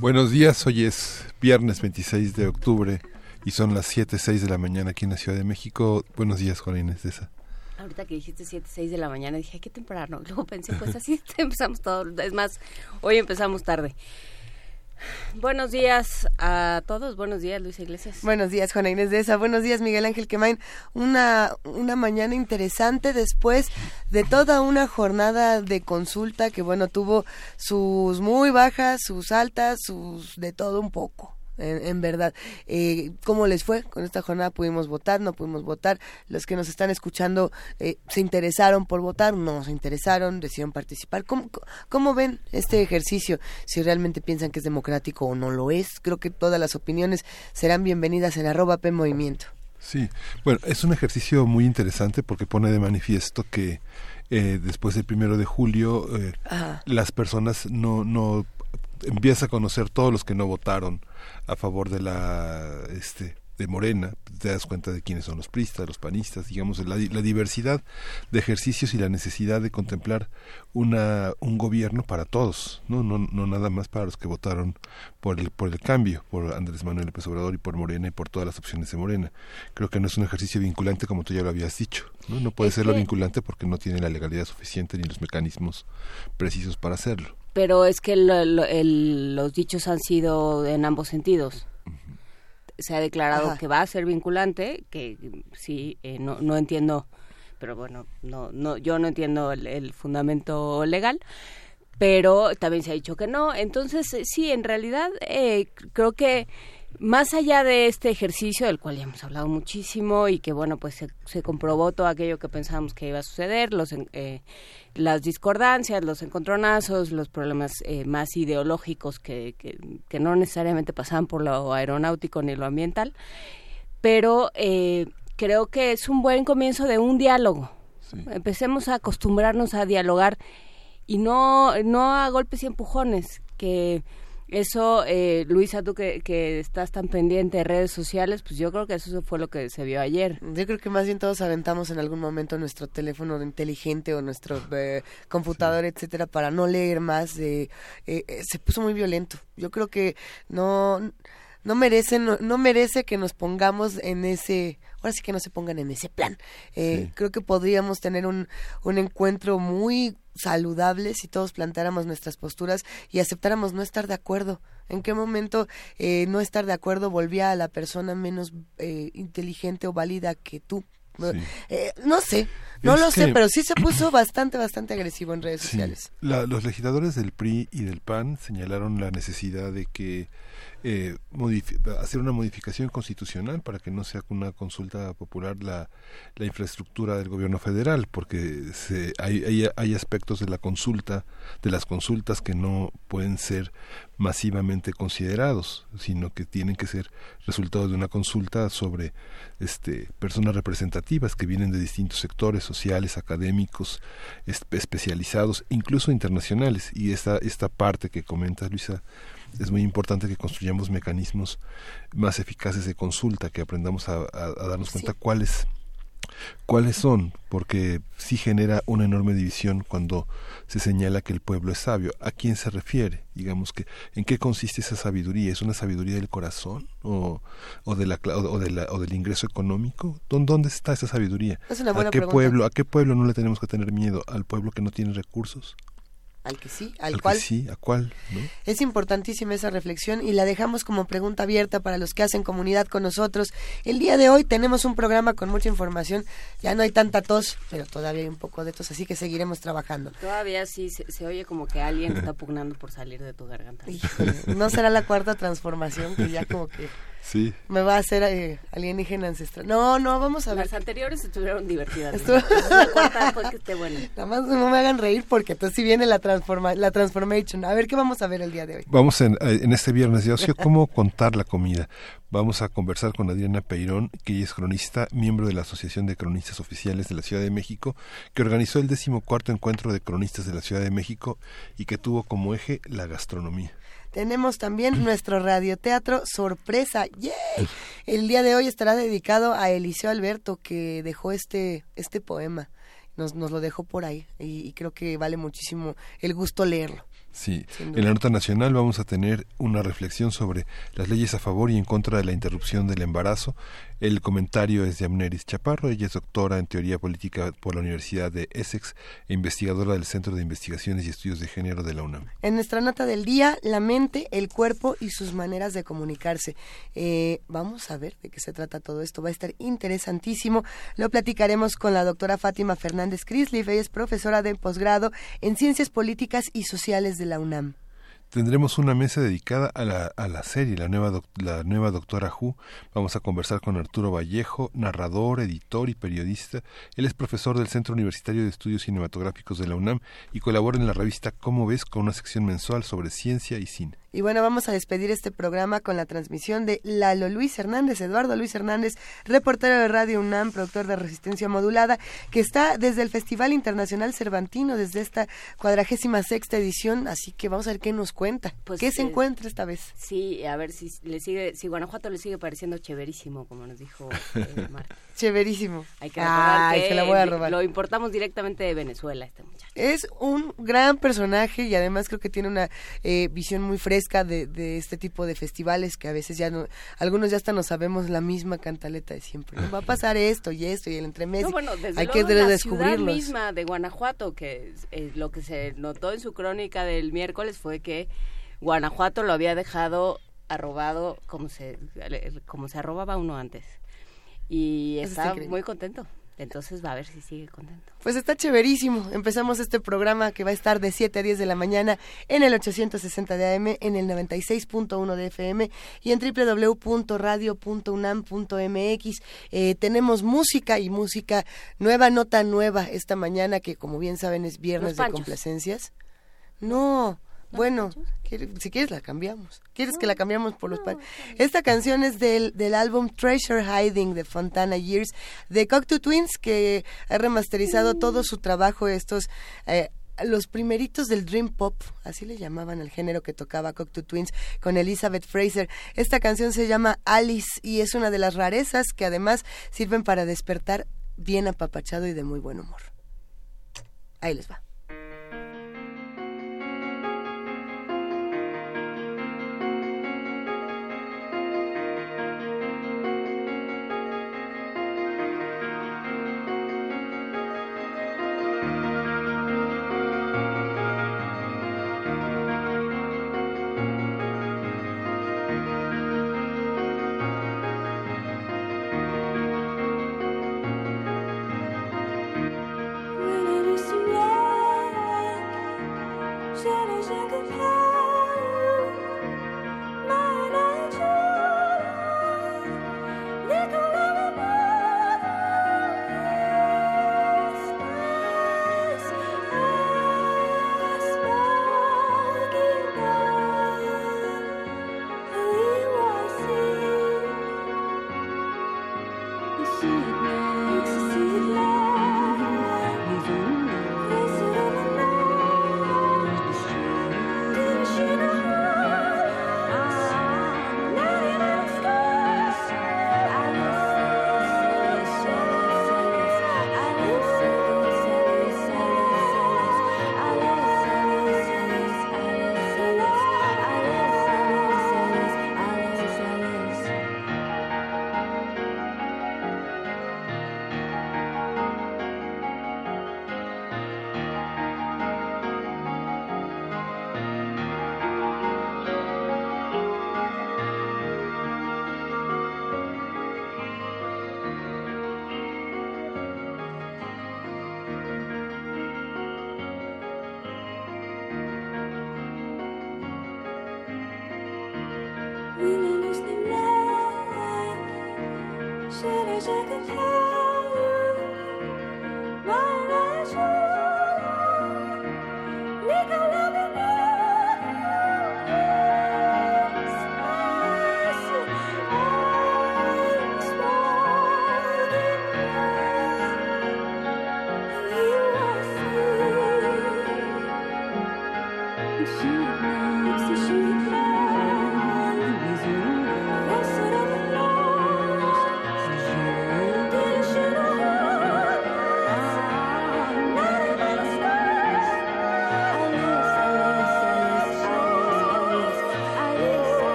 Buenos días, hoy es viernes 26 de octubre y son las 7.06 de la mañana aquí en la Ciudad de México. Buenos días, Juan Inés de esa. Ahorita que dijiste 7, 6 de la mañana, dije, qué temprano. Luego pensé, pues así empezamos todo. Es más, hoy empezamos tarde. Buenos días a todos. Buenos días, Luis Iglesias. Buenos días, Juana Inés de esa. Buenos días, Miguel Ángel Quemain. Una, una mañana interesante después de toda una jornada de consulta que, bueno, tuvo sus muy bajas, sus altas, sus de todo un poco en, verdad. Eh, ¿Cómo les fue con esta jornada? ¿Pudimos votar? ¿No pudimos votar? Los que nos están escuchando eh, se interesaron por votar, no se interesaron, decidieron participar. ¿Cómo, ¿Cómo ven este ejercicio? Si realmente piensan que es democrático o no lo es. Creo que todas las opiniones serán bienvenidas en arroba P Movimiento. Sí, bueno, es un ejercicio muy interesante porque pone de manifiesto que eh, después del primero de julio eh, las personas no, no empieza a conocer todos los que no votaron a favor de la este de Morena, te das cuenta de quiénes son los pristas, los panistas, digamos, la, la, diversidad de ejercicios y la necesidad de contemplar una, un gobierno para todos, ¿no? No, no nada más para los que votaron por el, por el cambio, por Andrés Manuel López Obrador y por Morena y por todas las opciones de Morena. Creo que no es un ejercicio vinculante como tú ya lo habías dicho, ¿no? No puede serlo vinculante porque no tiene la legalidad suficiente ni los mecanismos precisos para hacerlo pero es que los dichos han sido en ambos sentidos. Se ha declarado que va a ser vinculante, que sí, eh, no, no entiendo, pero bueno, no, no, yo no entiendo el, fundamento legal, pero también se ha dicho que no. Entonces, eh, sí, en realidad eh, creo que más allá de este ejercicio del cual ya hemos hablado muchísimo y que bueno pues se, comprobó todo aquello que pensábamos que iba a suceder los eh, las discordancias los encontronazos los problemas eh, más ideológicos que, que, no necesariamente pasaban por lo aeronáutico ni lo ambiental pero eh, creo que es un buen comienzo de un diálogo. Empecemos a acostumbrarnos a dialogar y no no a golpes y empujones que eso, eh, Luisa, tú que, que, estás tan pendiente de redes sociales, pues yo creo que eso fue lo que se vio ayer. Yo creo que más bien todos aventamos en algún momento nuestro teléfono inteligente o nuestro eh, computador, etcétera, para no leer más. Eh, eh, se puso muy violento. Yo creo que no no merece no, no, merece que nos pongamos en ese ahora sí que no se pongan en ese plan eh, creo que podríamos tener un, un encuentro muy saludable si todos plantáramos nuestras posturas y aceptáramos no estar de acuerdo. ¿En qué momento eh, no estar de acuerdo volvía a la persona menos eh, inteligente o válida que tú? Eh, no sé, no lo sé, pero sí se puso bastante, bastante agresivo en redes sociales. los legisladores del PRI y del PAN señalaron la necesidad de que eh, hacer una modificación constitucional para que no sea una consulta popular la, la infraestructura del gobierno federal, porque se, hay, hay, hay, aspectos de la consulta, de las consultas que no pueden ser masivamente considerados, sino que tienen que ser resultado de una consulta sobre este, personas representativas que vienen de distintos sectores sociales, académicos, especializados, incluso internacionales. Y esta, esta parte que comenta Luisa es muy importante que construyamos mecanismos más eficaces de consulta, que aprendamos a, darnos cuenta cuáles cuáles son, porque sí genera una enorme división cuando se señala que el pueblo es sabio. ¿A quién se refiere? Digamos que, ¿en qué consiste esa sabiduría? ¿Es una sabiduría del corazón o, o, de, la, o, de la, o del ingreso económico? ¿Dónde está esa sabiduría? ¿A qué pueblo? ¿A qué pueblo no le tenemos que tener miedo? ¿Al pueblo que no tiene recursos? Al que sí, al, cual. sí, a cuál. Es importantísima esa reflexión y la dejamos como pregunta abierta para los que hacen comunidad con nosotros. El día de hoy tenemos un programa con mucha información. Ya no hay tanta tos, pero todavía hay un poco de tos, así que seguiremos trabajando. Todavía sí se, oye como que alguien está pugnando por salir de tu garganta. no será la cuarta transformación que ya como que Sí. Me va a hacer eh, alienígena ancestral. No, no, vamos a ver. Las anteriores estuvieron divertidas. la cuarta fue que esté buena. Nada más no me hagan reír porque entonces sí viene la, transforma la transformation. A ver, ¿qué vamos a ver el día de hoy? Vamos en, eh, en este viernes de ocio, ¿cómo contar la comida? Vamos a conversar con Adriana Peirón, que ella es cronista, miembro de la Asociación de Cronistas Oficiales de la Ciudad de México, que organizó el decimocuarto encuentro de cronistas de la Ciudad de México y que tuvo como eje la gastronomía. Tenemos también nuestro radioteatro sorpresa. ¡Yay! El día de hoy estará dedicado a Eliseo Alberto, que dejó este, este poema. Nos, nos lo dejó por ahí y, y creo que vale muchísimo el gusto leerlo. Sí, en la nota nacional vamos a tener una reflexión sobre las leyes a favor y en contra de la interrupción del embarazo. El comentario es de Amneris Chaparro, ella es doctora en teoría política por la Universidad de Essex e investigadora del Centro de Investigaciones y Estudios de Género de la UNAM. En nuestra nota del día, la mente, el cuerpo y sus maneras de comunicarse. Eh, vamos a ver de qué se trata todo esto, va a estar interesantísimo. Lo platicaremos con la doctora Fátima Fernández Crisliff, ella es profesora de posgrado en Ciencias Políticas y Sociales de la UNAM. Tendremos una mesa dedicada a la, a la serie, la nueva, la nueva Doctora Who. Vamos a conversar con Arturo Vallejo, narrador, editor y periodista. Él es profesor del Centro Universitario de Estudios Cinematográficos de la UNAM y colabora en la revista Cómo ves con una sección mensual sobre ciencia y cine. Y bueno, vamos a despedir este programa con la transmisión de Lalo Luis Hernández, Eduardo Luis Hernández, reportero de Radio UNAM, productor de Resistencia Modulada, que está desde el Festival Internacional Cervantino, desde esta cuadragésima sexta edición, así que vamos a ver qué nos cuenta. Pues, ¿Qué se encuentra esta vez? Sí, a ver si le sigue, si Guanajuato le sigue pareciendo chéverísimo, como nos dijo eh, Marta. Chéverísimo. Hay que recordar Ay, que se la voy a robar. lo importamos directamente de Venezuela, este muchacho. Es un gran personaje y además creo que tiene una eh, visión muy fresca de, de, este tipo de festivales que a veces ya no, algunos ya hasta no sabemos la misma cantaleta de siempre. ¿no? Va a pasar esto y esto y el entremés. No, bueno, desde hay luego que la descubrirlos. ciudad misma de Guanajuato, que eh, lo que se notó en su crónica del miércoles fue que Guanajuato lo había dejado arrobado como se, como se arrobaba uno antes. Y Eso está muy contento. Entonces va a ver si sigue contento. Pues está chéverísimo. Empezamos este programa que va a estar de 7 a 10 de la mañana en el 860 de AM, en el 96.1 de FM y en www.radio.unam.mx. Eh, tenemos música y música nueva, nota nueva esta mañana que como bien saben es viernes de complacencias. No, bueno, si quieres la cambiamos. ¿Quieres que la cambiamos por los panchos? Esta canción es del, del álbum Treasure Hiding de Fontana Years de Cocteau Twins que ha remasterizado todo su trabajo estos eh, los primeritos del Dream Pop, así le llamaban al género que tocaba Cocteau Twins con Elizabeth Fraser. Esta canción se llama Alice y es una de las rarezas que además sirven para despertar bien apapachado y de muy buen humor. Ahí les va.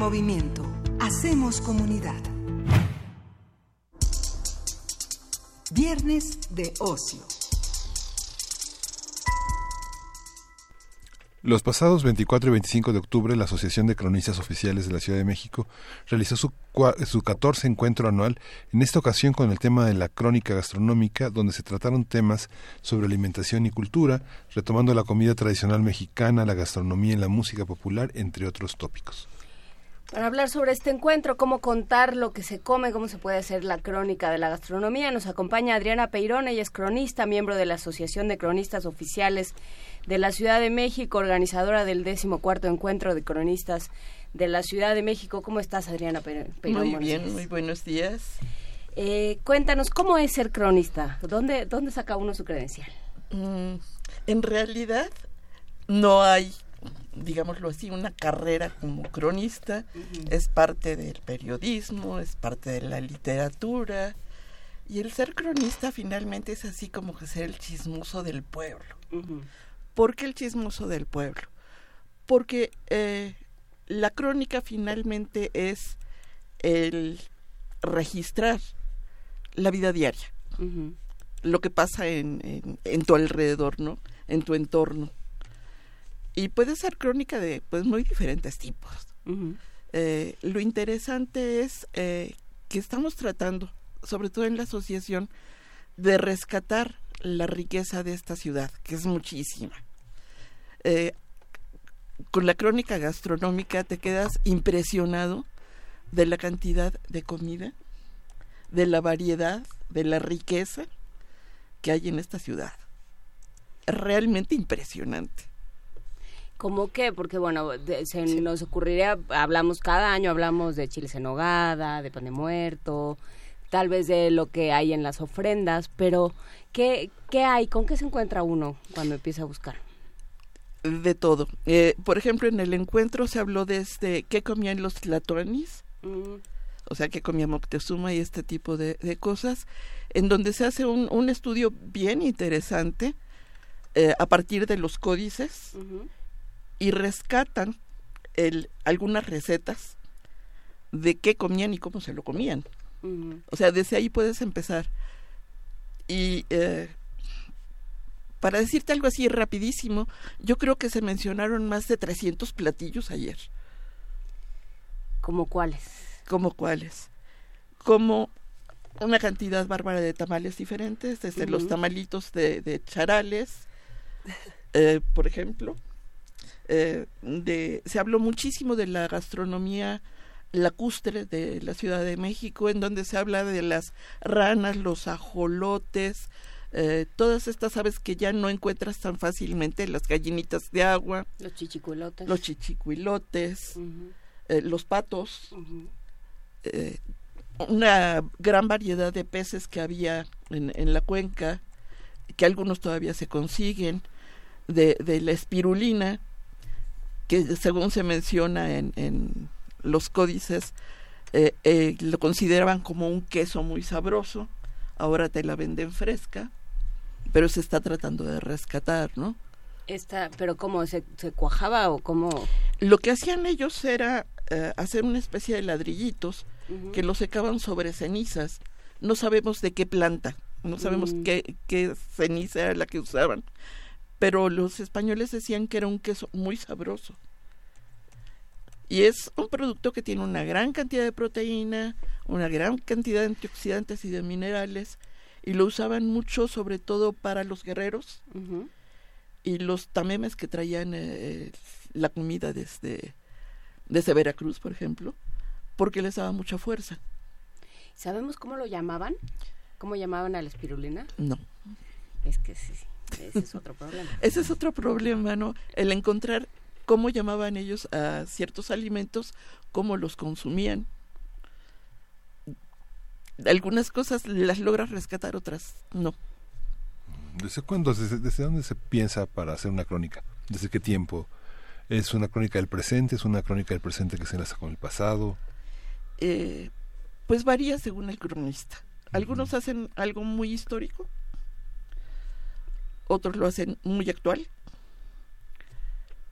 Movimiento. Hacemos comunidad. Viernes de ocio. Los pasados 24 y 25 de octubre, la Asociación de Cronistas Oficiales de la Ciudad de México realizó su, su 14 encuentro anual, en esta ocasión con el tema de la crónica gastronómica, donde se trataron temas sobre alimentación y cultura, retomando la comida tradicional mexicana, la gastronomía y la música popular, entre otros tópicos. Para hablar sobre este encuentro, cómo contar lo que se come, cómo se puede hacer la crónica de la gastronomía, nos acompaña Adriana Peirón, ella es cronista, miembro de la Asociación de Cronistas Oficiales de la Ciudad de México, organizadora del cuarto encuentro de cronistas de la Ciudad de México. ¿Cómo estás, Adriana Peirón? Muy bien, muy buenos días. Eh, cuéntanos, ¿cómo es ser cronista? ¿Dónde, dónde saca uno su credencial? Mm, en realidad, no hay digámoslo así, una carrera como cronista, es parte del periodismo, es parte de la literatura, y el ser cronista finalmente es así como que ser el chismoso del pueblo. ¿Por qué el chismoso del pueblo? Porque eh, la crónica finalmente es el registrar la vida diaria, lo que pasa en, en tu alrededor, ¿no? En tu entorno y puede ser crónica de pues muy diferentes tipos. Eh, lo interesante es eh, que estamos tratando, sobre todo en la asociación, de rescatar la riqueza de esta ciudad, que es muchísima. Eh, con la crónica gastronómica te quedas impresionado de la cantidad de comida, de la variedad, de la riqueza que hay en esta ciudad. Realmente impresionante. ¿Cómo qué? Porque bueno, se nos ocurriría, hablamos cada año, hablamos de chiles en nogada, de pan de muerto, tal vez de lo que hay en las ofrendas, pero ¿qué, qué hay? ¿Con qué se encuentra uno cuando empieza a buscar? De todo. Eh, por ejemplo, en el encuentro se habló de este, qué comían los tlatoanis, mm. o sea, qué comía Moctezuma y este tipo de, cosas, en donde se hace un, un estudio bien interesante eh, a partir de los códices y rescatan el, algunas recetas de qué comían y cómo se lo comían. O sea, desde ahí puedes empezar. Y eh, para decirte algo así rapidísimo, yo creo que se mencionaron más de 300 platillos ayer. ¿Como cuáles? ¿Como cuáles? Como una cantidad bárbara de tamales diferentes, desde los tamalitos de, charales, eh, por ejemplo, eh, de, se habló muchísimo de la gastronomía lacustre de la Ciudad de México, en donde se habla de las ranas, los ajolotes, eh, todas estas aves que ya no encuentras tan fácilmente, las gallinitas de agua, los chichicuilotes, los, chichicuilotes, eh, los patos, eh, una gran variedad de peces que había en, en, la cuenca, que algunos todavía se consiguen, de, de la espirulina, que según se menciona en, en los códices, lo consideraban como un queso muy sabroso, ahora te la venden fresca pero se está tratando de rescatar, ¿no? Esta, pero cómo se, se cuajaba o cómo lo que hacían ellos era eh, hacer una especie de ladrillitos que los secaban sobre cenizas no sabemos de qué planta no sabemos mm. qué, qué ceniza era la que usaban pero los españoles decían que era un queso muy sabroso y es un producto que tiene una gran cantidad de proteína una gran cantidad de antioxidantes y de minerales y lo usaban mucho sobre todo para los guerreros y los tamemes que traían eh, la comida desde, desde Veracruz, por ejemplo, porque les daba mucha fuerza. ¿Sabemos cómo lo llamaban? ¿Cómo llamaban a la espirulina? No. Es que sí, ese es otro problema. ese es otro problema, ¿no? El encontrar cómo llamaban ellos a ciertos alimentos, cómo los consumían algunas cosas las logras rescatar, otras no. ¿Desde cuándo, desde, dónde se piensa para hacer una crónica? ¿Desde qué tiempo? ¿Es una crónica del presente? ¿Es una crónica del presente que se enlaza con el pasado? Eh, pues varía según el cronista. Algunos hacen algo muy histórico, otros lo hacen muy actual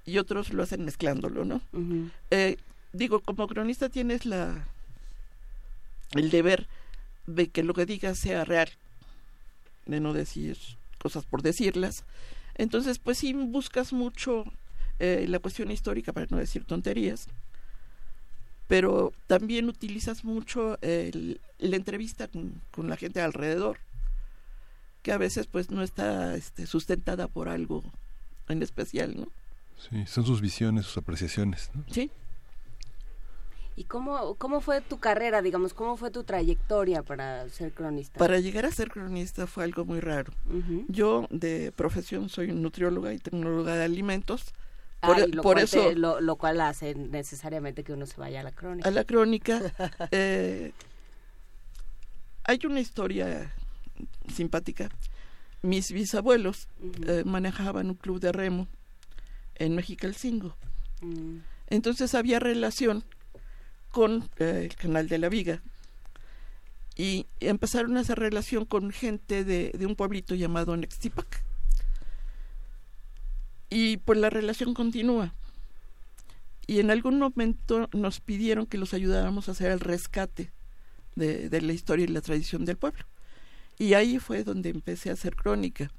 y otros lo hacen mezclándolo, ¿no? Eh, digo, como cronista tienes la el deber de que lo que digas sea real, de no decir cosas por decirlas. Entonces, pues sí buscas mucho eh, la cuestión histórica para no decir tonterías, pero también utilizas mucho la entrevista con, la gente alrededor, que a veces pues no está este, sustentada por algo en especial, ¿no? Sí, son sus visiones, sus apreciaciones, ¿no? Sí. ¿Y cómo, cómo fue tu carrera, digamos, cómo fue tu trayectoria para ser cronista? Para llegar a ser cronista fue algo muy raro. Yo de profesión soy nutrióloga y tecnóloga de alimentos. Por, lo, cual eso, lo, cual hace necesariamente que uno se vaya a la crónica. A la crónica. eh, hay una historia simpática. Mis bisabuelos eh, manejaban un club de remo en Mexicalcingo. Mm. Entonces había relación con eh, el canal de la Viga y empezaron a hacer relación con gente de, un pueblito llamado Nextipac. Y pues la relación continúa. Y en algún momento nos pidieron que los ayudáramos a hacer el rescate de, la historia y la tradición del pueblo. Y ahí fue donde empecé a hacer crónica.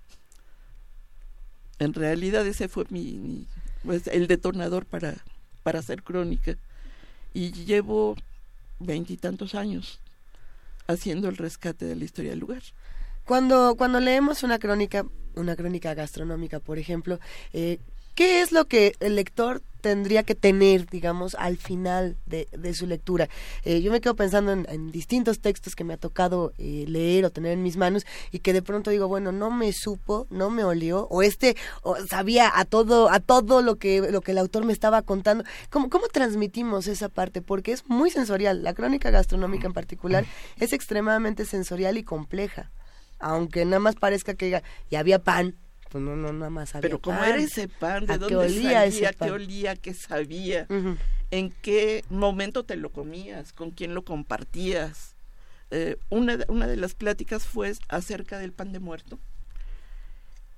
En realidad ese fue mi, pues, el detonador para, para hacer crónica y llevo veintitantos años haciendo el rescate de la historia del lugar. Cuando, cuando leemos una crónica, una crónica gastronómica, por ejemplo, eh, ¿Qué es lo que el lector tendría que tener, digamos, al final de, su lectura? Eh, yo me quedo pensando en, distintos textos que me ha tocado eh, leer o tener en mis manos y que de pronto digo, bueno, no me supo, no me olió, o este sabía a todo, a todo lo que, lo que el autor me estaba contando. ¿Cómo, ¿Cómo transmitimos esa parte? Porque es muy sensorial. La crónica gastronómica en particular es extremadamente sensorial y compleja. Aunque nada más parezca que ya había pan, pues no, no, nada más Pero cómo era ese pan, de dónde olía salía, qué olía, qué sabía, en qué momento te lo comías, con quién lo compartías. Eh, una, una de las pláticas fue acerca del pan de muerto.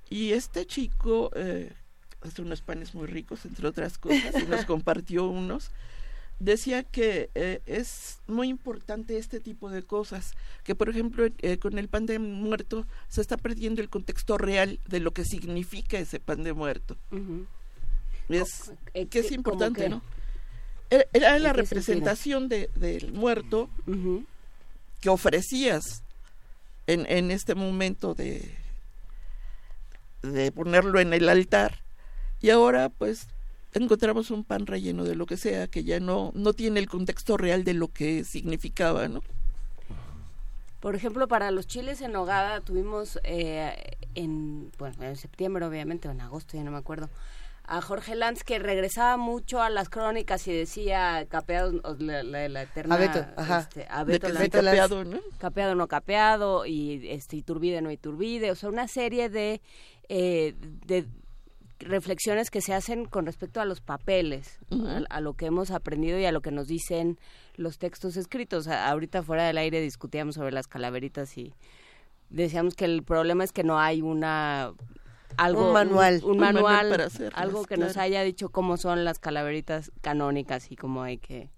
Y este chico eh, hace unos panes muy ricos, entre otras cosas, y nos compartió unos decía que eh, es muy importante este tipo de cosas, que por ejemplo eh, con el pan de muerto se está perdiendo el contexto real de lo que significa ese pan de muerto. Es, eh, que es importante, ¿no? Era, la representación de, del muerto que ofrecías en, en este momento de, de ponerlo en el altar y ahora pues encontramos un pan relleno de lo que sea, que ya no, no tiene el contexto real de lo que significaba, ¿no? Por ejemplo, para los chiles en nogada tuvimos eh, en, bueno, en septiembre obviamente, o en agosto, ya no me acuerdo, a Jorge Lanz que regresaba mucho a las crónicas y decía capeado la, la, eterna Abeto, ajá. Este, Abeto de capeado, ¿no? Capeado no capeado y este Iturbide no Iturbide, o sea, una serie de eh, de reflexiones que se hacen con respecto a los papeles, a, lo que hemos aprendido y a lo que nos dicen los textos escritos. ahorita fuera del aire discutíamos sobre las calaveritas y decíamos que el problema es que no hay una algo un manual, un, manual, algo que nos haya dicho cómo son las calaveritas canónicas y cómo hay que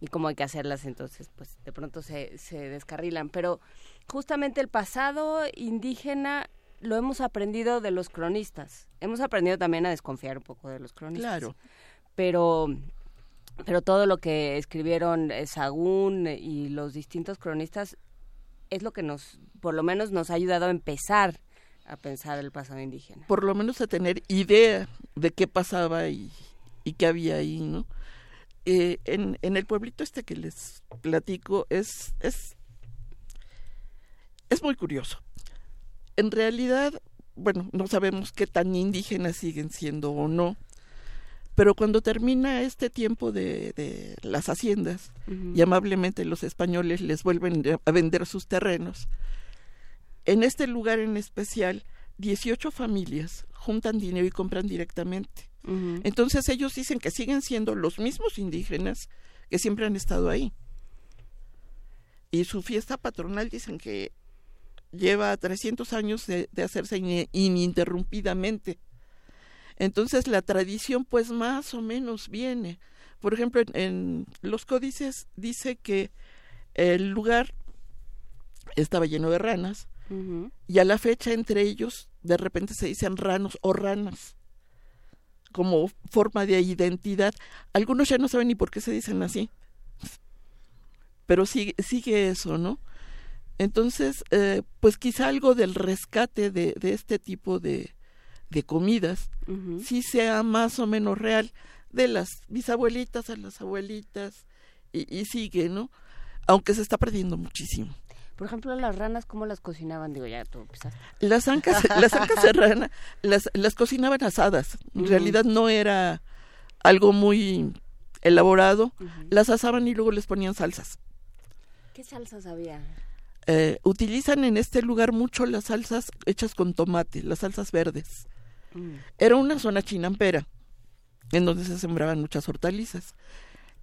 y cómo hay que hacerlas. Entonces pues de pronto se, se descarrilan. Pero justamente el pasado indígena lo hemos aprendido de los cronistas. Hemos aprendido también a desconfiar un poco de los cronistas. Claro. Pero pero todo lo que escribieron Sagún y los distintos cronistas es lo que nos, por lo menos nos ha ayudado a empezar a pensar el pasado indígena. Por lo menos a tener idea de qué pasaba y, y qué había ahí, ¿no? Eh, en, en el pueblito este que les platico es, es, es muy curioso en realidad, bueno, no sabemos qué tan indígenas siguen siendo o no, pero cuando termina este tiempo de, las haciendas y amablemente los españoles les vuelven a vender sus terrenos, en este lugar en especial, 18 familias juntan dinero y compran directamente. Entonces ellos dicen que siguen siendo los mismos indígenas que siempre han estado ahí. Y su fiesta patronal dicen que lleva 300 años de, hacerse ininterrumpidamente. Entonces la tradición pues más o menos viene. Por ejemplo, en, los códices dice que el lugar estaba lleno de ranas y a la fecha entre ellos de repente se dicen ranos o ranas como forma de identidad. Algunos ya no saben ni por qué se dicen así. Pero sigue, sigue eso, ¿no? Entonces, eh, pues quizá algo del rescate de, de este tipo de, de comidas sí sea más o menos real de las bisabuelitas a las abuelitas y, y sigue, ¿no? Aunque se está perdiendo muchísimo. Por ejemplo, las ranas, ¿cómo las cocinaban? Digo, ya tú empezaste. Las ancas, las ancas de rana las, las cocinaban asadas. En realidad no era algo muy elaborado. Las asaban y luego les ponían salsas. ¿Qué salsas había? Eh, utilizan en este lugar mucho las salsas hechas con tomate, las salsas verdes. Mm. Era una zona chinampera, en donde se sembraban muchas hortalizas.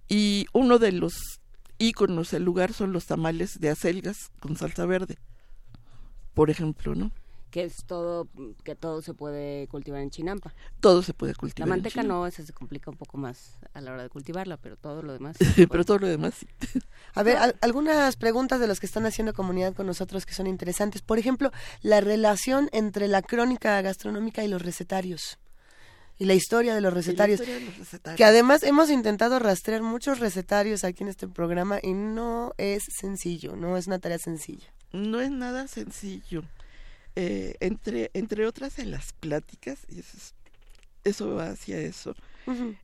Y uno de los íconos del lugar son los tamales de acelgas con salsa verde, por ejemplo, ¿no? Que es todo que todo se puede cultivar en Chinampa. Todo se puede cultivar. La manteca no, esa se complica un poco más a la hora de cultivarla, pero todo lo demás. pero todo lo demás. Sí. A ver, algunas preguntas de los que están haciendo comunidad con nosotros que son interesantes. Por ejemplo, la relación entre la crónica gastronómica y los recetarios y la historia de los recetarios, que además hemos intentado rastrear muchos recetarios aquí en este programa y no es sencillo, no es una tarea sencilla. No es nada sencillo. Eh, entre, entre otras en las pláticas, y eso, eso va hacia eso,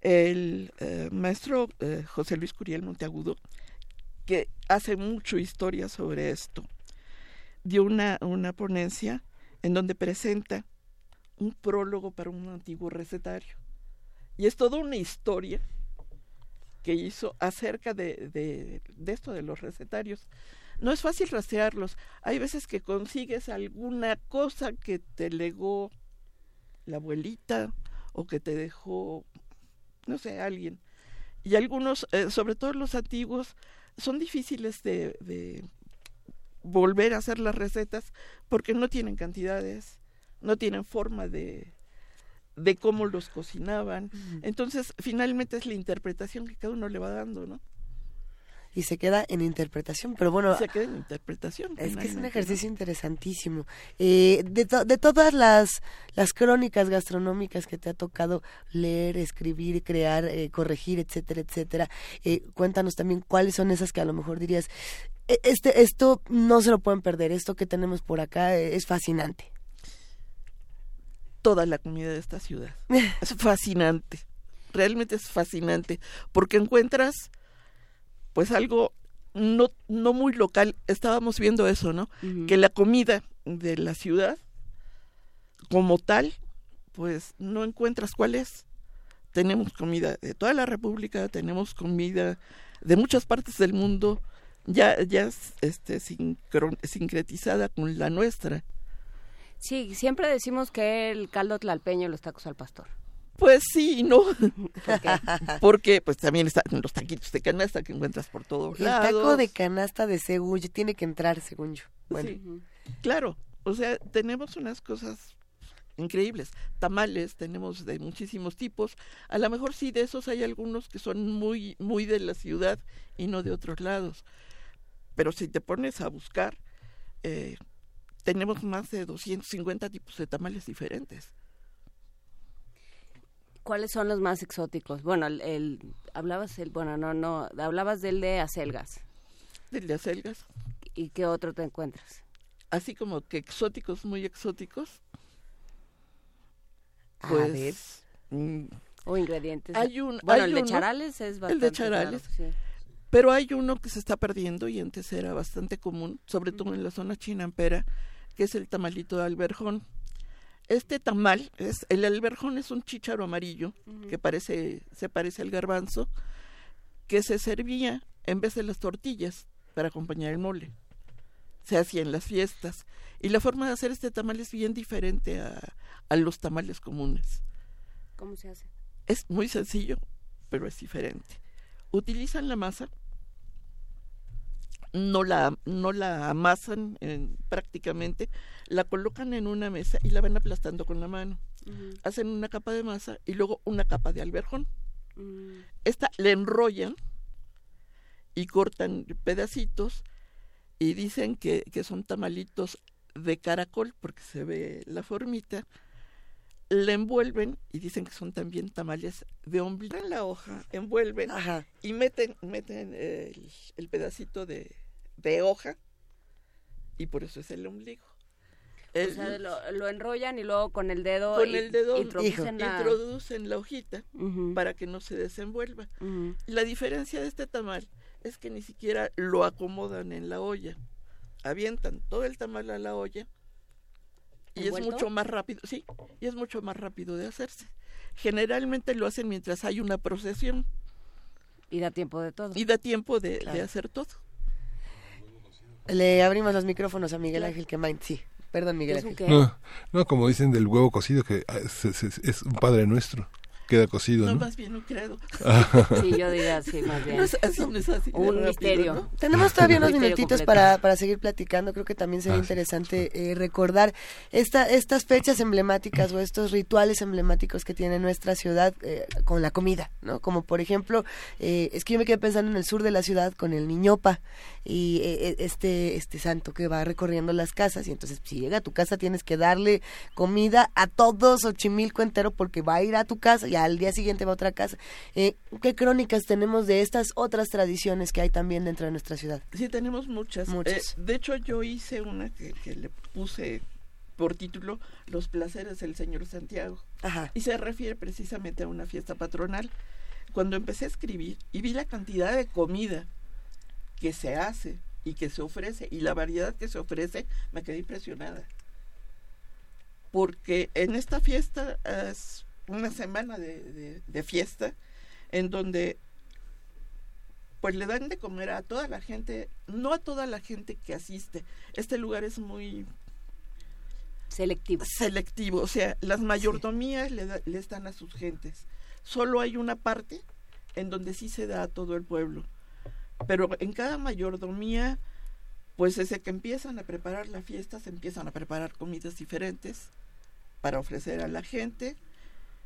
el eh, maestro eh, José Luis Curiel Monteagudo, que hace mucho historia sobre esto, dio una, una ponencia en donde presenta un prólogo para un antiguo recetario. Y es toda una historia que hizo acerca de, de, de esto de los recetarios no es fácil rastrearlos. Hay veces que consigues alguna cosa que te legó la abuelita o que te dejó, no sé, alguien. Y algunos, eh, sobre todo los antiguos, son difíciles de, de volver a hacer las recetas porque no tienen cantidades, no tienen forma de, de cómo los cocinaban. Entonces, finalmente es la interpretación que cada uno le va dando, ¿no? Y se queda en interpretación. Pero bueno, se queda en interpretación. Es que es un ejercicio interesantísimo. Eh, de, de todas las, las crónicas gastronómicas que te ha tocado leer, escribir, crear, eh, corregir, etcétera, etcétera, eh, cuéntanos también cuáles son esas que a lo mejor dirías, e, este, esto no se lo pueden perder, esto que tenemos por acá es fascinante. Toda la comida de esta ciudad. es fascinante. Realmente es fascinante porque encuentras pues algo no, no muy local, estábamos viendo eso, ¿no? Que la comida de la ciudad, como tal, pues no encuentras cuál es. Tenemos comida de toda la República, tenemos comida de muchas partes del mundo, ya, ya este, sincretizada con la nuestra. Sí, siempre decimos que el caldo tlalpeño los tacos al pastor. Pues sí, ¿no? Porque pues también están los taquitos de canasta que encuentras por todos lados. El taco de canasta de según tiene que entrar, según yo. Sí, claro. O sea, tenemos unas cosas increíbles. Tamales tenemos de muchísimos tipos. A lo mejor sí de esos hay algunos que son muy muy de la ciudad y no de otros lados. Pero si te pones a buscar, eh, tenemos más de 250 tipos de tamales diferentes. ¿Cuáles son los más exóticos? Bueno, el, hablabas el, bueno, no, no, hablabas del de acelgas. Del de acelgas. ¿Y qué otro te encuentras? Así como que exóticos, muy exóticos. Pues. Mm, o ingredientes. Hay un, bueno, el de charales es bastante. El de charales. Pero hay uno que se está perdiendo y antes era bastante común, sobre todo en la zona chinampera, que es el tamalito de alberjón. Este tamal, es, el alberjón es un chícharo amarillo que parece, se parece al garbanzo, que se servía en vez de las tortillas para acompañar el mole. Se hacía en las fiestas. Y la forma de hacer este tamal es bien diferente a, a los tamales comunes. ¿Cómo se hace? Es muy sencillo, pero es diferente. Utilizan la masa, no la, no la amasan prácticamente, la colocan en una mesa y la van aplastando con la mano. Hacen una capa de masa y luego una capa de alberjón. Mm. Esta la enrollan y cortan pedacitos y dicen que, que son tamalitos de caracol porque se ve la formita la envuelven y dicen que son también tamales de ombligo. En la hoja, envuelven y meten, meten el, pedacito de, hoja y por eso es el ombligo. o sea, lo, enrollan y luego con el dedo, con el dedo introducen, la... hojita para que no se desenvuelva. La diferencia de este tamal es que ni siquiera lo acomodan en la olla. Avientan todo el tamal a la olla y es mucho más rápido, sí, y es mucho más rápido de hacerse. Generalmente lo hacen mientras hay una procesión. Y da tiempo de todo. Y da tiempo de, hacer todo. Le abrimos los micrófonos a Miguel Ángel Quemain, sí. Perdón, Miguel Ángel. No, no, como dicen del huevo cocido, que ah, es un padre nuestro queda cocido. No, más bien un credo. sí, yo diría así, más bien. No es así, no es así un misterio. Tenemos todavía unos minutitos para, para seguir platicando. Creo que también sería ah, interesante eh, recordar esta, estas fechas emblemáticas o estos rituales emblemáticos que tiene nuestra ciudad eh, con la comida, ¿no? Como por ejemplo, eh, es que yo me quedé pensando en el sur de la ciudad con el niñopa y este, este santo que va recorriendo las casas y entonces si llega a tu casa tienes que darle comida a todos Ochimilco entero porque va a ir a tu casa y al día siguiente va a otra casa. Eh, ¿Qué crónicas tenemos de estas otras tradiciones que hay también dentro de nuestra ciudad? Sí, tenemos muchas. muchas. Eh, de hecho, yo hice una que, le puse por título Los placeres del Señor Santiago. Y se refiere precisamente a una fiesta patronal. Cuando empecé a escribir y vi la cantidad de comida que se hace y que se ofrece y la variedad que se ofrece, me quedé impresionada. Porque en esta fiesta es una semana de, de, fiesta en donde pues le dan de comer a toda la gente, no a toda la gente que asiste. Este lugar es muy selectivo. Selectivo, o sea, las mayordomías le, le están a sus gentes. Solo hay una parte en donde sí se da a todo el pueblo. Pero en cada mayordomía, pues desde que empiezan a preparar la fiesta, se empiezan a preparar comidas diferentes para ofrecer a la gente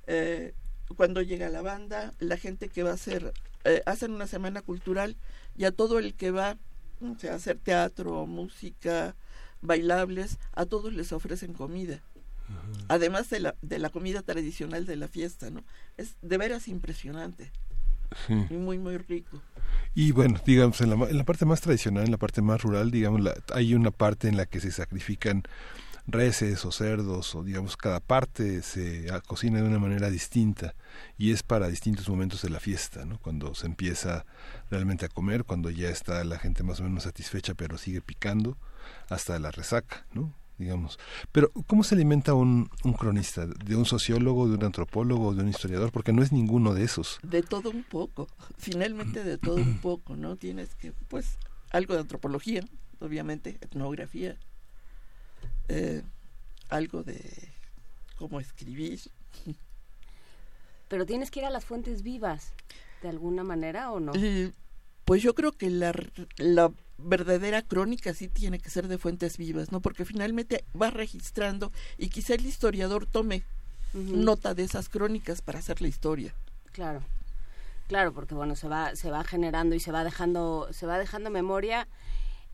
eh, cuando llega la banda, la gente que va a hacer, eh, hacen una semana cultural y a todo el que va a hacer teatro, música, bailables, a todos les ofrecen comida. Además de la, de la comida tradicional de la fiesta, ¿no? Es de veras impresionante. Y muy, muy rico. Y bueno, digamos, en la, en la, parte más tradicional, en la parte más rural, digamos, hay una parte en la que se sacrifican reses o cerdos o digamos cada parte se cocina de una manera distinta y es para distintos momentos de la fiesta, ¿no? Cuando se empieza realmente a comer, cuando ya está la gente más o menos satisfecha pero sigue picando, hasta la resaca, ¿no? digamos. Pero, ¿cómo se alimenta un, un, cronista? ¿De un sociólogo, de un antropólogo, de un historiador? Porque no es ninguno de esos. De todo un poco, finalmente de todo un poco, ¿no? Tienes que, pues, algo de antropología, obviamente, etnografía, eh, algo de cómo escribir. Pero tienes que ir a las fuentes vivas, de alguna manera, ¿o no? Eh, pues yo creo que la, la verdadera crónica sí tiene que ser de fuentes vivas, ¿no? Porque finalmente va registrando y quizá el historiador tome nota de esas crónicas para hacer la historia. Claro. Claro, porque bueno, se va se va generando y se va dejando se va dejando memoria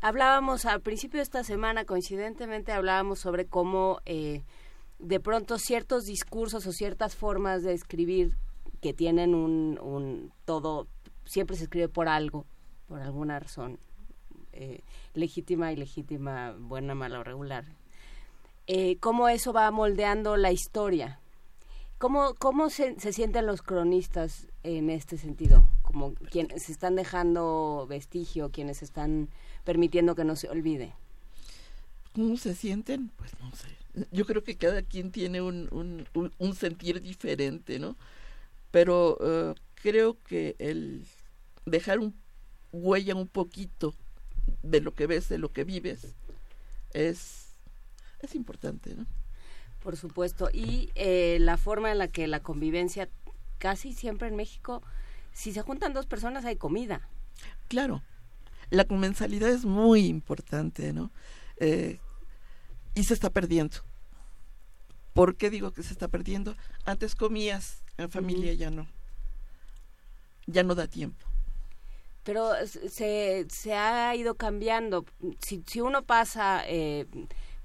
hablábamos al principio de esta semana, coincidentemente hablábamos sobre cómo eh, de pronto ciertos discursos o ciertas formas de escribir que tienen un, un todo, siempre se escribe por algo, por alguna razón, eh, legítima, ilegítima, buena, mala o regular. Eh, cómo eso va moldeando la historia. ¿Cómo, cómo se, se sienten los cronistas en este sentido? Como quienes están dejando vestigio, quienes están permitiendo que no se olvide. ¿Cómo se sienten? Pues no sé. Yo creo que cada quien tiene un, un, un, sentir diferente, ¿no? Pero uh, creo que el dejar un huella un poquito de lo que ves, de lo que vives, es, es importante, ¿no? Por supuesto. Y eh, la forma en la que la convivencia, casi siempre en México, si se juntan dos personas hay comida. Claro, la comensalidad es muy importante, ¿no? Eh, y se está perdiendo. ¿Por qué digo que se está perdiendo? Antes comías en familia, ya no. Ya no da tiempo. Pero se, se ha ido cambiando. Si, si uno pasa eh,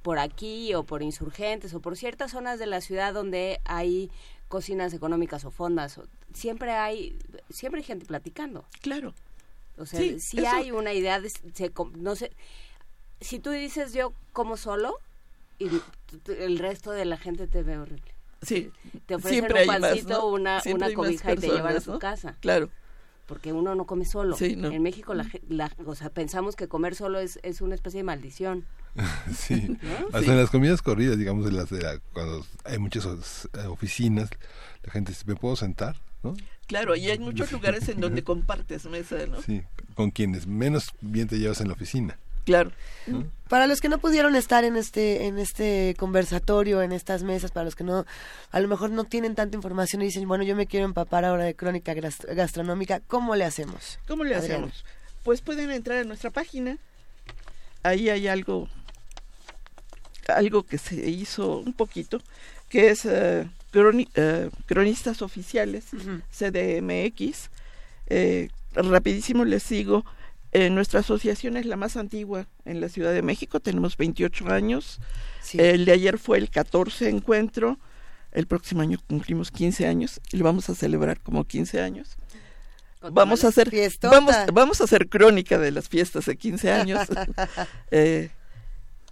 por aquí o por insurgentes o por ciertas zonas de la ciudad donde hay cocinas económicas o fondas, siempre hay, siempre hay gente platicando. Claro. O sea, si hay una idea de, no sé, si tú dices yo como solo y el resto de la gente te ve horrible. Sí. Te ofrecen un pancito, una, una cobija y te llevan a su casa. Claro. Porque uno no come solo. En México, la, la, o sea, pensamos que comer solo es, es una especie de maldición. sí. Hasta en las comidas corridas, digamos, en las de cuando hay muchas eh, oficinas, la gente dice, ¿me puedo sentar? ¿no? Claro, y hay muchos lugares en donde compartes mesa, ¿no? Sí, con quienes menos bien te llevas en la oficina. Claro. Para los que no pudieron estar en este en este conversatorio, en estas mesas, para los que no a lo mejor no tienen tanta información y dicen, bueno, yo me quiero empapar ahora de crónica gastronómica, ¿cómo le hacemos? ¿Cómo le hacemos? Pues pueden entrar a nuestra página. Ahí hay algo algo que se hizo un poquito, que es uh, cronistas oficiales, CDMX. Eh, rapidísimo les sigo. Eh, nuestra asociación es la más antigua en la Ciudad de México, tenemos 28 años. El de ayer fue el 14 encuentro. El próximo año cumplimos 15 años y lo vamos a celebrar como 15 años. Vamos a hacer vamos, vamos a hacer crónica de las fiestas de 15 años. eh,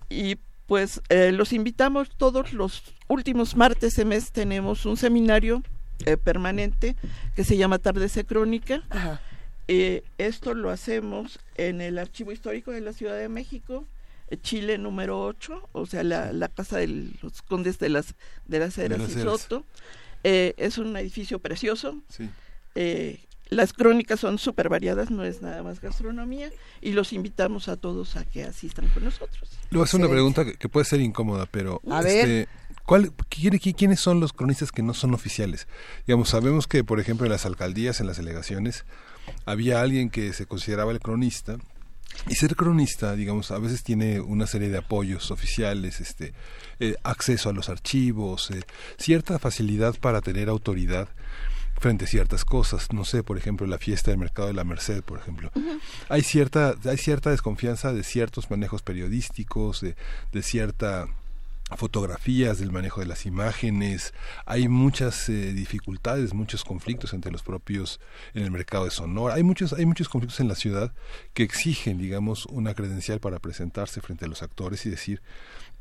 y pues eh, los invitamos todos los últimos martes de mes tenemos un seminario eh, permanente que se llama Tardes Crónica. Eh, esto lo hacemos en el Archivo Histórico de la Ciudad de México, Chile número 8, o sea, la, la casa de los condes de las, de las Heras y Soto. es un edificio precioso. Sí. Las crónicas son súper variadas, no es nada más gastronomía, y los invitamos a todos a que asistan con nosotros. Le voy a hacer una pregunta que, puede ser incómoda, pero... A este, ¿cuál, ¿Quiénes son los cronistas que no son oficiales? Digamos, sabemos que, por ejemplo, en las alcaldías, en las delegaciones, había alguien que se consideraba el cronista, y ser cronista, digamos, a veces tiene una serie de apoyos oficiales, este, eh, acceso a los archivos, eh, cierta facilidad para tener autoridad frente a ciertas cosas. No sé, por ejemplo, la fiesta del mercado de la Merced, por ejemplo. Hay cierta hay cierta desconfianza de ciertos manejos periodísticos, de, de cierta fotografías, del manejo de las imágenes. Hay muchas eh, dificultades, muchos conflictos entre los propios en el mercado de Sonora. Hay muchos, hay muchos conflictos en la ciudad que exigen, digamos, una credencial para presentarse frente a los actores y decir,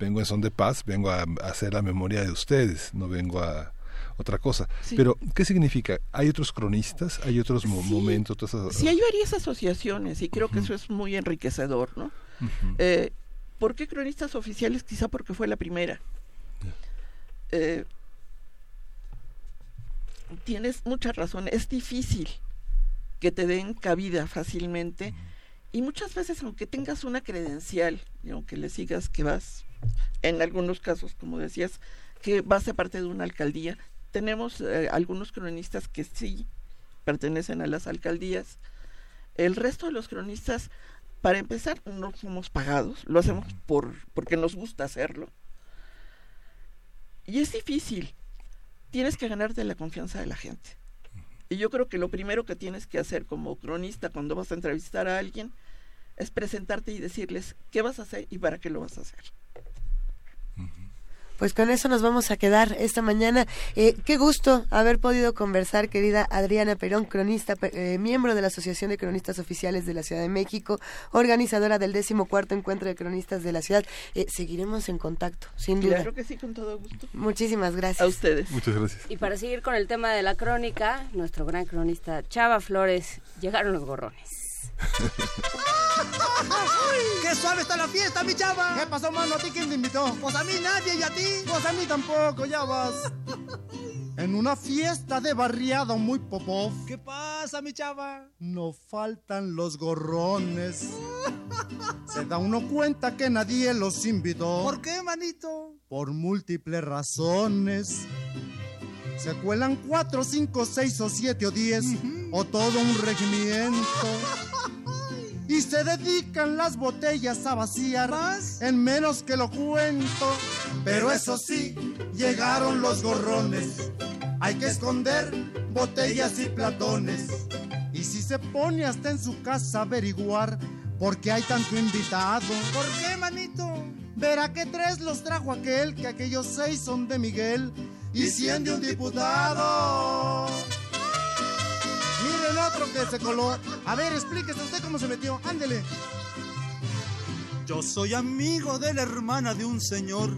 vengo en son de paz, vengo a, hacer la memoria de ustedes, no vengo a otra cosa. Pero, ¿qué significa? ¿Hay otros cronistas? ¿Hay otros momentos? sí, hay varias asociaciones y creo que eso es muy enriquecedor, ¿no? ¿Por qué cronistas oficiales? Quizá porque fue la primera. Eh, tienes mucha razón, es difícil que te den cabida fácilmente y muchas veces aunque tengas una credencial y aunque le sigas que vas, en algunos casos como decías, que vas a parte de una alcaldía, tenemos eh, algunos cronistas que sí pertenecen a las alcaldías, el resto de los cronistas para empezar, no somos pagados, lo hacemos por, porque nos gusta hacerlo. Y es difícil. Tienes que ganarte la confianza de la gente. Y yo creo que lo primero que tienes que hacer como cronista cuando vas a entrevistar a alguien es presentarte y decirles qué vas a hacer y para qué lo vas a hacer. Pues con eso nos vamos a quedar esta mañana. Eh, qué gusto haber podido conversar, querida Adriana Perón, cronista, eh, miembro de la Asociación de Cronistas Oficiales de la Ciudad de México, organizadora del cuarto Encuentro de Cronistas de la Ciudad. Eh, seguiremos en contacto, sin duda. Claro que sí, con todo gusto. Muchísimas gracias. A ustedes. Muchas gracias. Y para seguir con el tema de la crónica, nuestro gran cronista Chava Flores, llegaron los gorrones. ¡Qué suave está la fiesta, mi chava! ¿Qué pasó, mano? ¿A ti quién te invitó? Pues a mí nadie, ¿y a ti? Pues a mí tampoco, ya vas. En una fiesta de barriada muy popov. ¿Qué pasa, mi chava? No faltan los gorrones. Se da uno cuenta que nadie los invitó. ¿Por qué, manito? Por múltiples razones. Se cuelan cuatro, cinco, seis o siete o diez, o todo un regimiento. Y se dedican las botellas a vaciar en menos que lo cuento. Pero eso sí, llegaron los gorrones. Hay que esconder botellas y platones. Y si se pone hasta en su casa a averiguar por qué hay tanto invitado. ¿Por qué, manito? Verá que tres los trajo aquel, que aquellos seis son de Miguel y cien de un diputado. Miren otro que se coló. A ver, explíquese usted cómo se metió. Ándele. Yo soy amigo de la hermana de un señor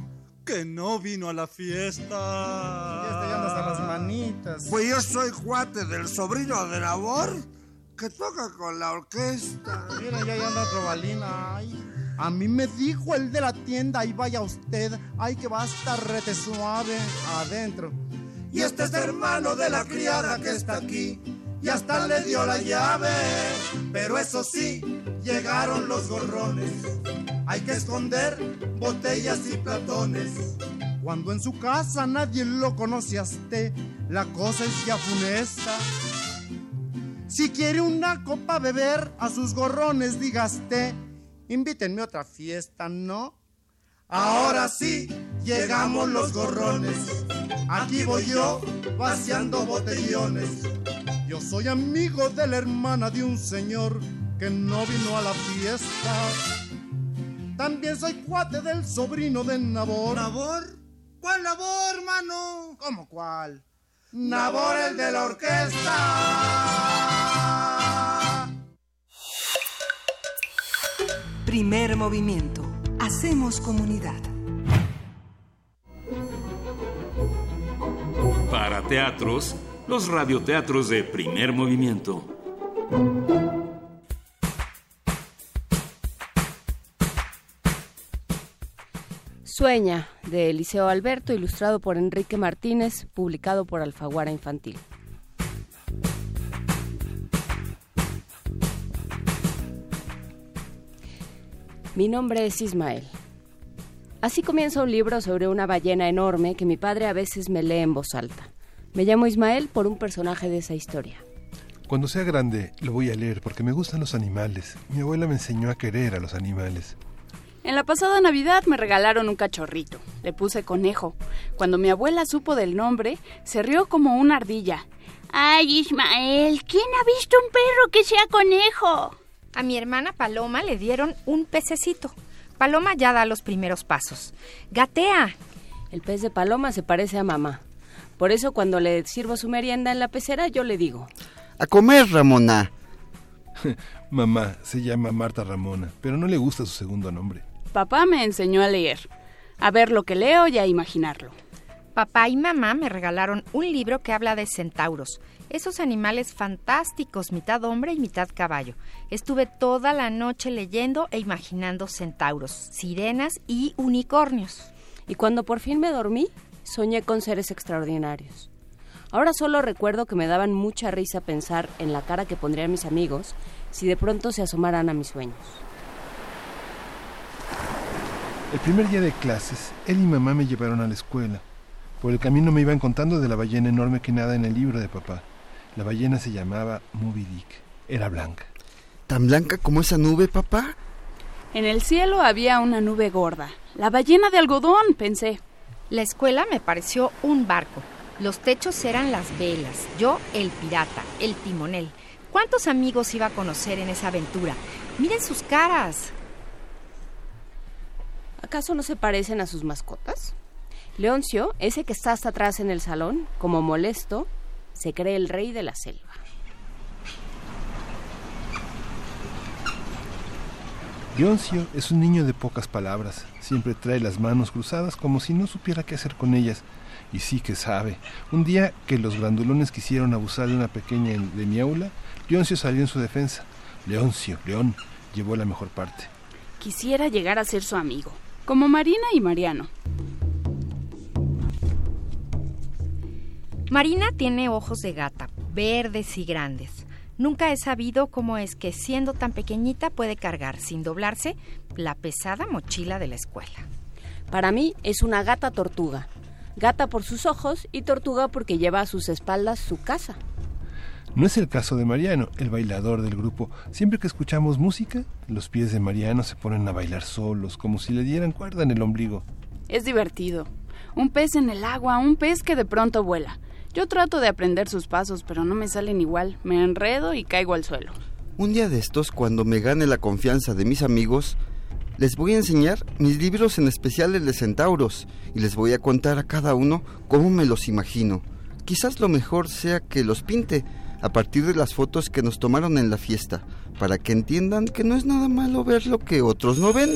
que no vino a la fiesta. Ya está hasta las manitas. Pues yo soy cuate del sobrino de labor que toca con la orquesta. Mira, ya anda otro balina. Ay. A mí me dijo el de la tienda, ahí vaya usted, ay que va a estar rete suave adentro. Y este es hermano de la criada que está aquí, y hasta le dio la llave. Pero eso sí, llegaron los gorrones. Hay que esconder botellas y platones. Cuando en su casa nadie lo conoce a usted, la cosa es ya funesta. Si quiere una copa beber, a sus gorrones digaste Invítenme a otra fiesta, ¿no? Ahora sí, llegamos los gorrones. Aquí voy yo, vaciando botellones. Yo soy amigo de la hermana de un señor que no vino a la fiesta. También soy cuate del sobrino de Nabor. ¿Nabor? ¿Cuál Nabor, hermano? ¿Cómo cuál? Nabor el de la orquesta. Primer movimiento. Hacemos comunidad. Para teatros, los radioteatros de primer movimiento. Sueña, de Eliseo Alberto, ilustrado por Enrique Martínez, publicado por Alfaguara Infantil. Mi nombre es Ismael. Así comienza un libro sobre una ballena enorme que mi padre a veces me lee en voz alta. Me llamo Ismael por un personaje de esa historia. Cuando sea grande lo voy a leer porque me gustan los animales. Mi abuela me enseñó a querer a los animales. En la pasada Navidad me regalaron un cachorrito. Le puse conejo. Cuando mi abuela supo del nombre, se rió como una ardilla. Ay, Ismael, ¿quién ha visto un perro que sea conejo? A mi hermana Paloma le dieron un pececito. paloma ya da los primeros pasos. Gatea. El pez de paloma se parece a mamá. Por eso cuando le sirvo su merienda en la pecera, yo le digo... A comer, Ramona. mamá se llama Marta Ramona, pero no le gusta su segundo nombre. Papá me enseñó a leer, a ver lo que leo y a imaginarlo. Papá y mamá me regalaron un libro que habla de centauros, esos animales fantásticos, mitad hombre y mitad caballo. Estuve toda la noche leyendo e imaginando centauros, sirenas y unicornios. Y cuando por fin me dormí, soñé con seres extraordinarios. Ahora solo recuerdo que me daban mucha risa pensar en la cara que pondrían mis amigos si de pronto se asomaran a mis sueños. El primer día de clases, él y mamá me llevaron a la escuela. Por el camino me iban contando de la ballena enorme que nada en el libro de papá. La ballena se llamaba Moby Dick. Era blanca. ¿Tan blanca como esa nube, papá? En el cielo había una nube gorda. La ballena de algodón, pensé. La escuela me pareció un barco. Los techos eran las velas, yo el pirata, el timonel. ¿Cuántos amigos iba a conocer en esa aventura? Miren sus caras. ¿Acaso no se parecen a sus mascotas? Leoncio, ese que está hasta atrás en el salón, como molesto, se cree el rey de la selva. Leoncio es un niño de pocas palabras. Siempre trae las manos cruzadas como si no supiera qué hacer con ellas. Y sí que sabe. Un día que los grandulones quisieron abusar de una pequeña de mi aula, Leoncio salió en su defensa. Leoncio, León, llevó la mejor parte. Quisiera llegar a ser su amigo, como Marina y Mariano. Marina tiene ojos de gata, verdes y grandes. Nunca he sabido cómo es que siendo tan pequeñita puede cargar sin doblarse la pesada mochila de la escuela. Para mí es una gata tortuga. Gata por sus ojos y tortuga porque lleva a sus espaldas su casa. No es el caso de Mariano, el bailador del grupo. Siempre que escuchamos música, los pies de Mariano se ponen a bailar solos, como si le dieran cuerda en el ombligo. Es divertido. Un pez en el agua, un pez que de pronto vuela. Yo trato de aprender sus pasos, pero no me salen igual. Me enredo y caigo al suelo. Un día de estos, cuando me gane la confianza de mis amigos, les voy a enseñar mis libros en especiales de centauros y les voy a contar a cada uno cómo me los imagino. Quizás lo mejor sea que los pinte a partir de las fotos que nos tomaron en la fiesta, para que entiendan que no es nada malo ver lo que otros no ven.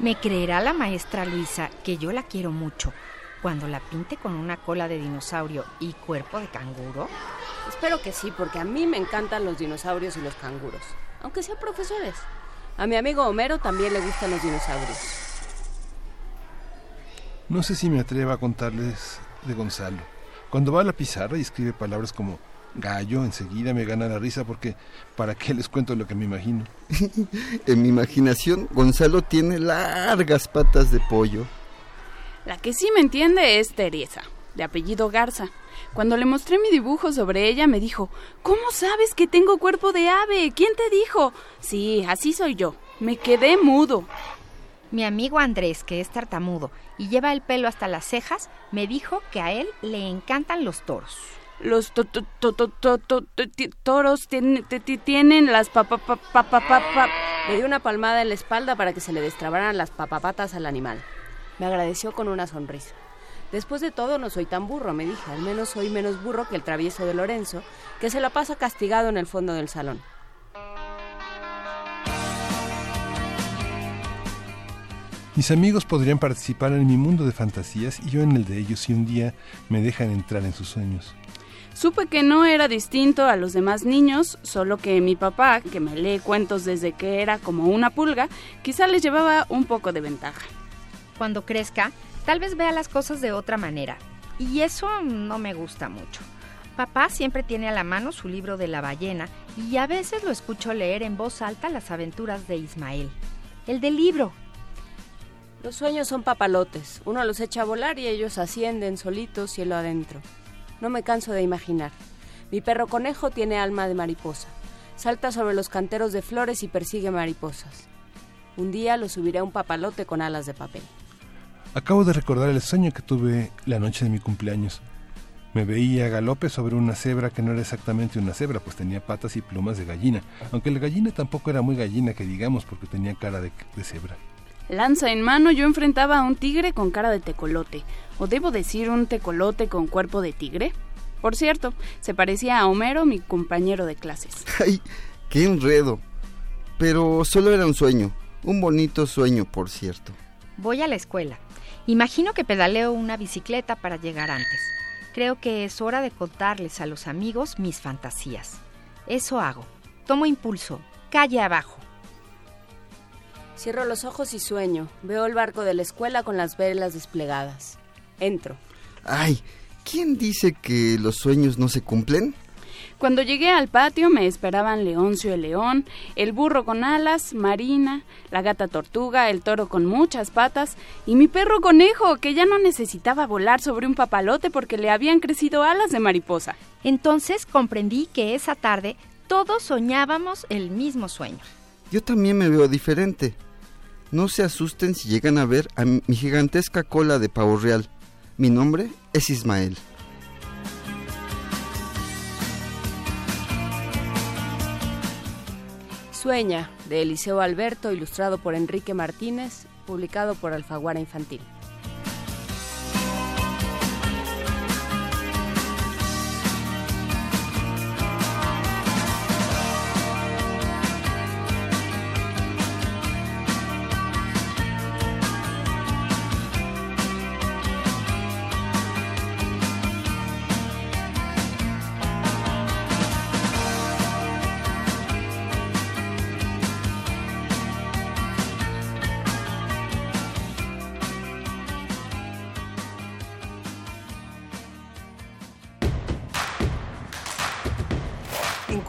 Me creerá la maestra Luisa que yo la quiero mucho cuando la pinte con una cola de dinosaurio y cuerpo de canguro. Espero que sí, porque a mí me encantan los dinosaurios y los canguros, aunque sean profesores. A mi amigo Homero también le gustan los dinosaurios. No sé si me atrevo a contarles de Gonzalo. Cuando va a la pizarra y escribe palabras como gallo, enseguida me gana la risa porque ¿para qué les cuento lo que me imagino? en mi imaginación, Gonzalo tiene largas patas de pollo. La que sí me entiende es Teresa, de apellido Garza. Cuando le mostré mi dibujo sobre ella, me dijo, ¿Cómo sabes que tengo cuerpo de ave? ¿Quién te dijo? Sí, así soy yo. Me quedé mudo. Mi amigo Andrés, que es tartamudo y lleva el pelo hasta las cejas, me dijo que a él le encantan los toros. Los toros tienen las pa Le di una palmada en la espalda para que se le destrabaran las papapatas al animal. Me agradeció con una sonrisa. Después de todo, no soy tan burro, me dije. Al menos soy menos burro que el travieso de Lorenzo, que se la pasa castigado en el fondo del salón. Mis amigos podrían participar en mi mundo de fantasías y yo en el de ellos si un día me dejan entrar en sus sueños. Supe que no era distinto a los demás niños, solo que mi papá, que me lee cuentos desde que era como una pulga, quizá les llevaba un poco de ventaja. Cuando crezca, tal vez vea las cosas de otra manera, y eso no me gusta mucho. Papá siempre tiene a la mano su libro de la ballena y a veces lo escucho leer en voz alta las aventuras de Ismael. El del libro, los sueños son papalotes. Uno los echa a volar y ellos ascienden solitos cielo adentro. No me canso de imaginar. Mi perro conejo tiene alma de mariposa. Salta sobre los canteros de flores y persigue mariposas. Un día lo subiré a un papalote con alas de papel. Acabo de recordar el sueño que tuve la noche de mi cumpleaños. Me veía a galope sobre una cebra que no era exactamente una cebra, pues tenía patas y plumas de gallina, aunque la gallina tampoco era muy gallina que digamos porque tenía cara de, de cebra. Lanza en mano yo enfrentaba a un tigre con cara de tecolote, o debo decir un tecolote con cuerpo de tigre. Por cierto, se parecía a Homero, mi compañero de clases. ¡Ay! ¡Qué enredo! Pero solo era un sueño, un bonito sueño, por cierto. Voy a la escuela. Imagino que pedaleo una bicicleta para llegar antes. Creo que es hora de contarles a los amigos mis fantasías. Eso hago. Tomo impulso. Calle abajo. Cierro los ojos y sueño. Veo el barco de la escuela con las velas desplegadas. Entro. Ay, ¿quién dice que los sueños no se cumplen? Cuando llegué al patio me esperaban Leoncio el león, el burro con alas, Marina, la gata tortuga, el toro con muchas patas y mi perro conejo, que ya no necesitaba volar sobre un papalote porque le habían crecido alas de mariposa. Entonces comprendí que esa tarde todos soñábamos el mismo sueño. Yo también me veo diferente. No se asusten si llegan a ver a mi gigantesca cola de pavo real. Mi nombre es Ismael. Sueña, de Eliseo Alberto, ilustrado por Enrique Martínez, publicado por Alfaguara Infantil.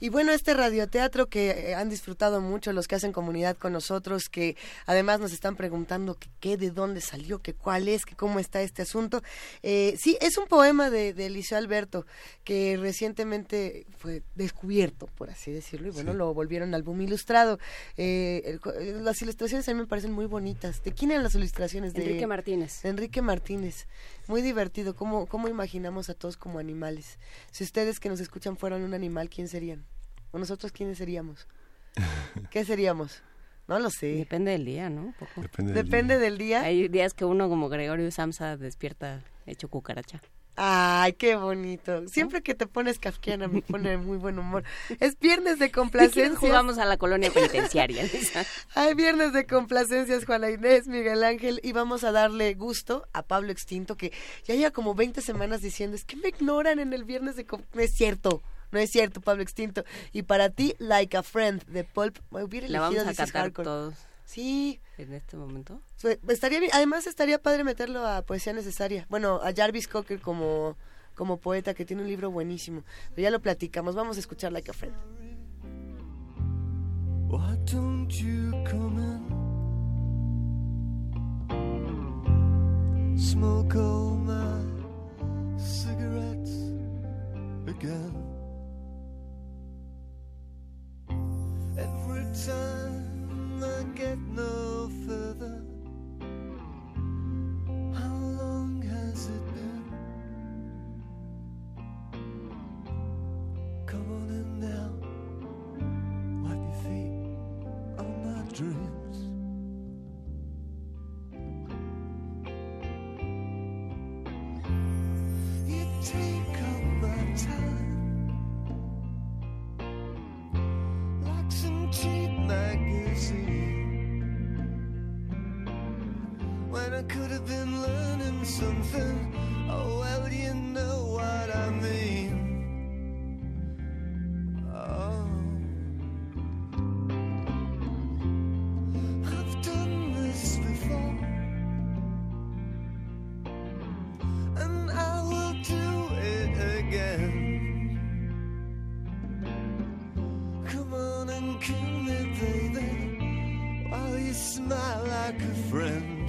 Y bueno, este radioteatro que eh, han disfrutado mucho los que hacen comunidad con nosotros, que además nos están preguntando qué, de dónde salió, que cuál es, que cómo está este asunto. Eh, sí, es un poema de, de, Eliseo Alberto que recientemente fue descubierto, por así decirlo, y bueno, lo volvieron álbum ilustrado. Eh, el, las ilustraciones a mí me parecen muy bonitas. ¿De quién eran las ilustraciones? De Enrique Martínez. Enrique Martínez. Muy divertido. ¿Cómo, ¿Cómo imaginamos a todos como animales? Si ustedes que nos escuchan fueran un animal, ¿quién serían? ¿O nosotros quiénes seríamos? ¿Qué seríamos? No lo sé. Depende del día, ¿no? Poco. Depende, Depende del, día. Hay días que uno como Gregorio Samsa despierta hecho cucaracha. Ay, qué bonito. Siempre que te pones kafkiana me pone muy buen humor. Es viernes de complacencias. Jugamos a la colonia penitenciaria. Ay, viernes de complacencias, Juana Inés, Miguel Ángel. Y vamos a darle gusto a Pablo Extinto, que ya lleva como 20 semanas diciendo, es que me ignoran en el viernes de... No es cierto. No es cierto, Pablo Extinto. Y para ti, Like a Friend de Pulp. Hubiera La vamos a cantar todos. Sí. En este momento. Estaría bien. Además, estaría padre meterlo a Poesía Necesaria. Bueno, a Jarvis Cocker como, como poeta, que tiene un libro buenísimo. Pero ya lo platicamos. Vamos a escuchar Like a Friend. Why don't you come in? Smoke all my cigarettes again. Every time I get no further, how long has it been? Come on in now, wipe your feet on my dreams. Something, oh well, you know what I mean. Oh, I've done this before, and I will do it again. Come on and kill me, baby, while you smile like a friend.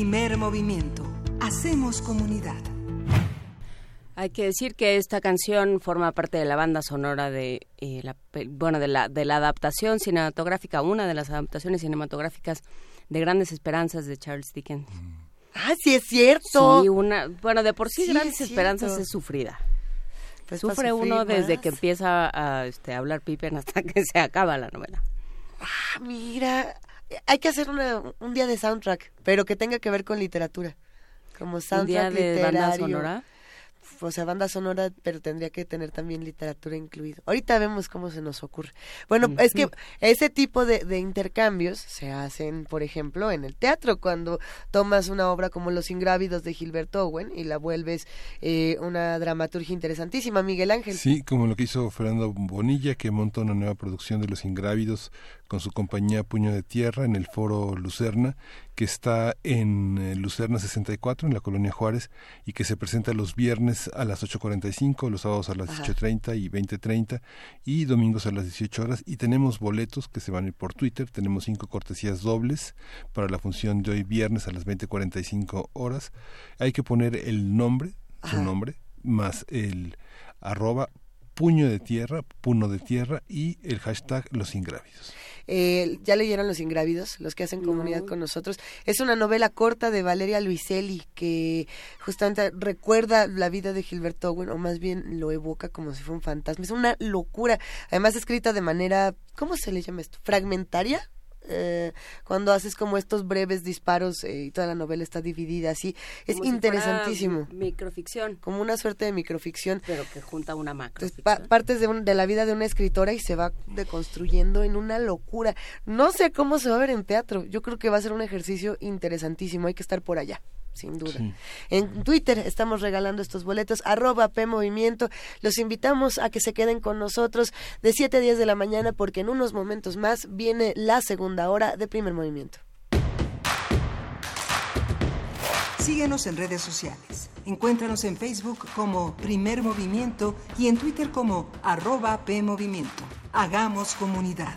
Primer movimiento. Hacemos comunidad. Hay que decir que esta canción forma parte de la banda sonora de eh, la, bueno de la de la adaptación cinematográfica, una de las adaptaciones cinematográficas de Grandes Esperanzas de Charles Dickens. Ah, sí es cierto. Sí, una, bueno, de por sí, Sí, Grandes es Esperanzas es sufrida. Pues Sufre uno desde que empieza a este, a hablar Pippen hasta que se acaba la novela. Ah, mira, hay que hacer una- un día de soundtrack, pero que tenga que ver con literatura. Como soundtrack día de banda literario. sonora? O sea, banda sonora, pero tendría que tener también literatura incluido. Ahorita vemos cómo se nos ocurre. Bueno, es que ese tipo de, de intercambios se hacen, por ejemplo, en el teatro, cuando tomas una obra como Los Ingrávidos de Gilbert Owen y la vuelves eh, una dramaturgia interesantísima, Miguel Ángel. Sí, como lo que hizo Fernando Bonilla, que monta una nueva producción de Los Ingrávidos con su compañía Puño de Tierra en el Foro Lucerna, que está en eh, Lucerna 64, en la Colonia Juárez, y que se presenta los viernes a las 8.45, los sábados a las Ajá. 18.30 y 20.30, y domingos a las 18 horas. Y tenemos boletos que se van a ir por Twitter, tenemos cinco cortesías dobles para la función de hoy viernes a las 20.45 horas. Hay que poner el nombre, su nombre, más el arroba puño de tierra, puno de tierra y el hashtag los ingrávidos. Eh, ¿Ya leyeron Los Ingrávidos? Los que hacen comunidad con nosotros. Es una novela corta de Valeria Luiselli que justamente recuerda la vida de Gilbert Owen, o más bien lo evoca como si fuera un fantasma. Es una locura. Además, escrita de manera, ¿cómo se le llama esto? ¿Fragmentaria? Eh, cuando haces como estos breves disparos eh, y toda la novela está dividida así. Es Como si fuera interesantísimo. microficción. Como una suerte de microficción. Pero que junta una macro. Pa- partes de, un- de la vida de una escritora y se va deconstruyendo en una locura. No sé cómo se va a ver en teatro. Yo creo que va a ser un ejercicio interesantísimo. Hay que estar por allá, sin duda. En Twitter estamos regalando estos boletos, arroba P Movimiento. Los invitamos a que se queden con nosotros de 7 a 10 de la mañana porque en unos momentos más viene la segunda hora de primer movimiento. Síguenos en redes sociales. Encuéntranos en Facebook como Primer Movimiento y en Twitter como arroba PMovimiento. Hagamos comunidad.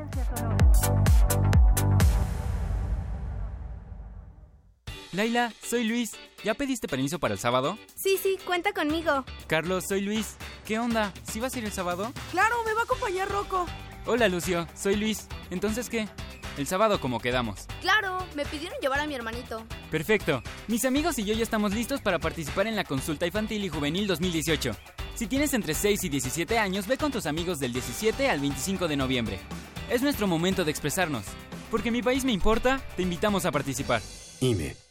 Laila, soy Luis. ¿Ya pediste permiso para el sábado? Sí, sí, cuenta conmigo. Carlos, soy Luis. ¿Qué onda? ¿Sí vas a ir el sábado? Claro, me va a acompañar Rocco. Hola, Lucio. Soy Luis. ¿Entonces qué? El sábado como quedamos. Claro, me pidieron llevar a mi hermanito. Perfecto. Mis amigos y yo ya estamos listos para participar en la consulta infantil y juvenil 2018. Si tienes entre 6 y 17 años, ve con tus amigos del 17 al 25 de noviembre. Es nuestro momento de expresarnos. Porque mi país me importa, te invitamos a participar. IME.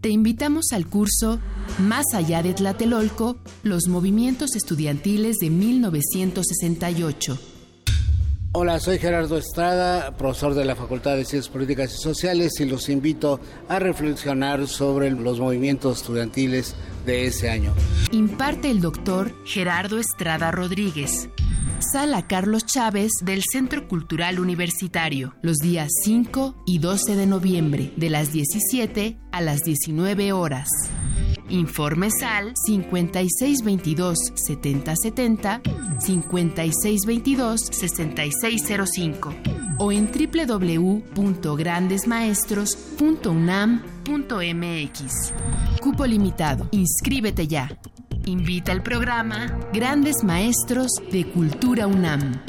Te invitamos al curso Más allá de Tlatelolco, los movimientos estudiantiles de 1968 Hola, soy Gerardo Estrada, profesor de la Facultad de Ciencias Políticas y Sociales y los invito a reflexionar sobre los movimientos estudiantiles de ese año. Imparte el doctor Gerardo Estrada Rodríguez. Sala Carlos Chávez del Centro Cultural Universitario, los días 5 y 12 de noviembre, de las 17 a las 19 horas. Informes al 5622 7070, 5622 6605 o en www.grandesmaestros.unam.mx. Cupo limitado. Inscríbete ya. Invita al programa Grandes Maestros de Cultura UNAM.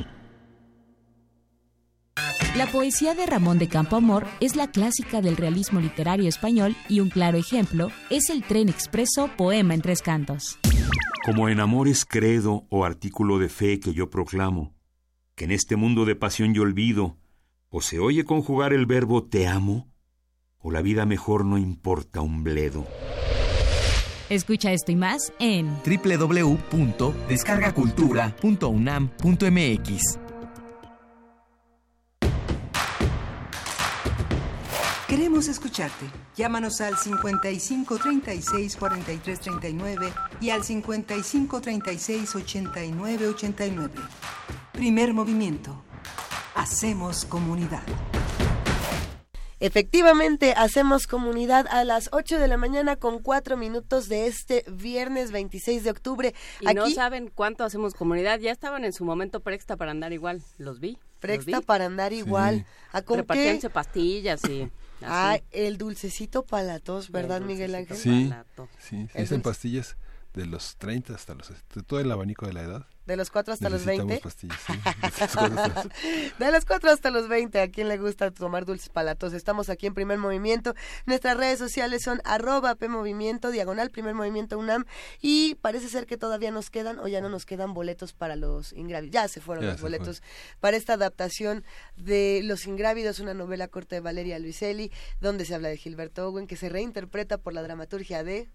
La poesía de Ramón de Campoamor es la clásica del realismo literario español y un claro ejemplo es el Tren Expreso Poema en Tres Cantos. Como en amores credo o artículo de fe que yo proclamo, que en este mundo de pasión yo olvido, o se oye conjugar el verbo te amo, o la vida mejor no importa un bledo. Escucha esto y más en www.descargacultura.unam.mx. Queremos escucharte. Llámanos al 55 36 43 39 y al 55 36 89 89. Primer movimiento. Hacemos comunidad. Efectivamente, hacemos comunidad a las 8 de la mañana con 4 minutos de este viernes 26 de octubre. Y no saben cuánto hacemos comunidad. Ya estaban en su momento presta para andar igual. Los vi. Presta para andar igual. ¿A con Repartíanse pastillas y... Ah, el dulcecito palatos, ¿verdad, Miguel Ángel? Sí, sí, sí, es en pastillas de los 30 hasta los... de todo el abanico de la edad. De los 4 hasta los 20. Pastillas, sí. de los 4 hasta los 20. ¿A quién le gusta tomar dulces palatos? Estamos aquí en Primer Movimiento. Nuestras redes sociales son arroba PMovimiento, diagonal Primer Movimiento UNAM. Y parece ser que todavía nos quedan o ya no nos quedan boletos para los ingrávidos. Ya se fueron Ya los se boletos para esta adaptación de Los Ingrávidos, una novela corta de Valeria Luiselli, donde se habla de Gilberto Owen, que se reinterpreta por la dramaturgia de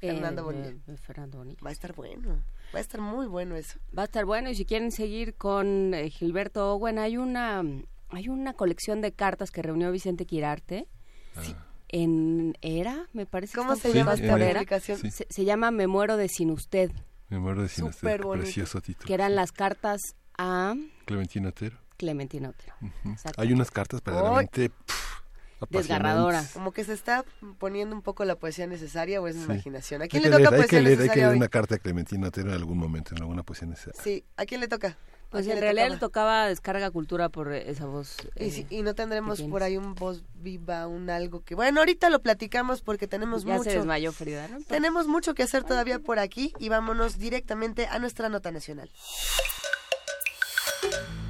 Fernando Eh, Bonilla. eh, Fernando Bonilla. Va a estar bueno. Va a estar muy bueno eso. Va a estar bueno y si quieren seguir con eh, Gilberto Owen, hay una hay una colección de cartas que reunió Vicente Quirarte en Era, me parece. que ¿Cómo están se llama esta publicación? Sí. Se, se llama Me muero de sin usted, Me muero de sin Súper bonito. precioso título. que eran las cartas a Clementina Otero. Clementina Otero. Exacto. Hay unas cartas verdaderamente pff, apasionantes. Como que se está poniendo un poco la poesía necesaria o es mi Sí. imaginación. ¿A quién le toca leer, hay poesía que leer, hay que leer hoy? una carta de Clementina Otero en algún momento, en alguna poesía necesaria. Sí, ¿a quién le toca? Pues ¿A en le realidad le tocaba? tocaba descarga cultura por esa voz. Y, eh, si- y no tendremos por ahí un voz viva, un algo que... Bueno, ahorita lo platicamos porque tenemos Ya mucho... se desmayó Frida, ¿no? Tenemos mucho que hacer todavía por aquí y vámonos directamente a nuestra nota nacional.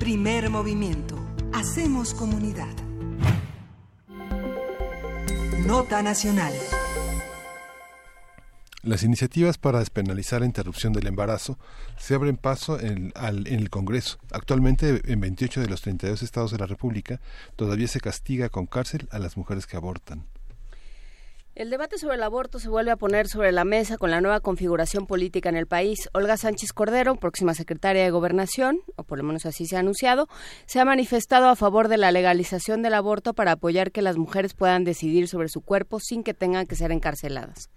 Primer movimiento. Hacemos comunidad. Nota nacional. Las iniciativas para despenalizar la interrupción del embarazo se abren paso en, al- en el Congreso. Actualmente, en 28 de los 32 estados de la República, todavía se castiga con cárcel a las mujeres que abortan. El debate sobre el aborto se vuelve a poner sobre la mesa con la nueva configuración política en el país. Olga Sánchez Cordero, próxima secretaria de Gobernación, o por lo menos así se ha anunciado, se ha manifestado a favor de la legalización del aborto para apoyar que las mujeres puedan decidir sobre su cuerpo sin que tengan que ser encarceladas.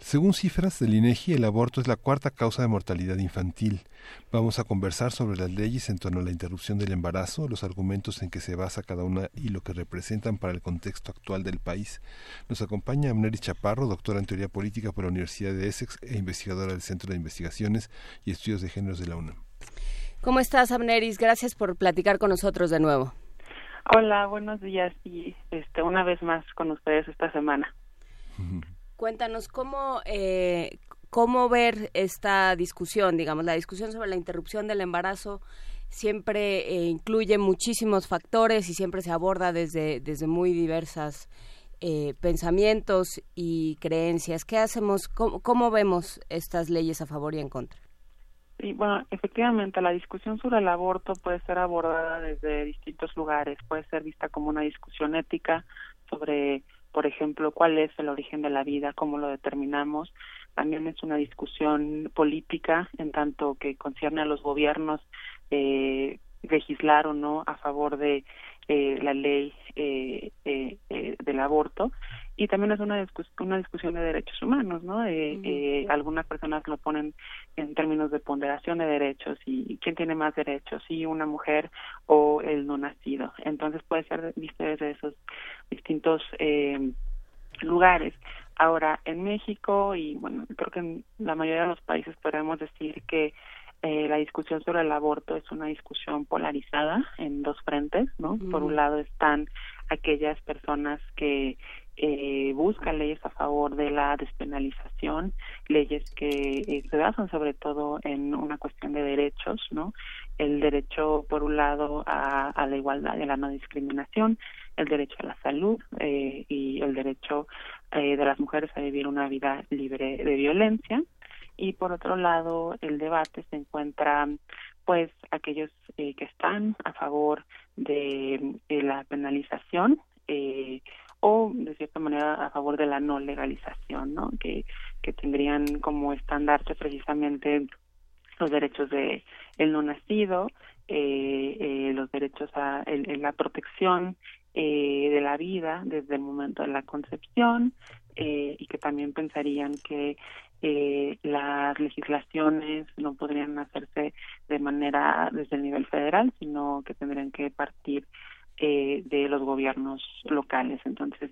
Según cifras del INEGI, el aborto es la cuarta causa de mortalidad infantil. Vamos a conversar sobre las leyes en torno a la interrupción del embarazo, los argumentos en que se basa cada una y lo que representan para el contexto actual del país. Nos acompaña Amneris Chaparro, doctora en teoría política por la Universidad de Essex e investigadora del Centro de Investigaciones y Estudios de Géneros de la UNAM. ¿Cómo estás, Amneris? Gracias por platicar con nosotros de nuevo. Hola, buenos días y este una vez más con ustedes esta semana. Cuéntanos cómo, eh, cómo ver esta discusión, digamos, la discusión sobre la interrupción del embarazo siempre eh, incluye muchísimos factores y siempre se aborda desde, desde muy diversas eh, pensamientos y creencias. ¿Qué hacemos? ¿Cómo, ¿Cómo vemos estas leyes a favor y en contra? Y bueno, efectivamente la discusión sobre el aborto puede ser abordada desde distintos lugares, puede ser vista como una discusión ética sobre por ejemplo, cuál es el origen de la vida, cómo lo determinamos. También es una discusión política en tanto que concierne a los gobiernos eh, legislar o no a favor de eh, la ley eh, eh, eh, del aborto y también es una, discus una discusión de derechos humanos, ¿no? Eh, eh, algunas personas lo ponen en términos de ponderación de derechos y quién tiene más derechos, si una mujer o el no nacido. Entonces puede ser visto desde esos distintos eh, lugares. Ahora, en México y bueno, creo que en la mayoría de los países podemos decir que eh, la discusión sobre el aborto es una discusión polarizada en dos frentes, ¿no? Por un lado están aquellas personas que eh, buscan leyes a favor de la despenalización, leyes que eh, se basan sobre todo en una cuestión de derechos, ¿no? El derecho, por un lado, a, a la igualdad y a la no discriminación, el derecho a la salud eh, y el derecho eh, de las mujeres a vivir una vida libre de violencia y por otro lado el debate se encuentra pues aquellos eh, que están a favor de, de la penalización eh, o de cierta manera a favor de la no legalización, ¿no? Que, que tendrían como estandarte precisamente los derechos de el no nacido, eh, eh, los derechos a el- la protección eh, de la vida desde el momento de la concepción eh, y que también pensarían que eh, las legislaciones no podrían hacerse de manera desde el nivel federal, sino que tendrían que partir eh, de los gobiernos locales. Entonces,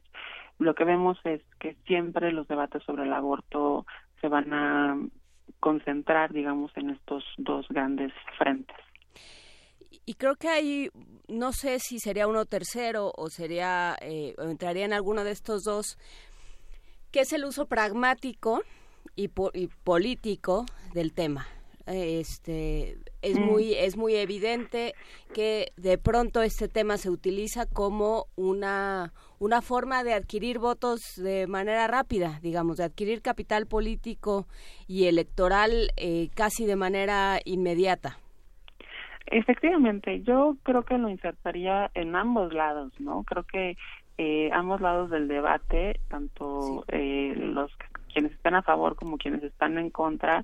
lo que vemos es que siempre los debates sobre el aborto se van a concentrar, digamos, en estos dos grandes frentes. Y creo que hay, no sé si sería uno tercero o sería, eh, entraría en alguno de estos dos, que es el uso pragmático y, po- y político del tema. Este es Mm. muy es muy evidente que de pronto este tema se utiliza como una una forma de adquirir votos de manera rápida, digamos, de adquirir capital político y electoral eh, casi de manera inmediata. Efectivamente, yo creo que lo insertaría en ambos lados, ¿no? Creo que eh, ambos lados del debate, tanto eh, los que- quienes están a favor como quienes están en contra,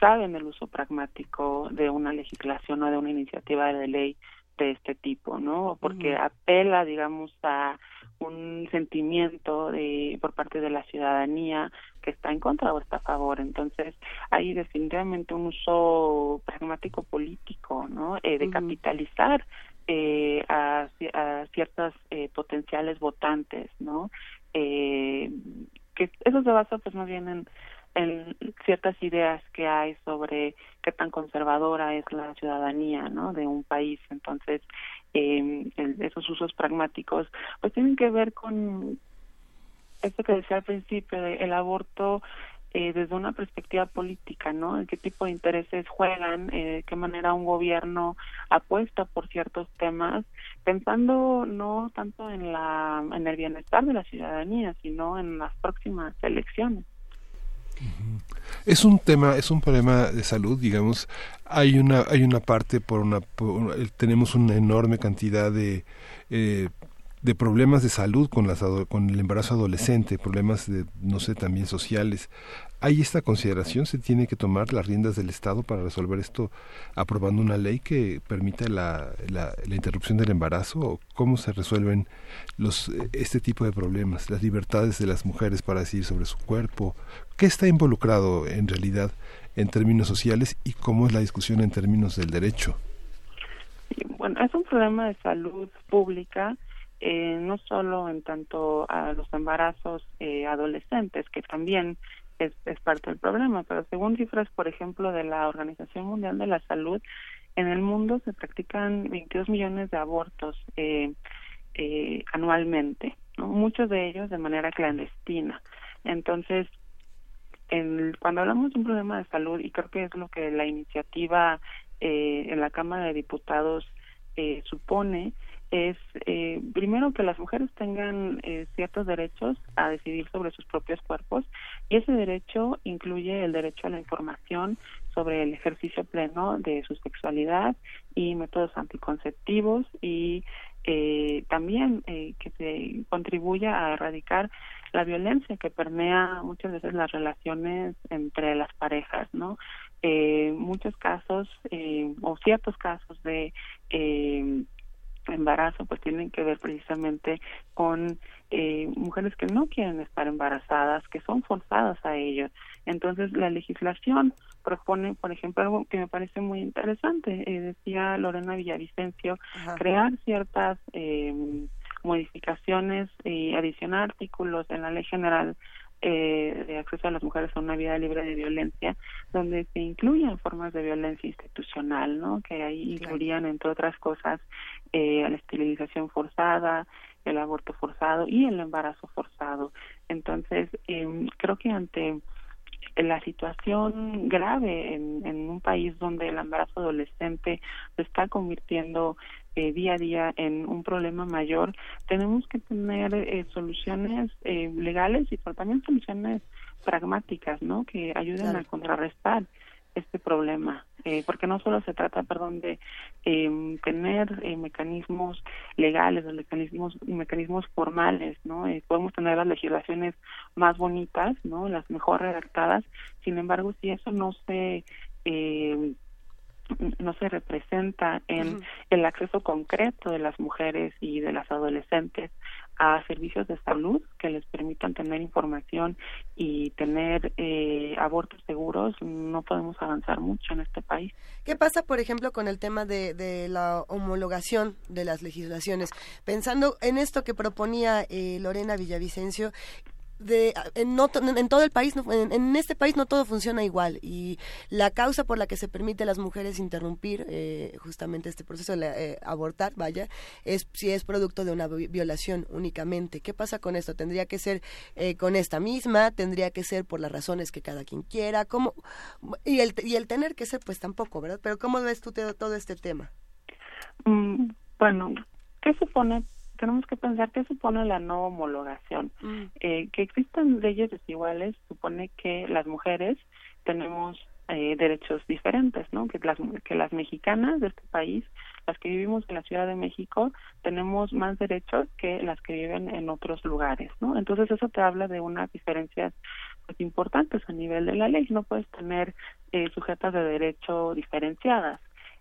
saben el uso pragmático de una legislación o de una iniciativa de ley de este tipo, ¿no? Porque apela, digamos, a un sentimiento de por parte de la ciudadanía que está en contra o está a favor. Entonces, hay definitivamente un uso pragmático político, ¿no? Eh, de capitalizar eh, a, a ciertos eh, potenciales votantes, ¿no? Eh, que eso se basa, pues, más bien en ciertas ideas que hay sobre qué tan conservadora es la ciudadanía no de un país entonces eh, el- esos usos pragmáticos pues tienen que ver con esto que decía al principio el aborto eh, desde una perspectiva política, ¿no? ¿En qué tipo de intereses juegan? Eh, ¿De qué manera un gobierno apuesta por ciertos temas? Pensando no tanto en la en el bienestar de la ciudadanía, sino en las próximas elecciones. Es un tema, es un problema de salud, digamos. Hay una, hay una parte por una, eh, tenemos una enorme cantidad de eh, de problemas de salud con las con el embarazo adolescente, problemas de no sé también sociales. ¿Hay esta consideración? ¿Se tiene que tomar las riendas del Estado para resolver esto aprobando una ley que permita la, la, la interrupción del embarazo? ¿O ¿Cómo se resuelven los, este tipo de problemas? Las libertades de las mujeres para decidir sobre su cuerpo. ¿Qué está involucrado en realidad en términos sociales y cómo es la discusión en términos del derecho? Bueno, es un problema de salud pública, eh, no solo en tanto a los embarazos eh, adolescentes, que también es, es parte del problema, pero según cifras, por ejemplo, de la Organización Mundial de la Salud, en el mundo se practican 22 millones de abortos eh, eh, anualmente, muchos de ellos de manera clandestina. Entonces, en- cuando hablamos de un problema de salud, y creo que es lo que la iniciativa eh, en la Cámara de Diputados eh, supone, es eh, primero que las mujeres tengan eh, ciertos derechos a decidir sobre sus propios cuerpos y ese derecho incluye el derecho a la información sobre el ejercicio pleno de su sexualidad y métodos anticonceptivos y eh, también eh, que se contribuya a erradicar la violencia que permea muchas veces las relaciones entre las parejas, ¿no? Eh, muchos casos eh, o ciertos casos de embarazo pues tienen que ver precisamente con eh, mujeres que no quieren estar embarazadas, que son forzadas a ello. Entonces la legislación propone, por ejemplo, algo que me parece muy interesante, eh, decía Lorena Villavicencio, crear ciertas eh, modificaciones y adicionar artículos en la Ley General eh, de acceso a las mujeres a una vida libre de violencia, donde se incluyan formas de violencia institucional, ¿no? Que ahí incluirían, entre otras cosas, eh, la esterilización forzada, el aborto forzado y el embarazo forzado. Entonces, eh, creo que ante la situación grave en, en un país donde el embarazo adolescente se está convirtiendo eh, día a día en un problema mayor, tenemos que tener eh, soluciones eh, legales y también soluciones pragmáticas, ¿no? Que ayuden a contrarrestar este problema, eh, porque no solo se trata, perdón, de eh, tener eh, mecanismos legales, de mecanismos mecanismos formales, ¿no? Eh, podemos tener las legislaciones más bonitas, ¿no? Las mejor redactadas, sin embargo, si eso no se eh, no se representa en el acceso concreto de las mujeres y de las adolescentes a servicios de salud que les permitan tener información y tener eh, abortos seguros, no podemos avanzar mucho en este país. ¿Qué pasa, por ejemplo, con el tema de, de la homologación de las legislaciones? Pensando en esto que proponía eh, Lorena Villavicencio de en, no, en todo el país en, en, este país no todo funciona igual. Y la causa por la que se permite a las mujeres interrumpir eh, justamente este proceso de eh, abortar vaya es si es producto de una violación únicamente. Qué pasa con esto tendría que ser eh, con esta misma tendría que ser por las razones que cada quien quiera cómo y el y el tener que ser pues tampoco verdad pero cómo ves tú todo este tema mm, bueno qué supone tenemos que pensar qué supone la no homologación. Mm. Eh, que existan leyes desiguales supone que las mujeres tenemos eh, derechos diferentes, ¿no? Que las, que las mexicanas de este país, las que vivimos en la Ciudad de México, tenemos más derechos que las que viven en otros lugares, ¿no? Entonces eso te habla de unas diferencias pues, importantes a nivel de la ley. No puedes tener eh, sujetas de derecho diferenciadas.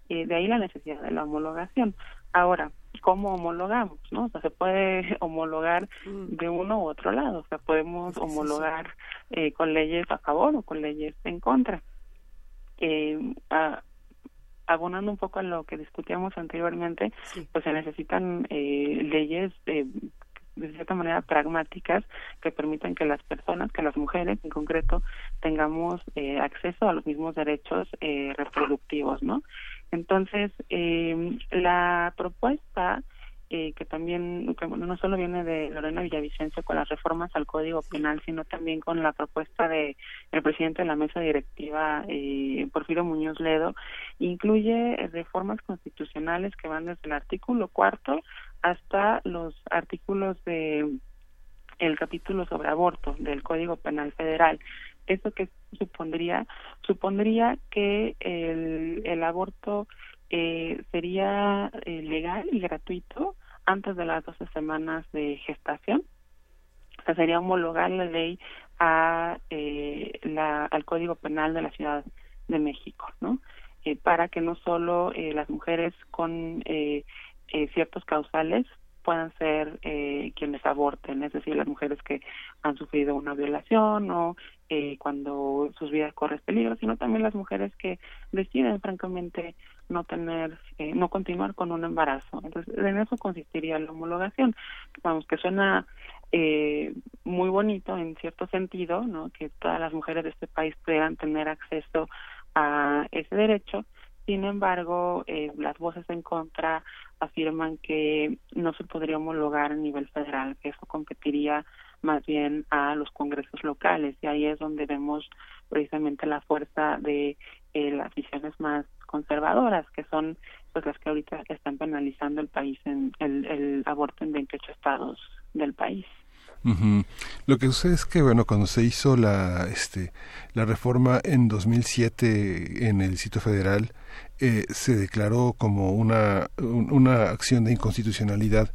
Eh, de ahí la necesidad de la homologación. Ahora, ¿cómo homologamos? ¿no? O sea, se puede homologar de uno u otro lado. O sea, podemos homologar eh, con leyes a favor o con leyes en contra. Eh, a, abonando un poco a lo que discutíamos anteriormente, pues se necesitan eh, leyes de cierta manera pragmáticas que permitan que las personas, que las mujeres en concreto, tengamos eh, acceso a los mismos derechos eh, reproductivos, ¿no? Entonces, eh, la propuesta eh, que también que, bueno, no solo viene de Lorena Villavicencio con las reformas al Código Penal, sino también con la propuesta de el presidente de la mesa directiva, eh, Porfirio Muñoz Ledo, incluye reformas constitucionales que van desde el artículo cuarto hasta los artículos de el capítulo sobre aborto del Código Penal Federal. ¿Eso que supondría? Supondría que el, el aborto eh, sería eh, legal y gratuito antes de las 12 semanas de gestación. O sea, sería homologar la ley a, eh, la, al Código Penal de la Ciudad de México, ¿no? Eh, para que no solo eh, las mujeres con eh, eh, ciertos causales puedan ser quienes aborten, es decir, las mujeres que han sufrido una violación o cuando sus vidas corren peligro, sino también las mujeres que deciden francamente no tener, eh, no continuar con un embarazo. Entonces, en eso consistiría la homologación. Vamos, que suena eh, muy bonito en cierto sentido, ¿no? Que todas las mujeres de este país puedan tener acceso a ese derecho. Sin embargo, eh, las voces en contra afirman que no se podría homologar a nivel federal, que eso competiría más bien a los congresos locales y ahí es donde vemos precisamente la fuerza de eh, las visiones más conservadoras que son pues las que ahorita están penalizando el país en el, aborto en 28 estados del país. Lo que sucede es que, bueno, cuando se hizo la, este, la reforma en 2007 en el sitio federal, eh, se declaró como una, una acción de inconstitucionalidad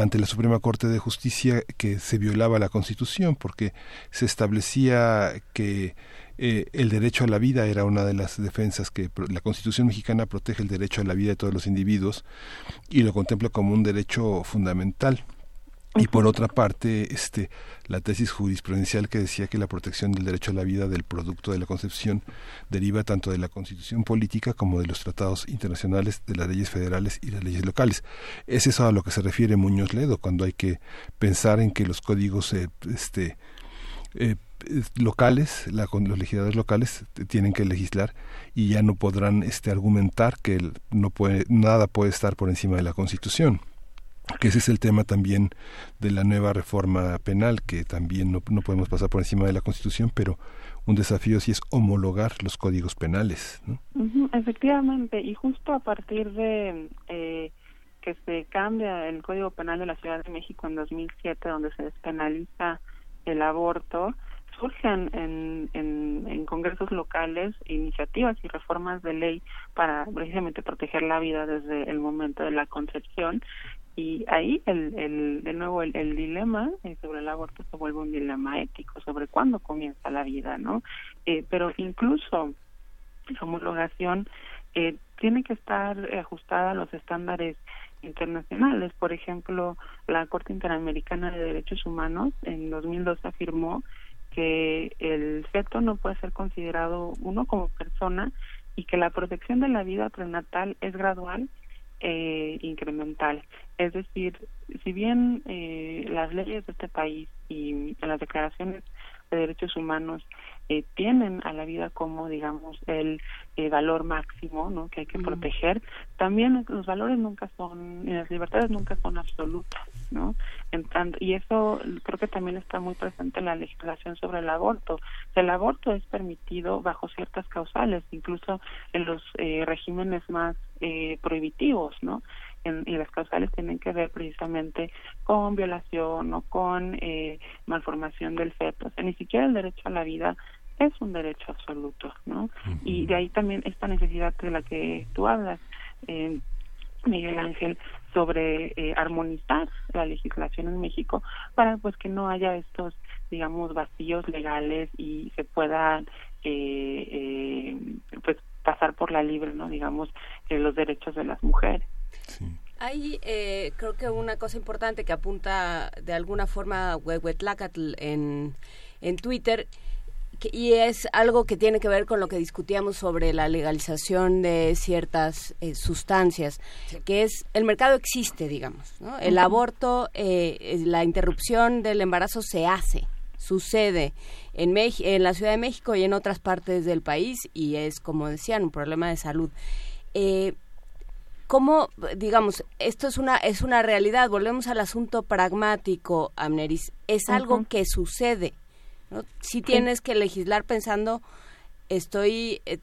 ante la Suprema Corte de Justicia que se violaba la Constitución porque se establecía que eh, el derecho a la vida era una de las defensas que la Constitución mexicana protege el derecho a la vida de todos los individuos y lo contempla como un derecho fundamental. Y por otra parte este la tesis jurisprudencial que decía que la protección del derecho a la vida del producto de la concepción deriva tanto de la constitución política como de los tratados internacionales de las leyes federales y las leyes locales. Es eso a lo que se refiere Muñoz Ledo cuando hay que pensar en que los códigos eh, este eh, locales, la, los legisladores locales tienen que legislar y ya no podrán este argumentar que no puede nada puede estar por encima de la Constitución que ese es el tema también de la nueva reforma penal, que también no, no, podemos pasar por encima de la Constitución, pero un desafío sí es homologar los códigos penales. ¿no? efectivamente, y justo a partir de eh, que se cambia el Código Penal de la Ciudad de México en 2007, donde se despenaliza el aborto, surgen en, en, congresos locales iniciativas y reformas de ley para precisamente proteger la vida desde el momento de la concepción. Y ahí el, el de nuevo el, el dilema eh, sobre el aborto se vuelve un dilema ético sobre cuándo comienza la vida no eh, pero incluso la homologación eh, tiene que estar ajustada a los estándares internacionales. Por ejemplo la Corte Interamericana de Derechos Humanos en 2002 afirmó que el feto no puede ser considerado uno como persona y que la protección de la vida prenatal es gradual eh, incremental. Es decir, si bien eh, las leyes de este país y las declaraciones de derechos humanos eh, tienen a la vida como, digamos, el eh, valor máximo ¿no? que hay que proteger, también los valores nunca son, y las libertades nunca son absolutas. ¿no? y eso creo que también está muy presente en la legislación sobre el aborto. El aborto es permitido bajo ciertas causales, incluso en los eh, regímenes más eh, prohibitivos, ¿no? Y las causales tienen que ver precisamente con violación o con eh, malformación del feto. O sea, ni siquiera el derecho a la vida es un derecho absoluto, ¿no? Y de ahí también esta necesidad de la que tú hablas, eh, Miguel Ángel, sobre eh, armonizar la legislación en México para pues que no haya estos digamos vacíos legales y se puedan eh, eh, pues pasar por la libre no digamos eh, los derechos de las mujeres Hay, eh, creo que una cosa importante que apunta de alguna forma Huehuetlacatl en, en Twitter y es algo que tiene que ver con lo que discutíamos sobre la legalización de ciertas eh, sustancias, que es el mercado existe, digamos, ¿no? El aborto, eh, la interrupción del embarazo se hace, sucede en, en la Ciudad de México y en otras partes del país y es, como decían, un problema de salud. Eh, ¿Cómo, digamos, esto es una, es una realidad? Volvemos al asunto pragmático, Amneris. Es algo que sucede si tienes que legislar pensando, estoy, eh,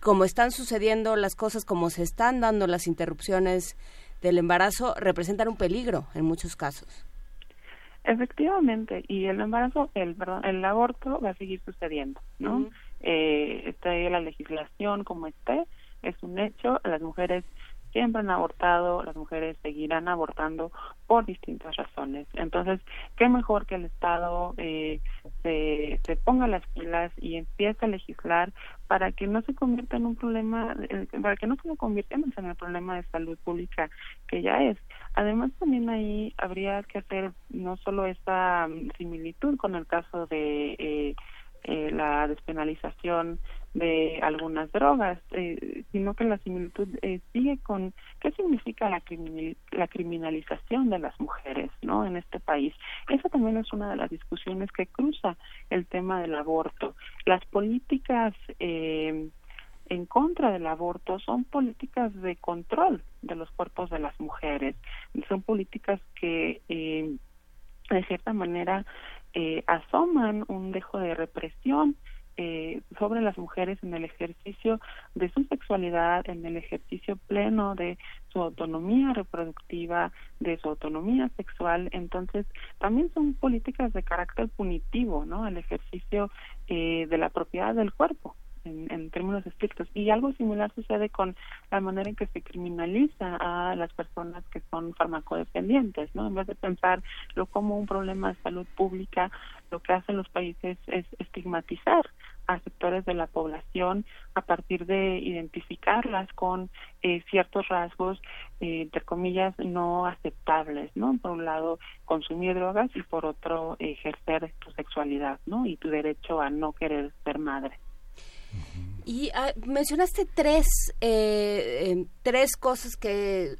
como están sucediendo las cosas, como se están dando las interrupciones del embarazo, representan un peligro en muchos casos. Efectivamente, y el embarazo, el perdón, el aborto va a seguir sucediendo, ¿no? eh, está la legislación como esté, es un hecho, las mujeres siempre han abortado, las mujeres seguirán abortando por distintas razones. Entonces, qué mejor que el Estado eh, se, se, ponga las pilas y empiece a legislar para que no se convierta en un problema, eh, para que no se convirtamos en el problema de salud pública que ya es. Además, también ahí habría que hacer no solo esta mm, similitud con el caso de eh, eh, la despenalización de algunas drogas, eh, sino que la similitud eh, sigue con qué significa la, la criminalización de las mujeres, ¿no? En este país. Esa también es una de las discusiones que cruza el tema del aborto. Las políticas eh, en contra del aborto son políticas de control de los cuerpos de las mujeres, son políticas que eh, de cierta manera eh, asoman un dejo de represión eh, sobre las mujeres en el ejercicio de su sexualidad, en el ejercicio pleno de su autonomía reproductiva, de su autonomía sexual. Entonces, también son políticas de carácter punitivo, ¿no? El ejercicio eh, de la propiedad del cuerpo en, términos estrictos. Y algo similar sucede con la manera en que se criminaliza a las personas que son farmacodependientes, ¿no? En vez de pensarlo como un problema de salud pública, lo que hacen los países es estigmatizar a sectores de la población a partir de identificarlas con eh, ciertos rasgos, eh, entre comillas, no aceptables, ¿no? Por un lado, consumir drogas y por otro, ejercer tu sexualidad, ¿no? Y tu derecho a no querer ser madre. Y ah, mencionaste tres, eh, eh, tres cosas que,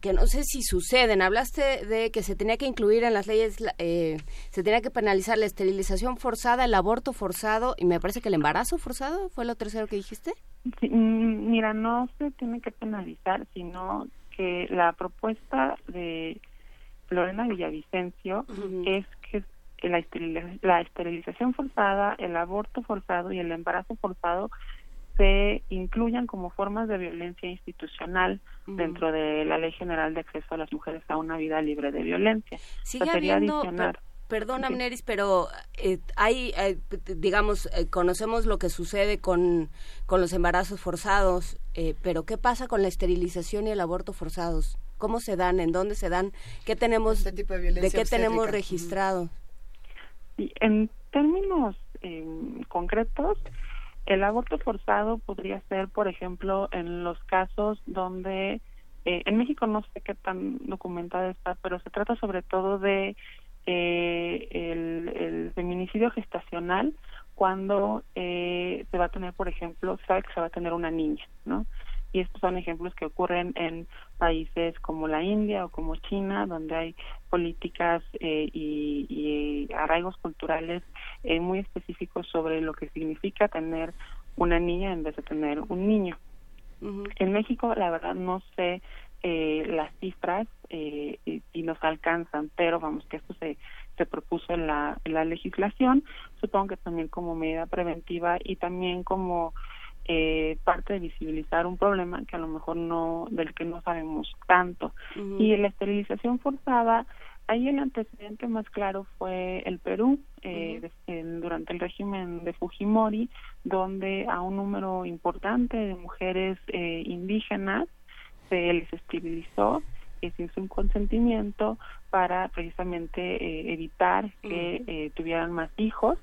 que no sé si suceden. Hablaste de que se tenía que incluir en las leyes, eh, se tenía que penalizar la esterilización forzada, el aborto forzado y me parece que el embarazo forzado fue lo tercero que dijiste. Mm, mira, no se tiene que penalizar, sino que la propuesta de Lorena Villavicencio es que la, esterilización forzada, el aborto forzado y el embarazo forzado se incluyan como formas de violencia institucional dentro de la Ley General de Acceso a las Mujeres a una Vida Libre de Violencia. Sigue habiendo, perdona, pero eh, hay, eh, digamos, eh, conocemos lo que sucede con, con los embarazos forzados, pero ¿qué pasa con la esterilización y el aborto forzados? ¿Cómo se dan? ¿En dónde se dan? ¿Qué tenemos, este de, qué tenemos registrado? En términos em, concretos, el aborto forzado podría ser, por ejemplo, en los casos donde eh, en México no sé qué tan documentada está, pero se trata sobre todo de eh, el, el, feminicidio gestacional cuando eh, se va a tener, por ejemplo, se sabe que se va a tener una niña, ¿no? y estos son ejemplos que ocurren en países como la India o como China, donde hay políticas eh, y, arraigos culturales eh, muy específicos sobre lo que significa tener una niña en vez de tener un niño. En México, la verdad, no sé eh, las cifras eh, y, nos alcanzan, pero vamos que esto se se propuso en la, en la legislación, supongo que también como medida preventiva y también como eh, parte de visibilizar un problema que a lo mejor no del que no sabemos tanto. Y la esterilización forzada ahí el antecedente más claro fue el Perú eh, durante el régimen de Fujimori donde a un número importante de mujeres eh, indígenas se les esterilizó sin su consentimiento para precisamente evitar que tuvieran más hijos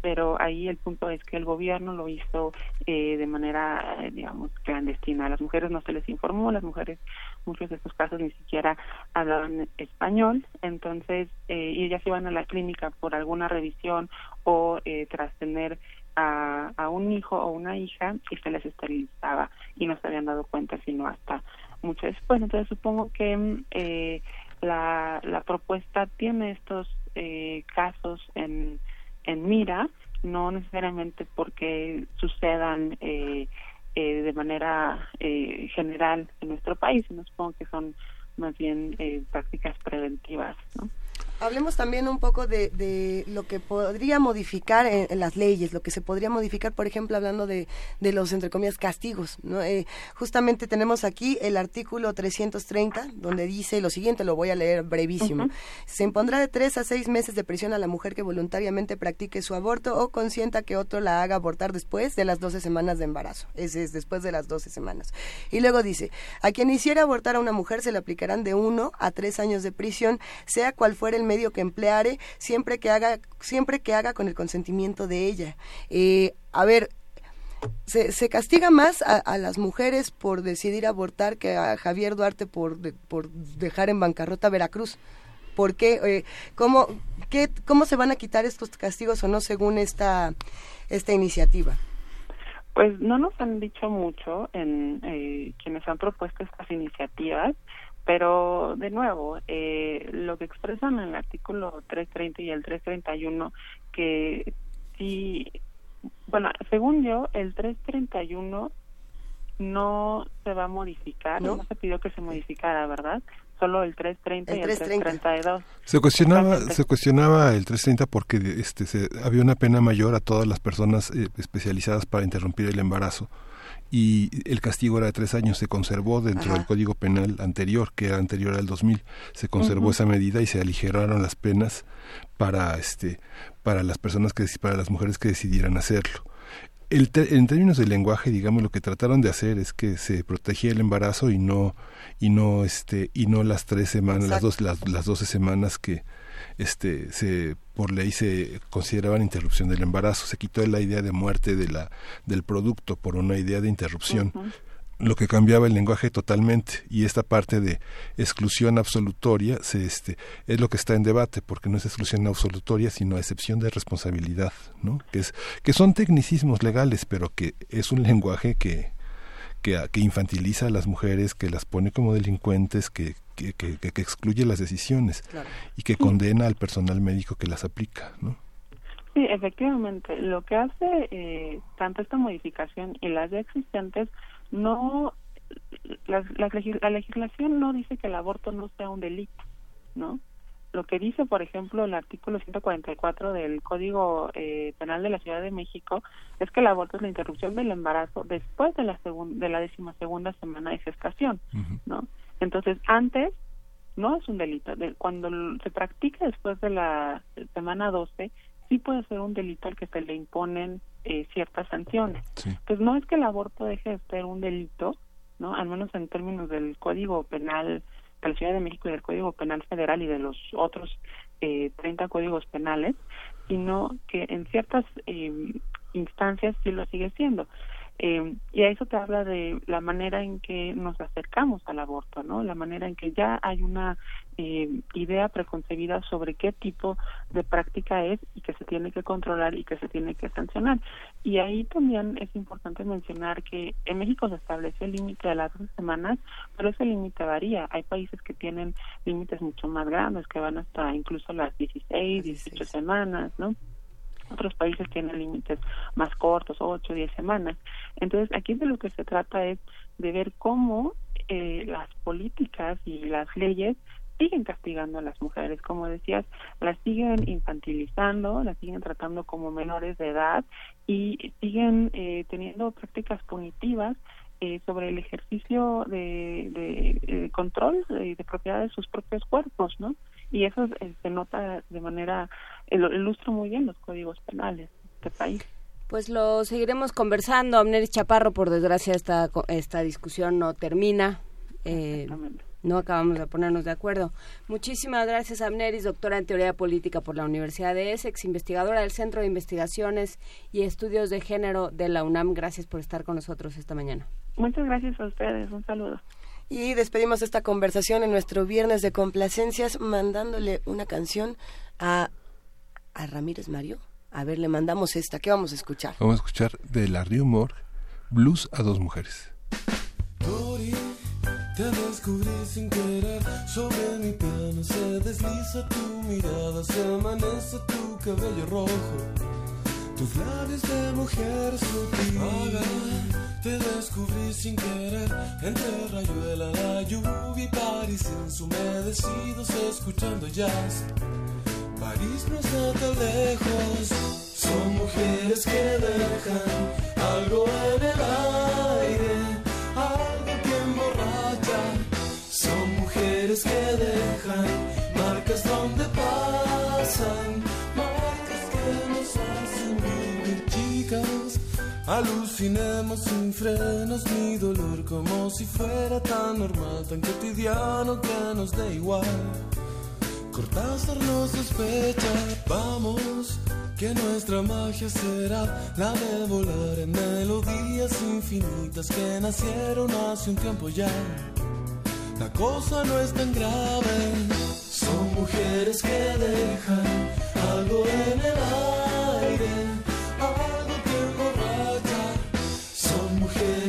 pero ahí el punto es que el gobierno lo hizo eh, de manera, eh, digamos, clandestina. A las mujeres no se les informó, las mujeres, muchos de estos casos ni siquiera hablaban español, entonces eh, ellas iban a la clínica por alguna revisión o eh, tras tener a, a un hijo o una hija y se les esterilizaba y no se habían dado cuenta sino hasta mucho después. Entonces supongo que eh, la, la propuesta tiene estos eh, casos en en mira, no necesariamente porque sucedan eh, eh, de manera eh, general en nuestro país, sino supongo que son más bien prácticas preventivas. ¿no? Hablemos también un poco de, de lo que podría modificar en, las leyes, lo que se podría modificar, por ejemplo, hablando de, de los, entre comillas, castigos. ¿no? Eh, justamente tenemos aquí el artículo 330, donde dice lo siguiente, lo voy a leer brevísimo. Se impondrá de tres a seis meses de prisión a la mujer que voluntariamente practique su aborto o consienta que otro la haga abortar después de las 12 semanas de embarazo. Ese es después de las 12 semanas. Y luego dice, a quien hiciera abortar a una mujer se le aplicarán de uno a tres años de prisión, sea cual fuera el medio que empleare siempre que haga siempre que haga con el consentimiento de ella eh, a ver se, se, castiga más a, las mujeres por decidir abortar que a Javier Duarte por, por dejar en bancarrota Veracruz. ¿Por qué? Eh, ¿cómo, qué, ¿Cómo se van a quitar estos castigos o no según esta, esta iniciativa? Pues no nos han dicho mucho en eh, quienes han propuesto estas iniciativas. Pero, de nuevo, eh, lo que expresan en el artículo 330 y el 331, que si, bueno, según yo, el 331 no se va a modificar, no, se pidió que se modificara, ¿verdad? solo el 330 y el 332. Se cuestionaba, se cuestionaba el 330 porque este, se, había una pena mayor a todas las personas eh, especializadas para interrumpir el embarazo y el castigo era de tres años. Se conservó dentro del Código Penal anterior, que era anterior al 2000. Se conservó esa medida y se aligeraron las penas para, este, para las personas que, para las mujeres que decidieran hacerlo. El en términos de lenguaje, digamos, lo que trataron de hacer es que se protegía el embarazo y no y no este y no las tres semanas, las dos las, las doce semanas que este se por ley se consideraban interrupción del embarazo. Se quitó la idea de muerte de la del producto por una idea de interrupción lo que cambiaba el lenguaje totalmente. Y esta parte de exclusión absolutoria se este es lo que está en debate porque no es exclusión absolutoria sino excepción de responsabilidad no que es que son tecnicismos legales pero que es un lenguaje que que, que infantiliza a las mujeres que las pone como delincuentes que que, que, que excluye las decisiones y que condena al personal médico que las aplica no Sí, efectivamente. Lo que hace eh, tanto esta modificación y las ya existentes no la, la, legislación no dice que el aborto no sea un delito, ¿no? Lo que dice, por ejemplo, el artículo 144 del Código eh, Penal de la Ciudad de México es que el aborto es la interrupción del embarazo después de la de la decimosegunda semana de gestación, ¿no? Entonces, antes no es un delito. cuando se practica después de la semana 12, sí puede ser un delito al que se le imponen eh, ciertas sanciones. Pues no es que el aborto deje de ser un delito, ¿no? Al menos en términos del Código Penal de la Ciudad de México y del Código Penal Federal y de los otros eh, 30 códigos penales, sino que en ciertas eh, instancias sí lo sigue siendo. Eh, y a eso te habla de la manera en que nos acercamos al aborto, ¿no? La manera en que ya hay una eh, idea preconcebida sobre qué tipo de práctica es y que se tiene que controlar y que se tiene que sancionar. Y ahí también es importante mencionar que en México se establece el límite de las dos semanas, pero ese límite varía. Hay países que tienen límites mucho más grandes, que van hasta incluso las 16, 18 semanas, ¿no? Otros países tienen límites más cortos, 8, 10 semanas. Entonces, aquí de lo que se trata es de ver cómo eh, las políticas y las leyes siguen castigando a las mujeres, como decías, las siguen infantilizando, las siguen tratando como menores de edad y siguen eh, teniendo prácticas punitivas eh, sobre el ejercicio de, de, control de, de, propiedad de sus propios cuerpos, ¿no? Y eso se nota de manera ilustra muy bien los códigos penales de este país. Pues lo seguiremos conversando. Amneris Chaparro, por desgracia, esta, esta discusión no termina. Eh, no acabamos de ponernos de acuerdo. Muchísimas gracias, Amneris, doctora en Teoría Política por la Universidad de Essex, investigadora del Centro de Investigaciones y Estudios de Género de la UNAM. Gracias por estar con nosotros esta mañana. Muchas gracias a ustedes. Un saludo. Y despedimos esta conversación en nuestro viernes de complacencias mandándole una canción a a Ramírez Mario. A ver, le mandamos esta. ¿Qué vamos a escuchar? Vamos a escuchar de la Rio Morg, Blues a dos mujeres. te descubrí sin querer. Sobre mi piano se desliza tu mirada, se amanece tu cabello rojo. Tus labios de mujer sutil. te descubrí sin querer. Entre rayuela, la lluvia y París ensumedecidos escuchando jazz. París no está tan lejos. Son mujeres que dejan algo en el aire, algo que emborracha. Son mujeres que dejan Alucinemos sin frenos ni dolor como si fuera tan normal, tan cotidiano que nos da igual. Cortázar nos sospecha, vamos, que nuestra magia será la de volar en melodías infinitas que nacieron hace un tiempo ya. La cosa no es tan grave, son mujeres que dejan algo en el aire,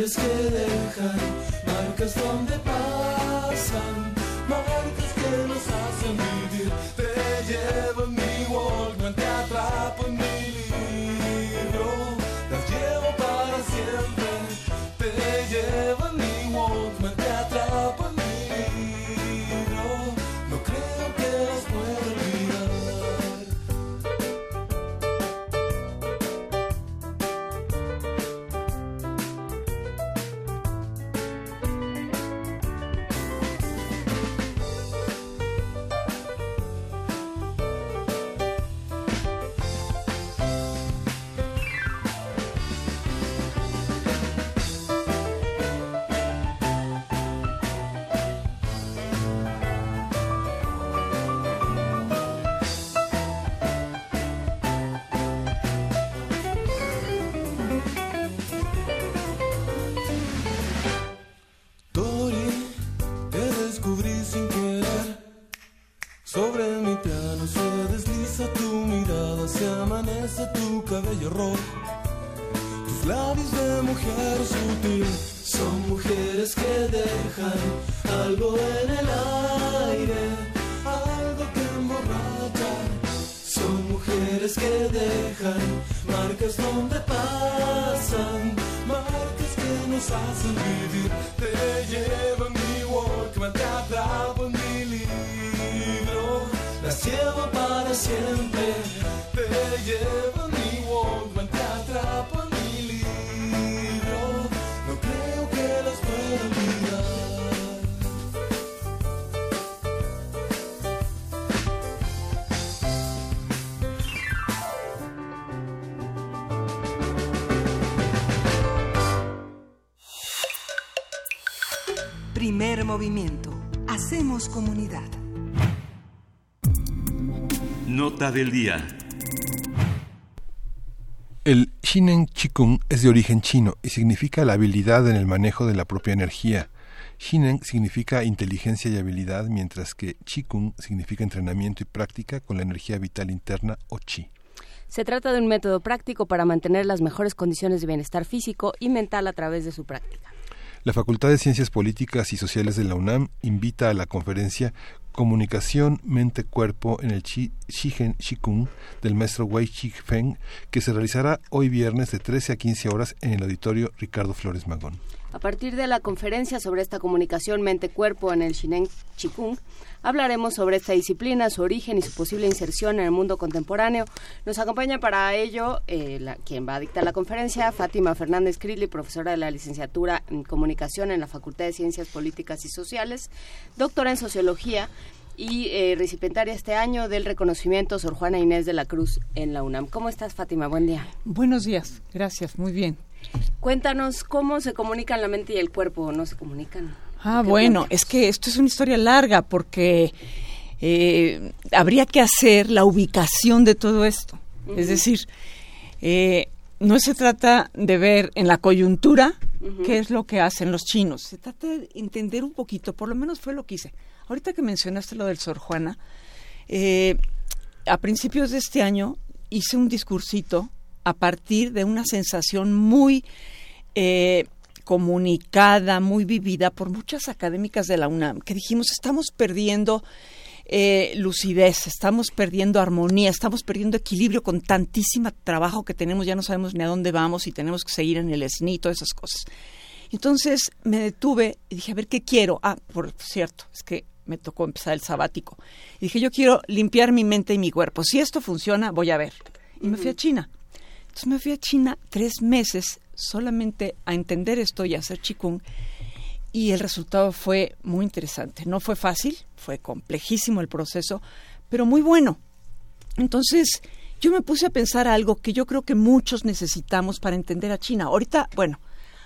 mujeres que dejan marcas donde pasan, marcas que nos hacen vivir. Te llevo en mi Walkman, te atrapo en mi se amanece tu cabello rojo, tus labios de mujer sutil. Son mujeres que dejan algo en el aire, algo que emborracha. Son mujeres que dejan marcas donde pasan, marcas que nos hacen vivir. Te llevan mi Walkman, te atrapan mi libro, las llevo para siempre te llevo en mi Walkman, te atrapo en mi libro, no creo que las pueda olvidar. Primer movimiento. Hacemos comunidad. Nota del día. Shinen Chikung es de origen chino y significa la habilidad en el manejo de la propia energía. Shinen significa inteligencia y habilidad, mientras que Chikung significa entrenamiento y práctica con la energía vital interna o chi. Se trata de un método práctico para mantener las mejores condiciones de bienestar físico y mental a través de su práctica. La Facultad de Ciencias Políticas y Sociales de la UNAM invita a la conferencia Comunicación Mente-Cuerpo en el Shigen Shikung del maestro Wei Chi Feng, que se realizará hoy viernes de 13 a 15 horas en el auditorio Ricardo Flores Magón. A partir de la conferencia sobre esta comunicación mente-cuerpo en el Shinen Chikung, hablaremos sobre esta disciplina, su origen y su posible inserción en el mundo contemporáneo. Nos acompaña para ello eh, la- quien va a dictar la conferencia, Fátima Fernández Crilly, profesora de la licenciatura en comunicación en la Facultad de Ciencias Políticas y Sociales, doctora en sociología y eh, recipientaria este año del reconocimiento Sor Juana Inés de la Cruz en la UNAM. ¿Cómo estás, Fátima? Buen día. Buenos días, gracias, muy bien. Cuéntanos cómo se comunican la mente y el cuerpo, ¿o no se comunican? Ah, ¿Qué bueno, es que esto es una historia larga porque eh, habría que hacer la ubicación de todo esto. Es decir, eh, no se trata de ver en la coyuntura qué es lo que hacen los chinos. Se trata de entender un poquito, por lo menos fue lo que hice. Ahorita que mencionaste lo del Sor Juana, eh, a principios de este año hice un discursito a partir de una sensación muy eh, comunicada, muy vivida por muchas académicas de la UNAM, que dijimos, estamos perdiendo eh, lucidez, estamos perdiendo armonía, estamos perdiendo equilibrio con tantísimo trabajo que tenemos, ya no sabemos ni a dónde vamos y tenemos que seguir en el SNI, todas esas cosas. Entonces me detuve y dije, a ver, ¿qué quiero? Ah, por cierto, es que me tocó empezar el sabático. Y dije, yo quiero limpiar mi mente y mi cuerpo. Si esto funciona, voy a ver. Y me fui a China. Entonces me fui a China tres meses solamente a entender esto y a hacer chikung. Y el resultado fue muy interesante. No fue fácil, fue complejísimo el proceso, pero muy bueno. Entonces, yo me puse a pensar algo que yo creo que muchos necesitamos para entender a China. Ahorita, bueno,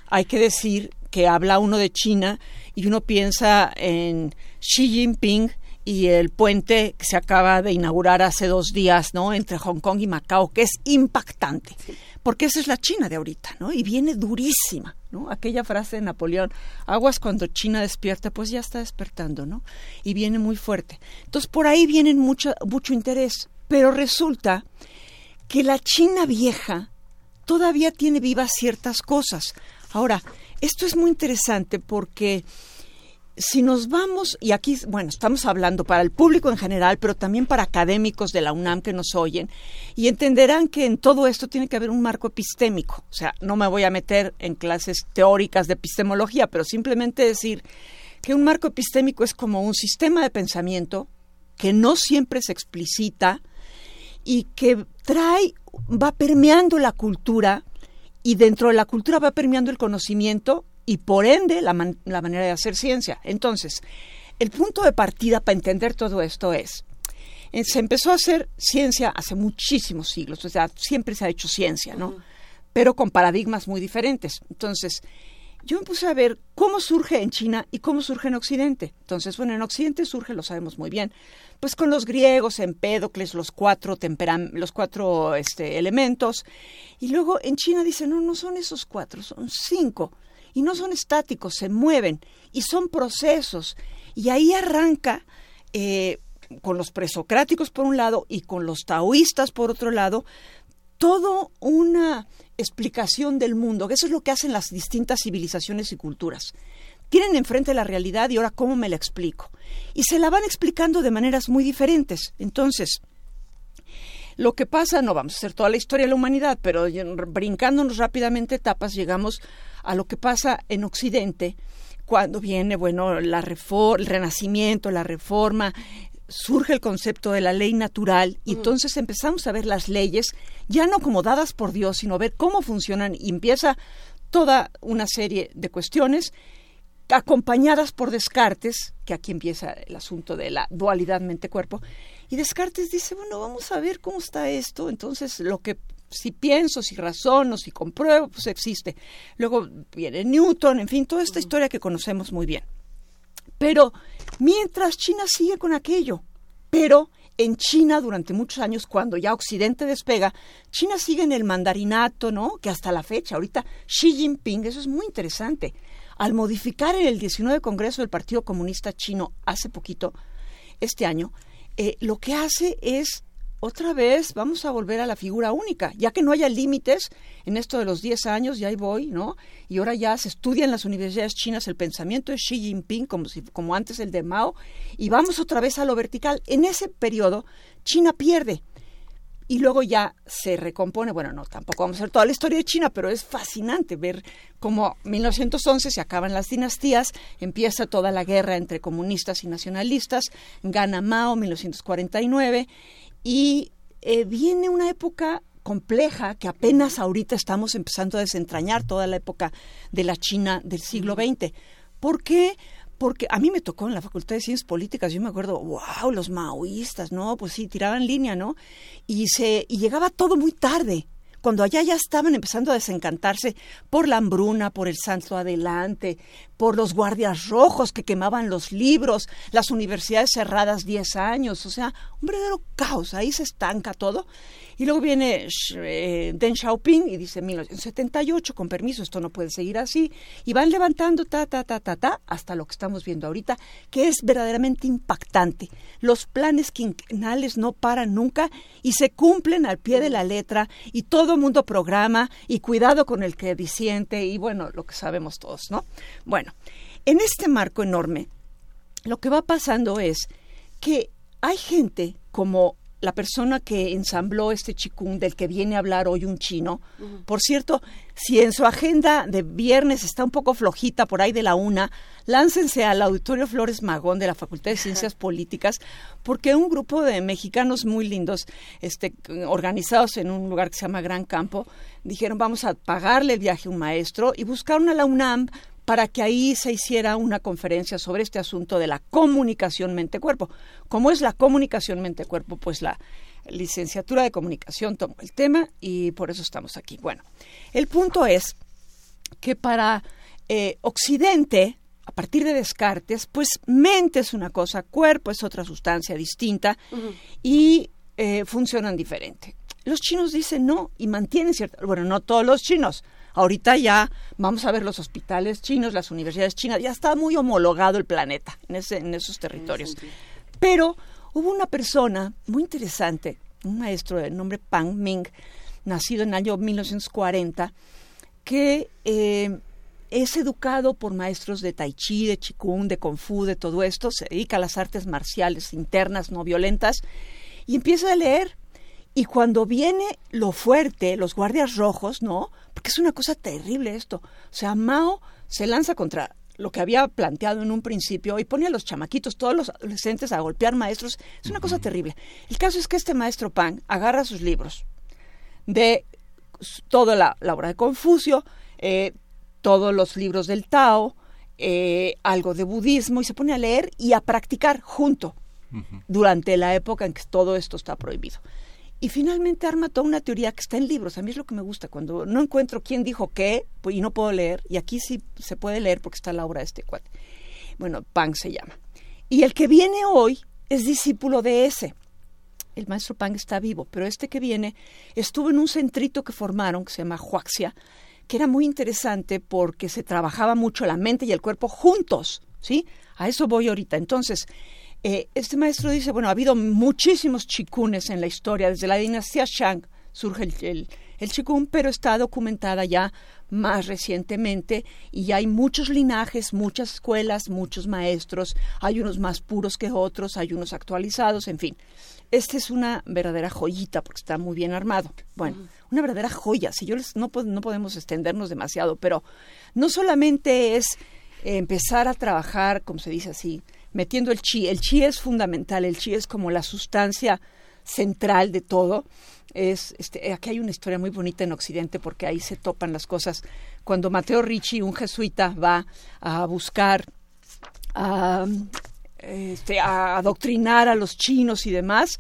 hay que decir que habla uno de China y uno piensa en Xi Jinping y el puente que se acaba de inaugurar hace dos días, ¿no? Entre Hong Kong y Macao, que es impactante, porque esa es la China de ahorita, ¿no? Y viene durísima, ¿no? Aquella frase de Napoleón, aguas cuando China despierta, pues ya está despertando, ¿no? Y viene muy fuerte. Entonces por ahí viene mucho, mucho interés, pero resulta que la China vieja todavía tiene vivas ciertas cosas. Ahora, esto es muy interesante porque si nos vamos, y aquí, bueno, estamos hablando para el público en general, pero también para académicos de la UNAM que nos oyen, y entenderán que en todo esto tiene que haber un marco epistémico. O sea, no me voy a meter en clases teóricas de epistemología, pero simplemente decir que un marco epistémico es como un sistema de pensamiento que no siempre se explicita y que trae, va permeando la cultura y dentro de la cultura va permeando el conocimiento y por ende la, man- la manera de hacer ciencia. Entonces, el punto de partida para entender todo esto es, eh, se empezó a hacer ciencia hace muchísimos siglos, o sea, siempre se ha hecho ciencia, ¿no? Pero con paradigmas muy diferentes. Entonces, yo me puse a ver cómo surge en China y cómo surge en Occidente. Entonces, bueno, en Occidente surge, lo sabemos muy bien, pues con los griegos, Empédocles, los cuatro, los cuatro este, elementos. Y luego en China dicen, no, no son esos cuatro, son cinco. Y no son estáticos, se mueven y son procesos. Y ahí arranca eh, con los presocráticos por un lado y con los taoístas por otro lado, todo una explicación del mundo, que eso es lo que hacen las distintas civilizaciones y culturas. Tienen enfrente la realidad y ahora cómo me la explico. Y se la van explicando de maneras muy diferentes. Entonces, lo que pasa, no vamos a hacer toda la historia de la humanidad, pero brincándonos rápidamente etapas, llegamos a lo que pasa en Occidente, cuando viene, bueno, la el renacimiento, la reforma, surge el concepto de la ley natural y entonces empezamos a ver las leyes ya no como dadas por Dios, sino a ver cómo funcionan y empieza toda una serie de cuestiones acompañadas por Descartes, que aquí empieza el asunto de la dualidad mente-cuerpo, y Descartes dice, bueno, vamos a ver cómo está esto, entonces lo que si pienso, si razono, si compruebo, pues existe. Luego viene Newton, en fin, toda esta historia que conocemos muy bien. Pero mientras China sigue con aquello, pero en China durante muchos años, cuando ya Occidente despega, China sigue en el mandarinato, ¿no? Que hasta la fecha, ahorita Xi Jinping, eso es muy interesante. Al modificar en el 19 Congreso del Partido Comunista Chino hace poquito, este año, eh, lo que hace es otra vez vamos a volver a la figura única, ya que no haya límites en esto de los 10 años, ya ahí voy, ¿no? Y ahora ya se estudia en las universidades chinas el pensamiento de Xi Jinping, como, si, como antes el de Mao, y vamos otra vez a lo vertical. En ese periodo, China pierde. Y luego ya se recompone, bueno, no, tampoco vamos a ver toda la historia de China, pero es fascinante ver cómo 1911 se acaban las dinastías, empieza toda la guerra entre comunistas y nacionalistas, gana Mao 1949 y eh, viene una época compleja que apenas ahorita estamos empezando a desentrañar toda la época de la China del siglo XX. ¿Por qué? Porque a mí me tocó en la Facultad de Ciencias Políticas, yo me acuerdo, wow, los maoístas, ¿no? Pues sí, tiraban línea, ¿no? Y, se, y llegaba todo muy tarde cuando allá ya estaban empezando a desencantarse por la hambruna, por el santo adelante, por los guardias rojos que quemaban los libros, las universidades cerradas 10 años, o sea, un verdadero caos, ahí se estanca todo. Y luego viene eh, Deng Xiaoping y dice 1978, con permiso, esto no puede seguir así. Y van levantando ta, ta, ta, ta, ta, hasta lo que estamos viendo ahorita, que es verdaderamente impactante. Los planes quinquenales no paran nunca y se cumplen al pie de la letra y todo el mundo programa y cuidado con el que disiente y bueno, lo que sabemos todos, ¿no? Bueno, en este marco enorme, lo que va pasando es que hay gente como la persona que ensambló este chikung del que viene a hablar hoy un chino. Por cierto, si en su agenda de viernes está un poco flojita por ahí de la una, láncense al Auditorio Flores Magón de la Facultad de Ciencias Políticas, porque un grupo de mexicanos muy lindos, este, organizados en un lugar que se llama Gran Campo, dijeron vamos a pagarle el viaje a un maestro y buscaron a la UNAM para que ahí se hiciera una conferencia sobre este asunto de la comunicación mente-cuerpo. ¿Cómo es la comunicación mente-cuerpo? Pues la licenciatura de comunicación tomó el tema y por eso estamos aquí. Bueno, el punto es que para eh, Occidente, a partir de Descartes, pues mente es una cosa, cuerpo es otra sustancia distinta y eh, funcionan diferente. Los chinos dicen no y mantienen cierta, bueno, no todos los chinos, Ahorita ya vamos a ver los hospitales chinos, las universidades chinas, ya está muy homologado el planeta en, ese, en esos territorios. Pero hubo una persona muy interesante, un maestro de nombre Pang Ming, nacido en el año 1940, que eh, es educado por maestros de tai chi, de qigong, de kung fu, de todo esto, se dedica a las artes marciales internas, no violentas, y empieza a leer y cuando viene lo fuerte, los guardias rojos, ¿no? Porque es una cosa terrible esto. O sea, Mao se lanza contra lo que había planteado en un principio y pone a los chamaquitos, todos los adolescentes, a golpear maestros. Es una cosa terrible. El caso es que este maestro Pan agarra sus libros de toda la, obra de Confucio, eh, todos los libros del Tao, eh, algo de budismo, y se pone a leer y a practicar junto durante la época en que todo esto está prohibido. Y finalmente arma toda una teoría que está en libros. A mí es lo que me gusta, cuando no encuentro quién dijo qué pues, y no puedo leer, y aquí sí se puede leer porque está la obra de este cuate. Bueno, Pang se llama. Y el que viene hoy es discípulo de ese. El maestro Pang está vivo, pero este que viene estuvo en un centrito que formaron, que se llama Huaxia, que era muy interesante porque se trabajaba mucho la mente y el cuerpo juntos, ¿sí? A eso voy ahorita. Entonces, eh, este maestro dice, bueno, ha habido muchísimos chikunes en la historia, desde la dinastía Shang surge el, el Qigong, pero está documentada ya más recientemente y hay muchos linajes, muchas escuelas, muchos maestros, hay unos más puros que otros, hay unos actualizados, en fin. Este es una verdadera joyita porque está muy bien armado. Bueno, una verdadera joya. Si yo les, no, no podemos extendernos demasiado, pero no solamente es empezar a trabajar, como se dice así, metiendo el chi. El chi es fundamental, el chi es como la sustancia central de todo. Es, este, aquí hay una historia muy bonita en Occidente porque ahí se topan las cosas. Cuando Mateo Ricci, un jesuita, va a buscar a, este, a adoctrinar a los chinos y demás,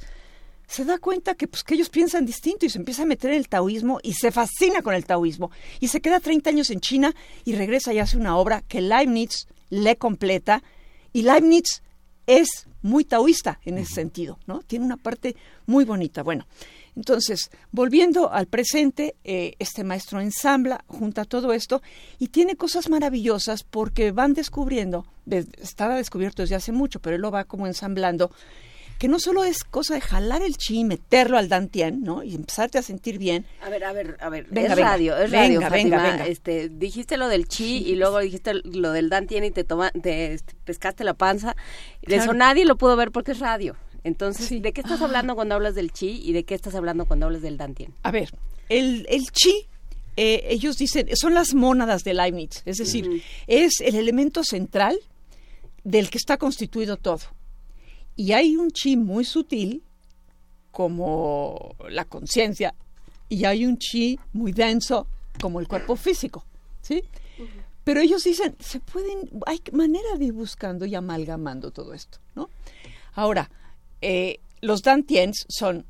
se da cuenta que, pues, que ellos piensan distinto y se empieza a meter en el taoísmo y se fascina con el taoísmo. Y se queda 30 años en China y regresa y hace una obra que Leibniz le completa. Y Leibniz es muy taoísta en ese sentido, ¿no? Tiene una parte muy bonita. Bueno, entonces, volviendo al presente, eh, este maestro ensambla, junta todo esto y tiene cosas maravillosas porque van descubriendo, estaba descubierto desde hace mucho, pero él lo va como ensamblando, que no solo es cosa de jalar el chi y meterlo al dantien, ¿no? Y empezarte a sentir bien. A ver, a ver, a ver, es radio, es radio, venga, Venga, venga. Este, dijiste lo del chi y luego dijiste lo del dantien y te, toma, te este, pescaste la panza. De eso nadie lo pudo ver porque es radio. Entonces, ¿de qué estás hablando cuando hablas del chi y de qué estás hablando cuando hablas del dantien? A ver, el, el chi eh, ellos dicen, son las mónadas de Leibniz, es decir, es el elemento central del que está constituido todo. Y hay un chi muy sutil, como la conciencia, y hay un chi muy denso, como el cuerpo físico, ¿sí? Pero ellos dicen, se pueden, hay manera de ir buscando y amalgamando todo esto, ¿no? Ahora, eh, los dantiens son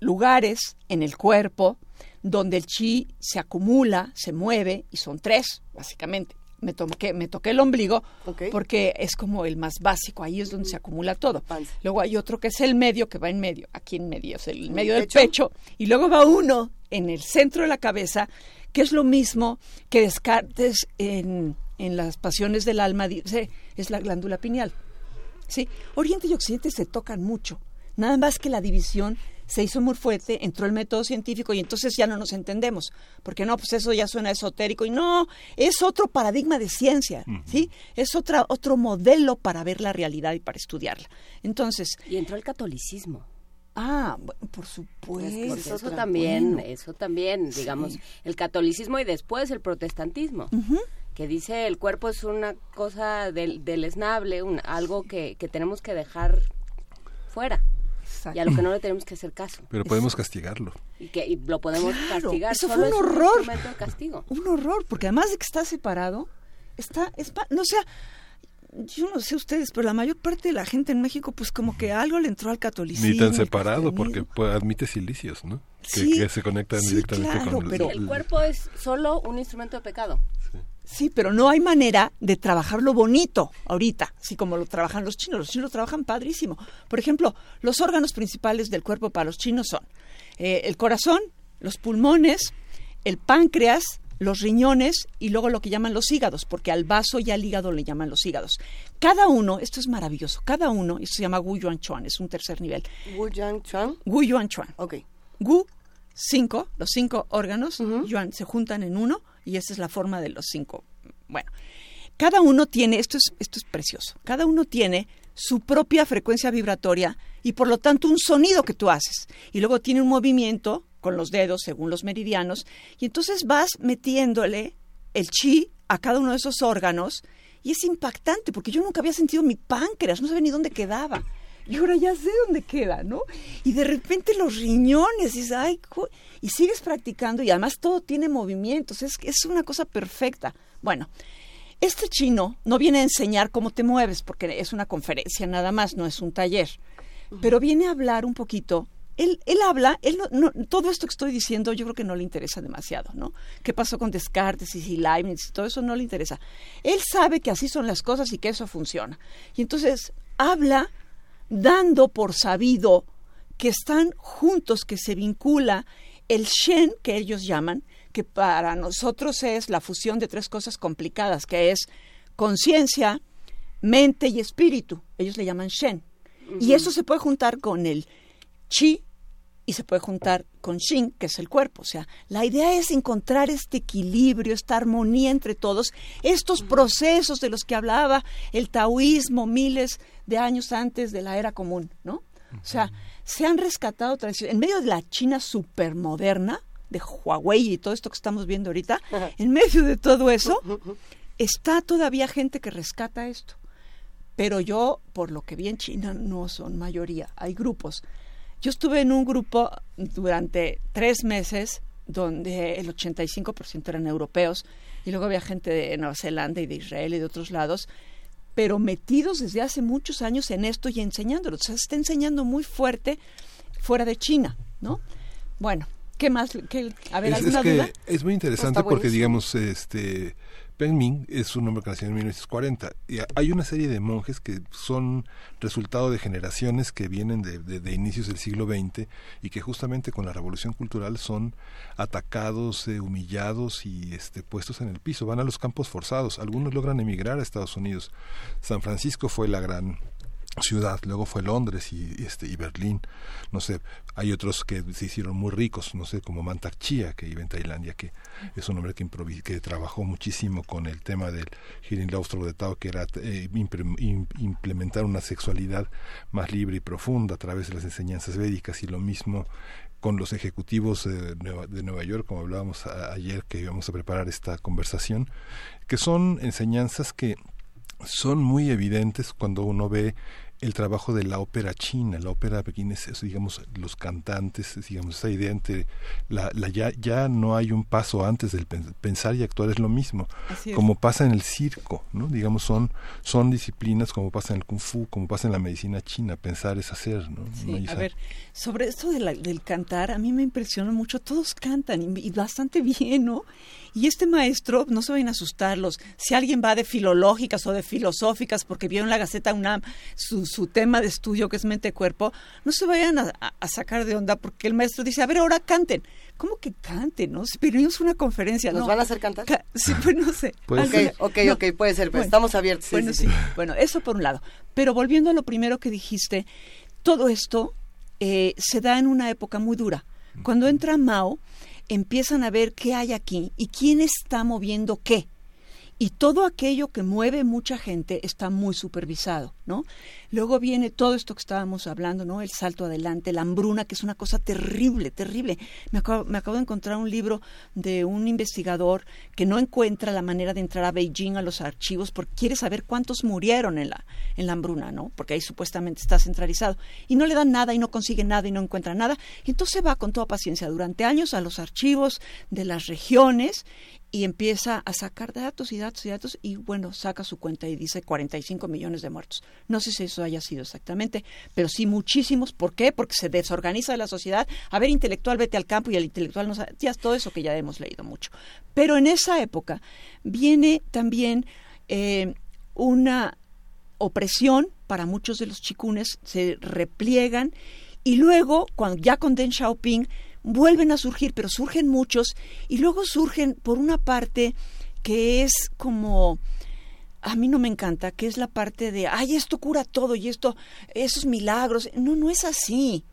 lugares en el cuerpo donde el chi se acumula, se mueve, y son tres, básicamente me toqué, me toqué el ombligo porque es como el más básico, ahí es donde se acumula todo. Luego hay otro que es el medio, que va en medio, aquí en medio, es el medio del pecho, y luego va uno en el centro de la cabeza, que es lo mismo que Descartes en, en las pasiones del alma dice, es la glándula pineal. ¿Sí? Oriente y Occidente se tocan mucho, nada más que la división se hizo muy fuerte, entró el método científico y entonces ya no nos entendemos, porque no, pues eso ya suena esotérico y no, es otro paradigma de ciencia, ¿sí? Es otra, otro modelo para ver la realidad y para estudiarla. Entonces... Y entró el catolicismo. Ah, por supuesto. eso también, eso también, digamos, el catolicismo y después el protestantismo. que dice el cuerpo es una cosa del, esnable, un, algo que, que tenemos que dejar fuera y a lo que no le tenemos que hacer caso. Pero podemos castigarlo. Y que lo podemos castigar. Eso fue un horror. Un, castigo. un horror, porque además de que está separado, está, no sea, yo no sé ustedes, pero la mayor parte de la gente en México, pues como que algo le entró al catolicismo. Ni tan separado, porque admite silicios, ¿no? Que, se conectan directamente con pero el, el cuerpo es solo un instrumento de pecado. Sí, pero no hay manera de trabajarlo bonito ahorita, así como lo trabajan los chinos. Los chinos lo trabajan padrísimo. Por ejemplo, los órganos principales del cuerpo para los chinos son eh, el corazón, los pulmones, el páncreas, los riñones y luego lo que llaman los hígados, porque al vaso y al hígado le llaman los hígados. Cada uno, esto es maravilloso, cada uno, esto se llama Gu Yuan Chuan, es un tercer nivel. Gu Yuan Chuan. Gu Yuan Chuan. Ok. Gu, cinco, los cinco órganos, Yuan se juntan en uno y esa es la forma de los cinco. Bueno, cada uno tiene, esto es, esto es precioso, cada uno tiene su propia frecuencia vibratoria y por lo tanto un sonido que tú haces. Y luego tiene un movimiento con los dedos según los meridianos y entonces vas metiéndole el chi a cada uno de esos órganos y es impactante porque yo nunca había sentido mi páncreas, no sabía ni dónde quedaba. Y ahora ya sé dónde queda, ¿no? Y de repente los riñones, y, ay, y sigues practicando y además todo tiene movimientos, es, es una cosa perfecta. Bueno, este chino no viene a enseñar cómo te mueves, porque es una conferencia nada más, no es un taller, pero viene a hablar un poquito. Él, él habla, él no, todo esto que estoy diciendo yo creo que no le interesa demasiado, ¿no? ¿Qué pasó con Descartes y Leibniz? Todo eso no le interesa. Él sabe que así son las cosas y que eso funciona. Y entonces habla dando por sabido que están juntos, que se vincula el Shen, que ellos llaman, que para nosotros es la fusión de tres cosas complicadas, que es conciencia, mente y espíritu. Ellos le llaman Shen. Y eso se puede juntar con el Chi, y se puede juntar con Shin, que es el cuerpo. O sea, la idea es encontrar este equilibrio, esta armonía entre todos, estos procesos de los que hablaba el taoísmo miles de años antes de la era común, ¿no? O sea, se han rescatado tradiciones. En medio de la China supermoderna, de Huawei y todo esto que estamos viendo ahorita, en medio de todo eso, está todavía gente que rescata esto. Pero yo, por lo que vi en China, no son mayoría. Hay grupos yo estuve en un grupo durante tres meses donde el 85% eran europeos y luego había gente de Nueva Zelanda y de Israel y de otros lados, pero metidos desde hace muchos años en esto y enseñándolo. O sea, se está enseñando muy fuerte fuera de China, ¿no? Bueno, ¿qué más? ¿Qué, a ver, es, ¿alguna que duda? es muy interesante porque, digamos, este Peng Ming es un hombre que nació en 1940 y hay una serie de monjes que son resultado de generaciones que vienen de, de, inicios del siglo XX y que justamente con la revolución cultural son atacados, eh, humillados y este, puestos en el piso. Van a los campos forzados. Algunos logran emigrar a Estados Unidos. San Francisco fue la gran ciudad, luego fue Londres y, este y Berlín, no sé, hay otros que se hicieron muy ricos, no sé, como Mantak Chia, que vive en Tailandia, que es un hombre que, que trabajó muchísimo con el tema del Laustro de Tao, que era eh, implementar una sexualidad más libre y profunda a través de las enseñanzas védicas. Y lo mismo con los ejecutivos de Nueva, de Nueva York, como hablábamos ayer que íbamos a preparar esta conversación, que son enseñanzas que son muy evidentes cuando uno ve el trabajo de la ópera china, la ópera pequeña es, digamos, los cantantes, digamos, esa idea entre la, la ya, ya no hay un paso antes del pensar y actuar es lo mismo, como pasa en el circo, ¿no? Digamos, son, son disciplinas como pasa en el kung fu, como pasa en la medicina china, pensar es hacer, ¿no? a ver, sobre esto del cantar, a mí me impresiona mucho, todos cantan y, y bastante bien, ¿no? Y este maestro, no se vayan a asustarlos, si alguien va de filológicas o de filosóficas porque vio en la Gaceta UNAM su, su tema de estudio que es mente-cuerpo, no se vayan a, sacar de onda porque el maestro dice, a ver, ahora canten. ¿Cómo que canten? No? Pero es una conferencia. ¿Nos van a hacer cantar? sí, pues no sé. ok, ok, ok, puede ser, pero estamos abiertos. bueno, sí, Bueno, eso por un lado. Pero volviendo a lo primero que dijiste, todo esto eh, se da en una época muy dura. Cuando entra Mao, empiezan a ver qué hay aquí y quién está moviendo qué. Y todo aquello que mueve mucha gente está muy supervisado, ¿no? Luego viene todo esto que estábamos hablando, ¿no? El salto adelante, la hambruna, que es una cosa terrible, terrible. Me acabo, me acabo de encontrar un libro de un investigador que no encuentra la manera de entrar a Beijing a los archivos porque quiere saber cuántos murieron en la, en la hambruna, ¿no? Porque ahí supuestamente está centralizado. Y no le dan nada y no consigue nada y no encuentra nada. Y entonces va con toda paciencia durante años a los archivos de las regiones y empieza a sacar datos y datos y datos y bueno, saca su cuenta y dice 45 millones de muertos. No sé si eso haya sido exactamente, pero sí muchísimos. ¿Por qué? Porque se desorganiza la sociedad. A ver, intelectual, vete al campo y el intelectual no sabe, todo eso que ya hemos leído mucho. Pero en esa época viene también eh, una opresión para muchos de los chicunes, se repliegan y luego, cuando ya con Deng Xiaoping, vuelven a surgir, pero surgen muchos y luego surgen por una parte que es como a mí no me encanta, que es la parte de, ay, esto cura todo y esto, esos milagros. No, no es así.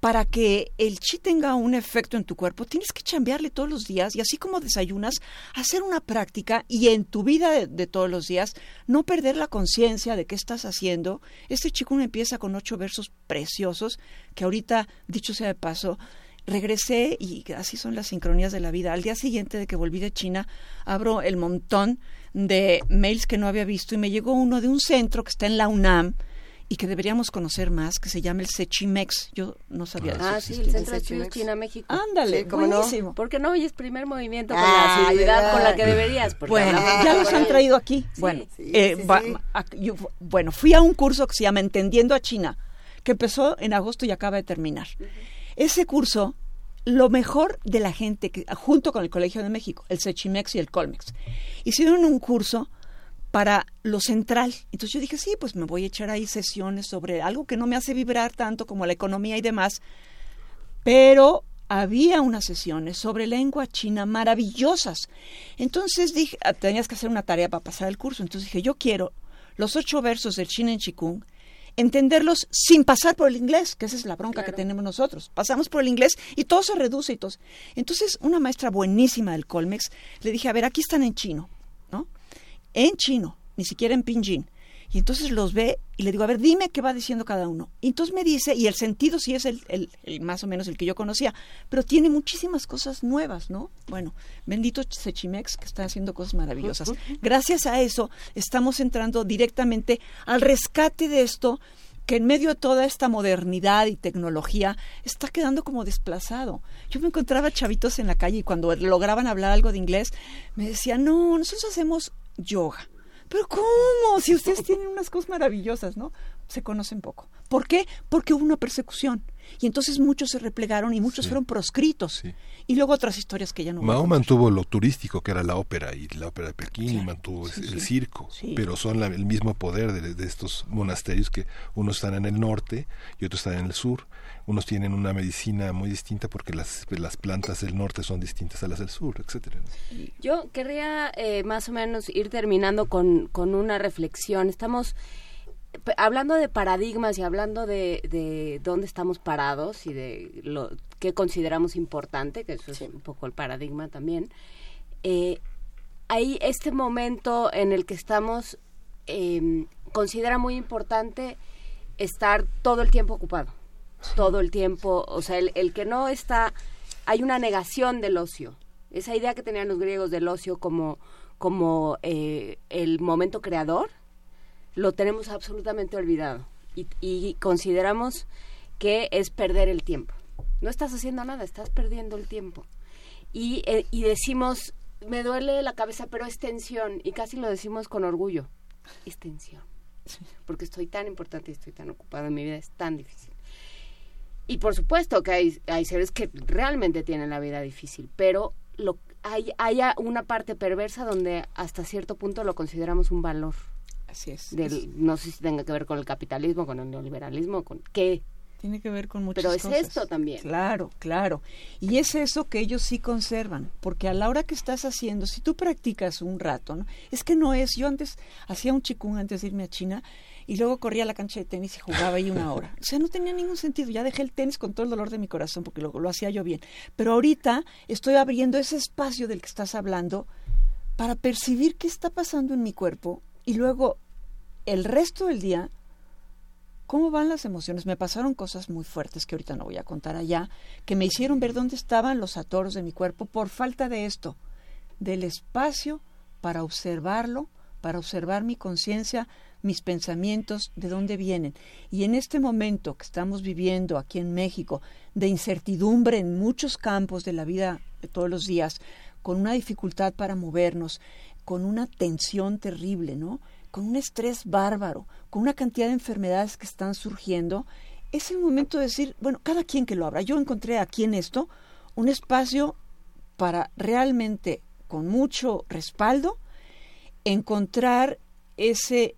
Para que el chi tenga un efecto en tu cuerpo, tienes que chambearle todos los días y así como desayunas, hacer una práctica y en tu vida de, todos los días no perder la conciencia de qué estás haciendo. Este chico empieza con ocho versos preciosos que ahorita, dicho sea de paso, regresé y así son las sincronías de la vida. Al día siguiente de que volví de China, abro el montón de mails que no había visto y me llegó uno de un centro que está en la UNAM y que deberíamos conocer más, que se llama el Sechimex. Yo no sabía ah, sí, el Centro de Estudios China-México. Ándale, buenísimo. No? Porque no oyes primer movimiento con la seguridad con la que deberías. Bueno, ya los han traído aquí. bueno, eh, bueno, fui a un curso que se llama Entendiendo a China, que empezó en agosto y acaba de terminar. Ese curso, lo mejor de la gente, que, junto con el Colegio de México, el Sechimex y el Colmex, hicieron un curso para lo central. Entonces yo dije, sí, pues me voy a echar ahí sesiones sobre algo que no me hace vibrar tanto como la economía y demás, pero había unas sesiones sobre lengua china maravillosas. Entonces dije, ah, tenías que hacer una tarea para pasar el curso. Entonces dije, yo quiero los ocho versos del China en Chikung entenderlos sin pasar por el inglés, que esa es la bronca que tenemos nosotros. Pasamos por el inglés y todo se reduce y todo. Entonces, una maestra buenísima del Colmex, le dije, a ver, aquí están en chino, ¿no? En chino, ni siquiera en pinyin. Y entonces los ve y le digo, a ver, dime qué va diciendo cada uno. Y entonces me dice, y el sentido sí es el, el, más o menos el que yo conocía, pero tiene muchísimas cosas nuevas, ¿no? Bueno, bendito Sechimex que está haciendo cosas maravillosas. Gracias a eso estamos entrando directamente al rescate de esto que en medio de toda esta modernidad y tecnología está quedando como desplazado. Yo me encontraba chavitos en la calle y cuando lograban hablar algo de inglés me decían, no, nosotros hacemos yoga pero ¿cómo? Si ustedes tienen unas cosas maravillosas, ¿no? Se conocen poco. ¿Por qué? Porque hubo una persecución. Y entonces muchos se replegaron y muchos fueron proscritos. Y luego otras historias que ya no. Mao mantuvo lo turístico, que era la ópera y la ópera de Pekín, y mantuvo el circo. Pero son el mismo poder de, de, estos monasterios que unos están en el norte y otros están en el sur unos tienen una medicina muy distinta porque las, las plantas del norte son distintas a las del sur, etcétera. Yo querría eh, más o menos ir terminando con, con una reflexión. Estamos hablando de paradigmas y hablando de, de, dónde estamos parados y de lo que consideramos importante, que eso es un poco el paradigma también. Eh, hay este momento en el que estamos eh, considera muy importante estar todo el tiempo ocupado todo el tiempo, o sea, el, que no está, hay una negación del ocio. Esa idea que tenían los griegos del ocio como, como eh, el momento creador, lo tenemos absolutamente olvidado y, y consideramos que es perder el tiempo. No estás haciendo nada, estás perdiendo el tiempo. Y, eh, y decimos, me duele la cabeza, pero es tensión, y casi lo decimos con orgullo, es tensión. Porque estoy tan importante y estoy tan ocupada en mi vida, es tan difícil. Y por supuesto que hay, hay seres que realmente tienen la vida difícil, pero lo, hay, hay una parte perversa donde hasta cierto punto lo consideramos un valor. Así es. no sé si tenga que ver con el capitalismo, con el neoliberalismo, con qué. Tiene que ver con muchas Pero es esto también. Claro, claro. Y es eso que ellos sí conservan, porque a la hora que estás haciendo, si tú practicas un rato, ¿no? es que no es, yo antes hacía un chikung antes de irme a China y luego corría a la cancha de tenis y jugaba ahí una hora. O sea, no tenía ningún sentido. Ya dejé el tenis con todo el dolor de mi corazón porque lo, lo hacía yo bien. Pero ahorita estoy abriendo ese espacio del que estás hablando para percibir qué está pasando en mi cuerpo y luego el resto del día ¿Cómo van las emociones? Me pasaron cosas muy fuertes que ahorita no voy a contar allá, que me hicieron ver dónde estaban los atoros de mi cuerpo por falta de esto, del espacio para observarlo, para observar mi conciencia, mis pensamientos, de dónde vienen. Y en este momento que estamos viviendo aquí en México, de incertidumbre en muchos campos de la vida todos los días, con una dificultad para movernos, con una tensión terrible, ¿no? Con un estrés bárbaro, con una cantidad de enfermedades que están surgiendo, es el momento de decir, bueno, cada quien que lo abra. Yo encontré aquí en esto un espacio para realmente, con mucho respaldo, encontrar ese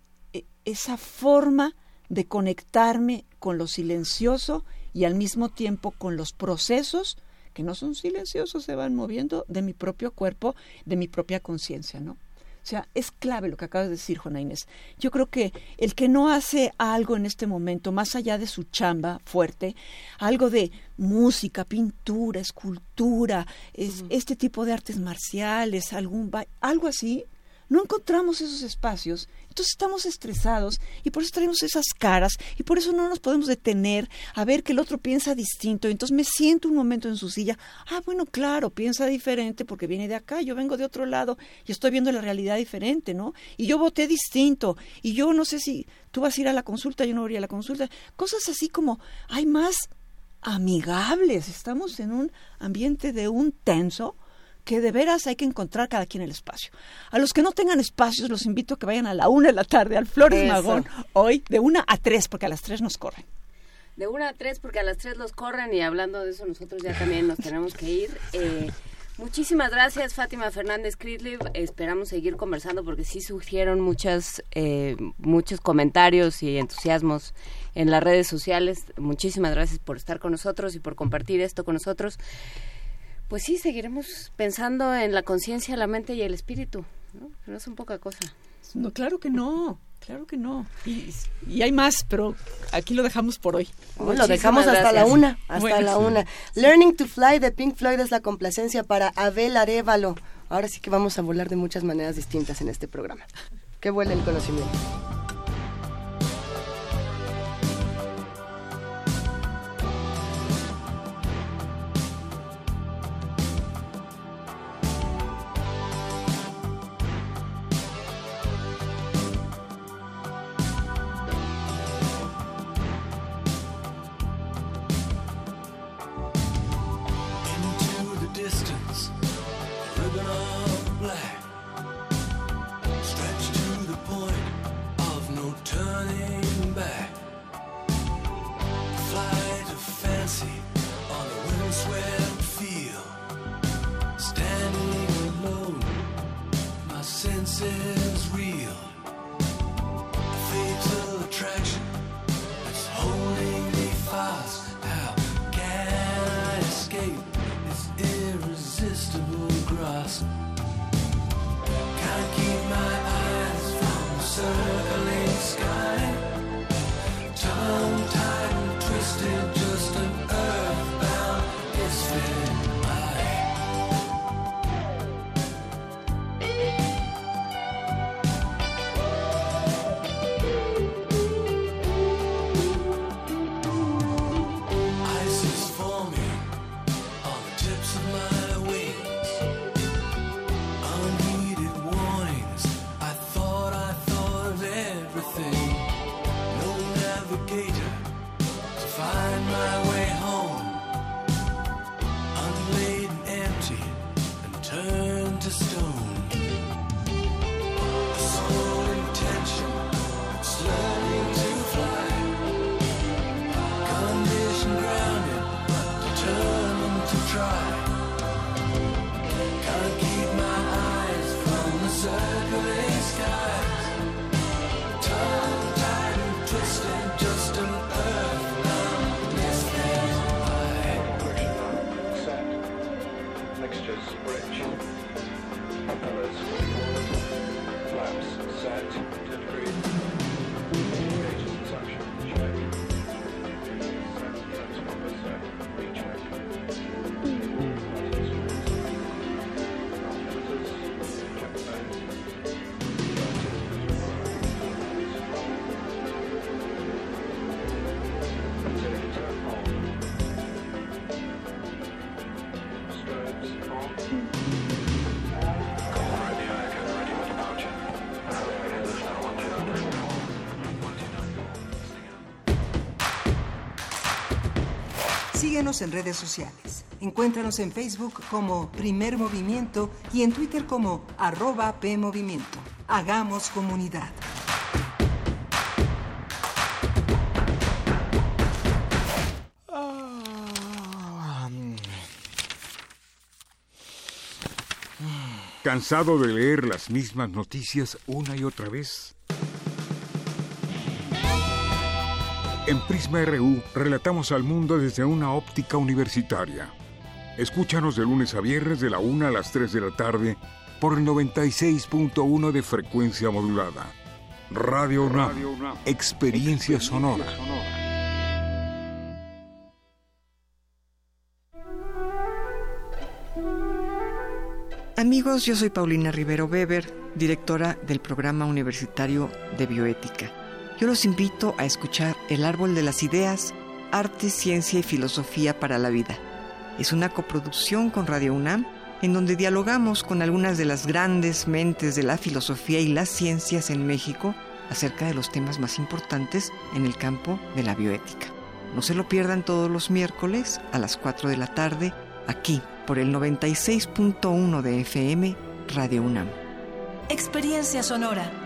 esa forma de conectarme con lo silencioso y al mismo tiempo con los procesos que no son silenciosos, se van moviendo de mi propio cuerpo, de mi propia conciencia, ¿no? O sea, es clave lo que acabas de decir, Juana Inés. Yo creo que el que no hace algo en este momento, más allá de su chamba fuerte, algo de música, pintura, escultura, es, este tipo de artes marciales, algún algo así, no encontramos esos espacios, entonces estamos estresados y por eso tenemos esas caras y por eso no nos podemos detener a ver que el otro piensa distinto. Entonces me siento un momento en su silla, ah, bueno, claro, piensa diferente porque viene de acá, yo vengo de otro lado y estoy viendo la realidad diferente, ¿no? Y yo voté distinto y yo no sé si tú vas a ir a la consulta, yo no voy a la consulta. Cosas así como, hay más amigables, estamos en un ambiente de un tenso que de veras hay que encontrar cada quien el espacio. A los que no tengan espacios, los invito a que vayan a la una de la tarde al Flores Magón, hoy de una a tres, porque a las tres nos corren. De una a tres, porque a las tres nos corren, y hablando de eso, nosotros ya también nos tenemos que ir. Eh, muchísimas gracias, Fátima Fernández Critlib. Esperamos seguir conversando porque sí surgieron muchas, eh, muchos comentarios y entusiasmos en las redes sociales. Muchísimas gracias por estar con nosotros y por compartir esto con nosotros pues sí, seguiremos pensando en la conciencia, la mente y el espíritu, ¿no? No es un poca cosa. No, claro que no. Claro que no. Y, y, hay más, pero aquí lo dejamos por hoy. lo dejamos hasta la una, hasta la una. Learning to Fly de Pink Floyd es la complacencia para Abel Arevalo. Ahora sí que vamos a volar de muchas maneras distintas en este programa. Que vuele el conocimiento. En redes sociales. Encuéntranos en Facebook como Primer Movimiento y en Twitter como arroba PMovimiento. Hagamos comunidad. ¿Cansado de leer las mismas noticias una y otra vez? En Prisma RU relatamos al mundo desde una óptica universitaria. Escúchanos de lunes a viernes de la 1 a las 3 de la tarde por el 96.1 de frecuencia modulada. Radio UNAM, experiencia sonora. Amigos, yo soy Paulina Rivero Weber, directora del programa universitario de bioética. Yo los invito a escuchar El Árbol de las Ideas, Arte, Ciencia y Filosofía para la Vida. Es una coproducción con Radio UNAM en donde dialogamos con algunas de las grandes mentes de la filosofía y las ciencias en México acerca de los temas más importantes en el campo de la bioética. No se lo pierdan todos los miércoles a las 4 de la tarde aquí por el 96.1 de FM Radio UNAM. Experiencia sonora.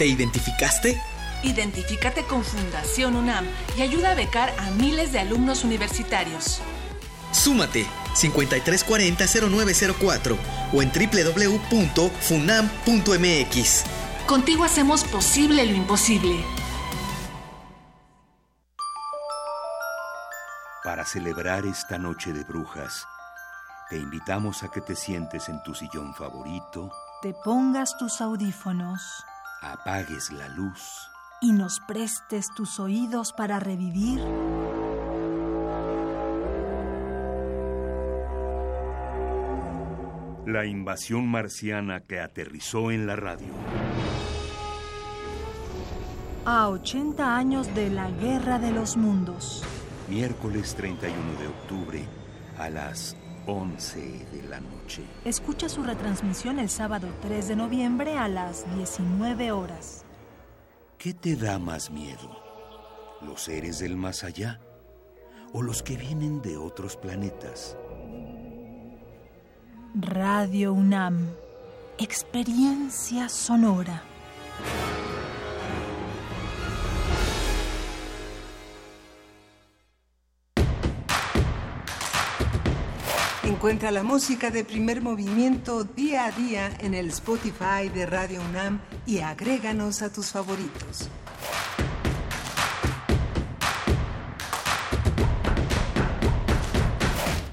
¿Te identificaste? Identifícate con Fundación UNAM y ayuda a becar a miles de alumnos universitarios. Súmate 5340-0904 o en www.funam.mx. Contigo hacemos posible lo imposible. Para celebrar esta noche de brujas, te invitamos a que te sientes en tu sillón favorito, Te pongas tus audífonos apagues la luz y nos prestes tus oídos para revivir la invasión marciana que aterrizó en la radio. a 80 años de la Guerra de los Mundos. Miércoles 31 de octubre a las 11 de la noche. Escucha su retransmisión el sábado 3 de noviembre a las 19 horas. ¿Qué te da más miedo? ¿Los seres del más allá? ¿O los que vienen de otros planetas? Radio UNAM. Experiencia sonora. Encuentra la música de primer movimiento día a día en el Spotify de Radio UNAM y agréganos a tus favoritos.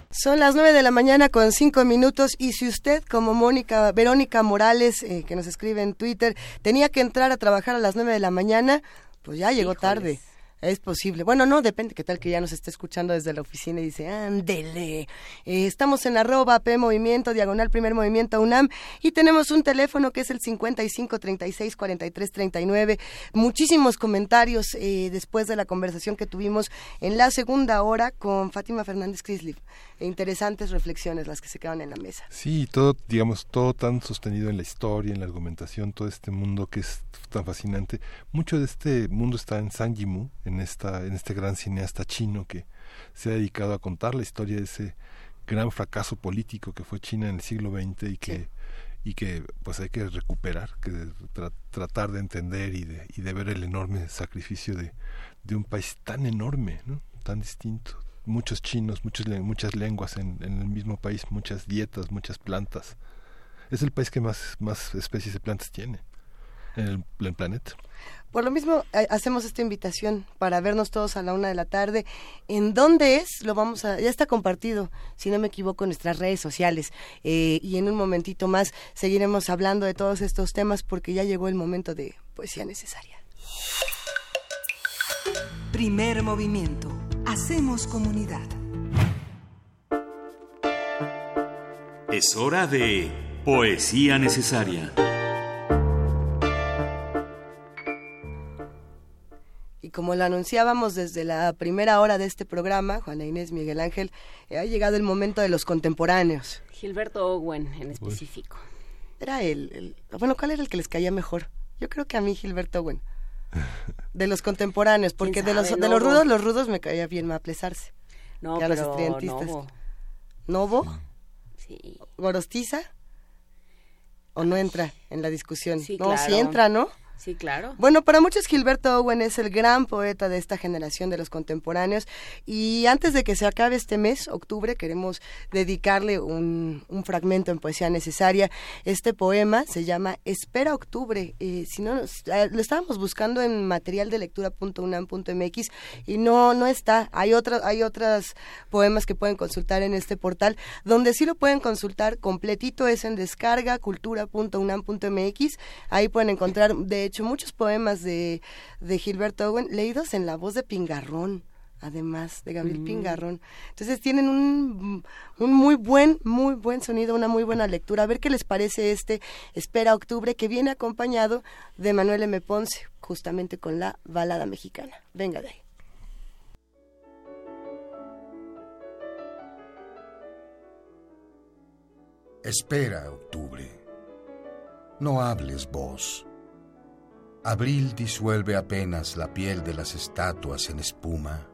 Son las 9 de la mañana con 5 minutos y si usted, como Mónica, Verónica Morales, eh, que nos escribe en Twitter, tenía que entrar a trabajar a las 9 de la mañana, pues ya llegó tarde. Es posible. Bueno, no, depende. ¿Qué tal que ya nos esté escuchando desde la oficina y dice, ándele? Eh, estamos en arroba P Movimiento, diagonal Primer Movimiento UNAM y tenemos un teléfono que es el 55 36 43 39. Muchísimos comentarios eh, después de la conversación que tuvimos en la segunda hora con Fátima Fernández Crislip. E interesantes reflexiones las que se quedan en la mesa. Sí, todo, digamos, todo tan sostenido en la historia, en la argumentación, todo este mundo que es tan fascinante. Mucho de este mundo está en Zhang Yimou, en esta, en este gran cineasta chino que se ha dedicado a contar la historia de ese gran fracaso político que fue China en el siglo XX y que y que pues hay que recuperar, que tra- tratar de entender y de, y de ver el enorme sacrificio de, de un país tan enorme, ¿no? tan distinto. Muchos chinos, muchos, muchas lenguas en, en el mismo país, muchas dietas, muchas plantas. Es el país que más, más especies de plantas tiene en el, en el planeta. Por lo mismo, hacemos esta invitación para vernos todos a la una de la tarde. ¿En dónde es? Lo vamos a, ya está compartido, si no me equivoco, en nuestras redes sociales. Eh, y en un momentito más seguiremos hablando de todos estos temas porque ya llegó el momento de poesía necesaria. Primer movimiento. Hacemos comunidad. Es hora de poesía necesaria. Y como lo anunciábamos desde la primera hora de este programa, Juana Inés Miguel Ángel, eh, ha llegado el momento de los contemporáneos. Gilberto Owen en específico. Era el, el- bueno, ¿cuál era el que les caía mejor? Yo creo que a mí Gilberto Owen. De los contemporáneos, porque de los, de los rudos, los rudos me caía bien Maplesarse. No, a los estudiantistas. Novo. ¿Novo? Sí. ¿Gorostiza? ¿O no entra en la discusión? Sí, no, sí claro. entra, ¿no? Sí, claro. Bueno, para muchos Gilberto Owen es el gran poeta de esta generación de los contemporáneos y antes de que se acabe este mes, octubre, queremos dedicarle un, fragmento en poesía necesaria. Este poema se llama Espera Octubre. Eh, si no, eh, lo estábamos buscando en material de lectura.unam.mx y no, no está. Hay otros, hay otros poemas que pueden consultar en este portal, donde sí lo pueden consultar completito es en descarga cultura.unam.mx. Ahí pueden encontrar, de hecho, muchos poemas de, de Gilberto Owen leídos en la voz de Pingarrón además de Gabriel Mm. Pingarrón. Entonces tienen un, un muy buen, muy buen sonido, una muy buena lectura. A ver qué les parece este Espera Octubre, que viene acompañado de Manuel M. Ponce, justamente con la balada mexicana. Venga de ahí. Espera, octubre. No hables vos. Abril disuelve apenas la piel de las estatuas en espuma.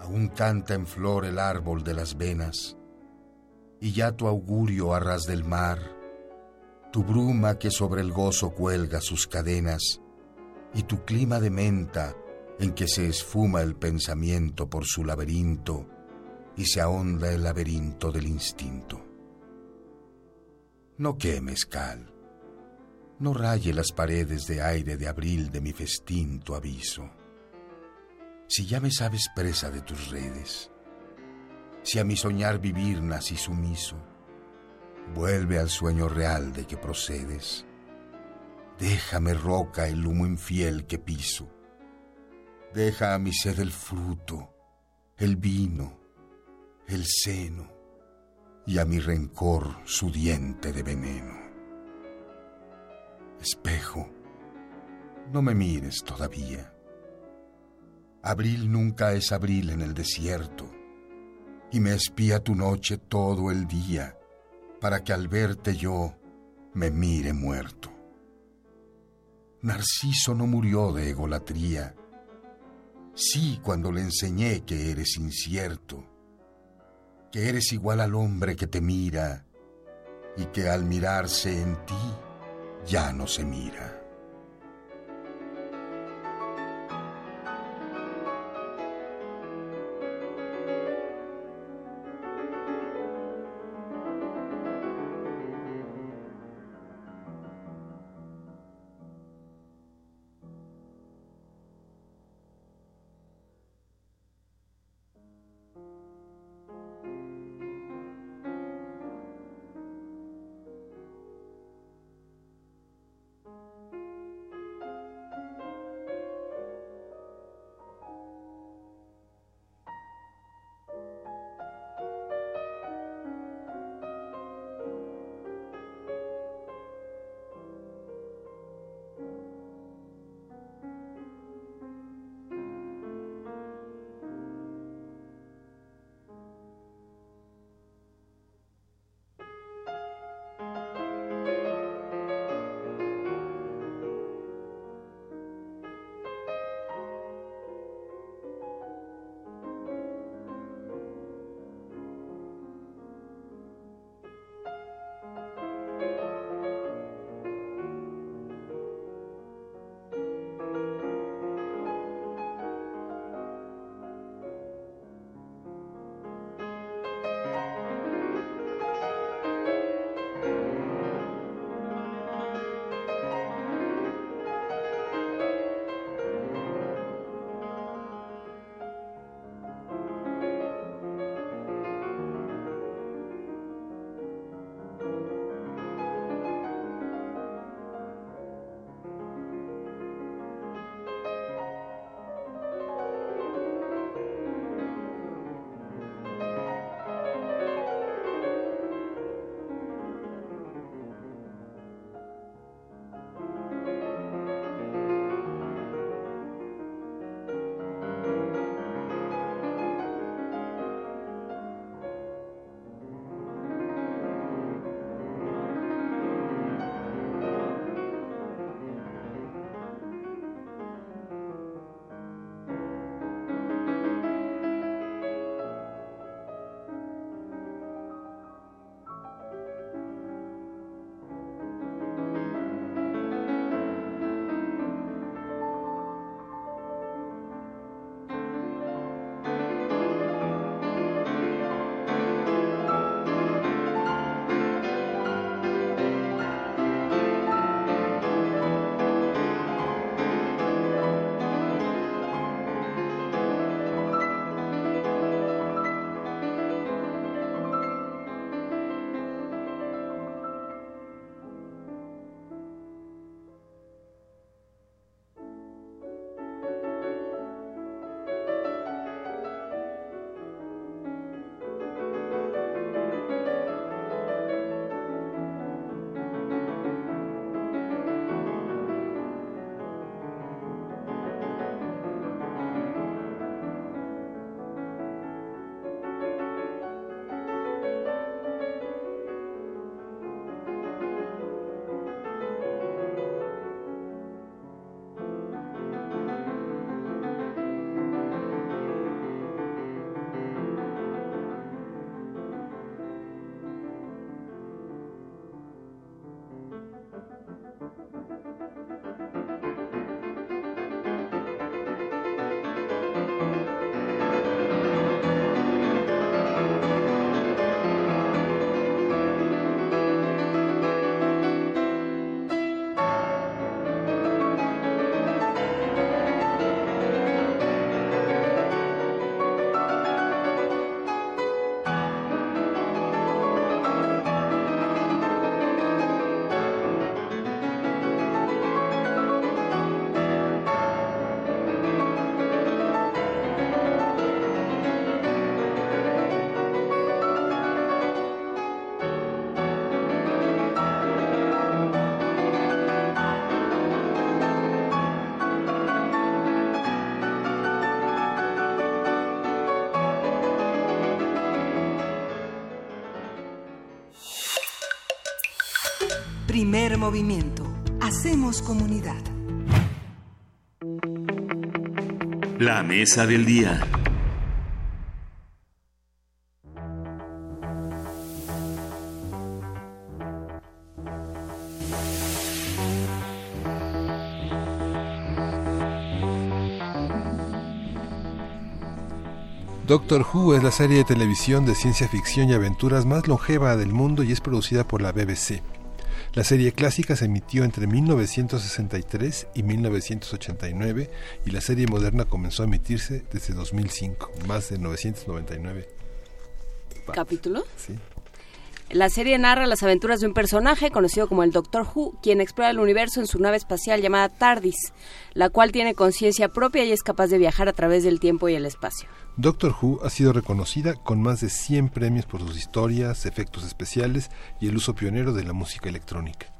Aún canta en flor el árbol de las venas, y ya tu augurio a ras del mar, tu bruma que sobre el gozo cuelga sus cadenas, y tu clima de menta en que se esfuma el pensamiento por su laberinto y se ahonda el laberinto del instinto. No quemes cal, no raye las paredes de aire de abril de mi festín tu aviso. Si ya me sabes presa de tus redes, si a mi soñar vivir nací sumiso, vuelve al sueño real de que procedes. Déjame roca el humo infiel que piso Deja a mi sed el fruto, el vino, el seno, y a mi rencor su diente de veneno. Espejo, no me mires todavía. Abril nunca es abril en el desierto, y me espía tu noche todo el día, para que al verte yo me mire muerto. Narciso no murió de egolatría, Sí, cuando le enseñé que eres incierto, que eres igual al hombre que te mira y que al mirarse en ti ya no se mira. Primer movimiento. Hacemos comunidad. La mesa del día. Doctor Who es la serie de televisión de ciencia ficción y aventuras más longeva del mundo y es producida por la BBC. La serie clásica se emitió entre 1963 y 1989 y la serie moderna comenzó a emitirse desde 2005, más de 999 ¿Capítulo? Sí. La serie narra las aventuras de un personaje conocido como el Doctor Who, quien explora el universo en su nave espacial llamada TARDIS, la cual tiene conciencia propia y es capaz de viajar a través del tiempo y el espacio. Doctor Who ha sido reconocida con más de 100 premios por sus historias, efectos especiales y el uso pionero de la música electrónica.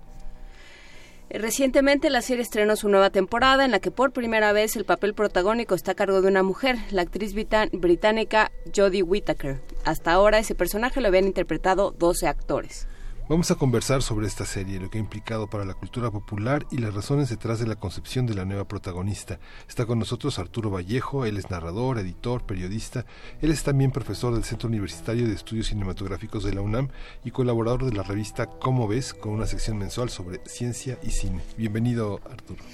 Recientemente la serie estrenó su nueva temporada en la que por primera vez el papel protagónico está a cargo de una mujer, la actriz británica Jodie Whittaker. Hasta ahora ese personaje lo habían interpretado 12 actores. Vamos a conversar sobre esta serie, lo que ha implicado para la cultura popular y las razones detrás de la concepción de la nueva protagonista. Está con nosotros Arturo Vallejo, él es narrador, editor, periodista. Él es también profesor del Centro Universitario de Estudios Cinematográficos de la UNAM y colaborador de la revista Cómo ves, con una sección mensual sobre ciencia y cine. Bienvenido, Arturo.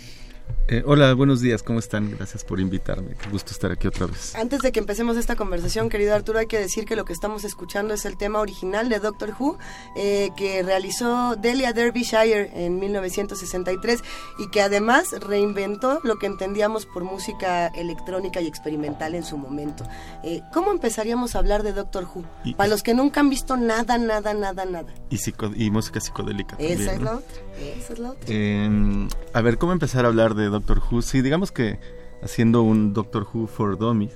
Eh, hola, buenos días, ¿cómo están? Gracias por invitarme. Qué gusto estar aquí otra vez. Antes de que empecemos esta conversación, querido Arturo, hay que decir que lo que estamos escuchando es el tema original de Doctor Who eh, que realizó Delia Derbyshire en 1963 y que además reinventó lo que entendíamos por música electrónica y experimental en su momento. Eh, ¿Cómo empezaríamos a hablar de Doctor Who? Y- Para los que nunca han visto nada, nada, nada, nada. Y, psico- y música psicodélica también. Esa es ¿no? la otra. Esa es la otra. Eh, a ver, ¿cómo empezar a hablar de Doctor Who? Sí, digamos que haciendo un Doctor Who for Dummies.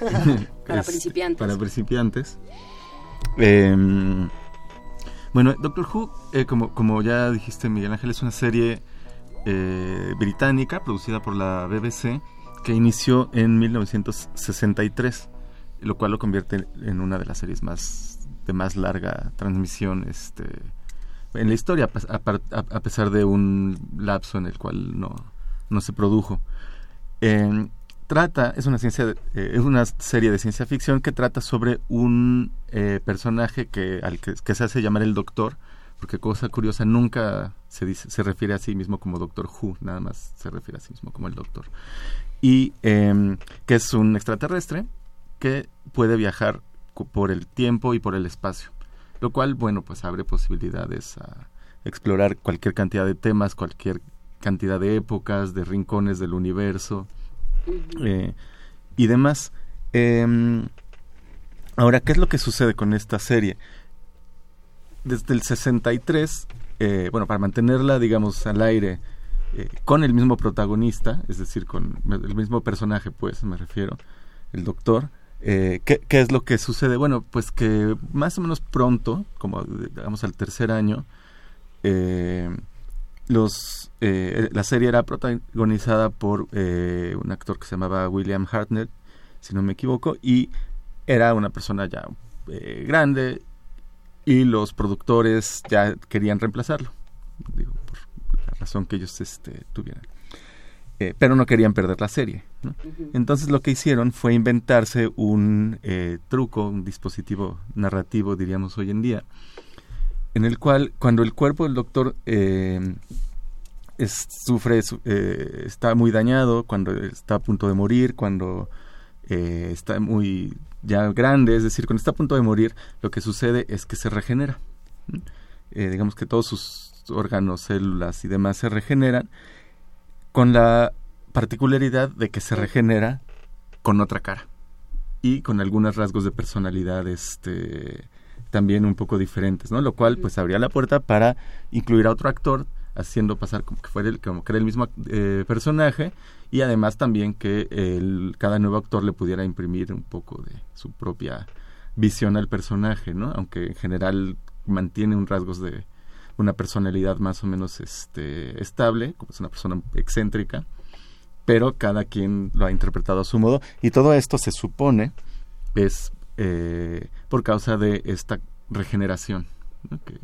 Para Es- principiantes. Para principiantes. Eh, bueno, Doctor Who, eh, como, como ya dijiste, Miguel Ángel, es una serie eh, británica producida por la BBC que inició en 1963, lo cual lo convierte en una de las series más de más larga transmisión este, en la historia, a pesar de un lapso en el cual no, no se produjo. Eh, trata, es una, ciencia, eh, es una serie de ciencia ficción que trata sobre un eh, personaje que, al que, se hace llamar el Doctor, porque cosa curiosa, nunca se, dice, se refiere a sí mismo como Doctor Who, nada más se refiere a sí mismo como el Doctor. Y em, que es un extraterrestre que puede viajar por el tiempo y por el espacio, lo cual, bueno, pues abre posibilidades a explorar cualquier cantidad de temas, cualquier cantidad de épocas, de rincones del universo eh, y demás. Em, ahora, ¿qué es lo que sucede con esta serie? Desde el 63, eh, bueno, para mantenerla, digamos, al aire, eh, con el mismo protagonista, es decir, con el mismo personaje, pues, me refiero, el doctor, eh, ¿qué, es lo que sucede? Bueno, pues que más o menos pronto, como digamos al tercer año, eh, los, eh, la serie era protagonizada por un actor que se llamaba William Hartnett, si no me equivoco, y era una persona ya grande y los productores ya querían reemplazarlo, digo, por la razón que ellos este, tuvieran. Eh, pero no querían perder la serie. ¿no? Entonces lo que hicieron fue inventarse un eh, truco, un dispositivo narrativo, diríamos hoy en día, en el cual cuando el cuerpo del doctor eh, es- sufre, su- eh, está muy dañado, cuando está a punto de morir, cuando eh, está muy ya grande, es decir, cuando está a punto de morir, lo que sucede es que se regenera. digamos que todos sus órganos, células y demás se regeneran con la particularidad de que se regenera con otra cara y con algunos rasgos de personalidad este también un poco diferentes, ¿no? Lo cual pues abría la puerta para incluir a otro actor haciendo pasar como que fuera el, como que era el mismo eh, personaje y además también que el, cada nuevo actor le pudiera imprimir un poco de su propia visión al personaje, ¿no? Aunque en general mantiene un rasgos de una personalidad más o menos este estable, como es una persona excéntrica, pero cada quien lo ha interpretado a su modo y todo esto se supone es eh, por causa de esta regeneración. Que-.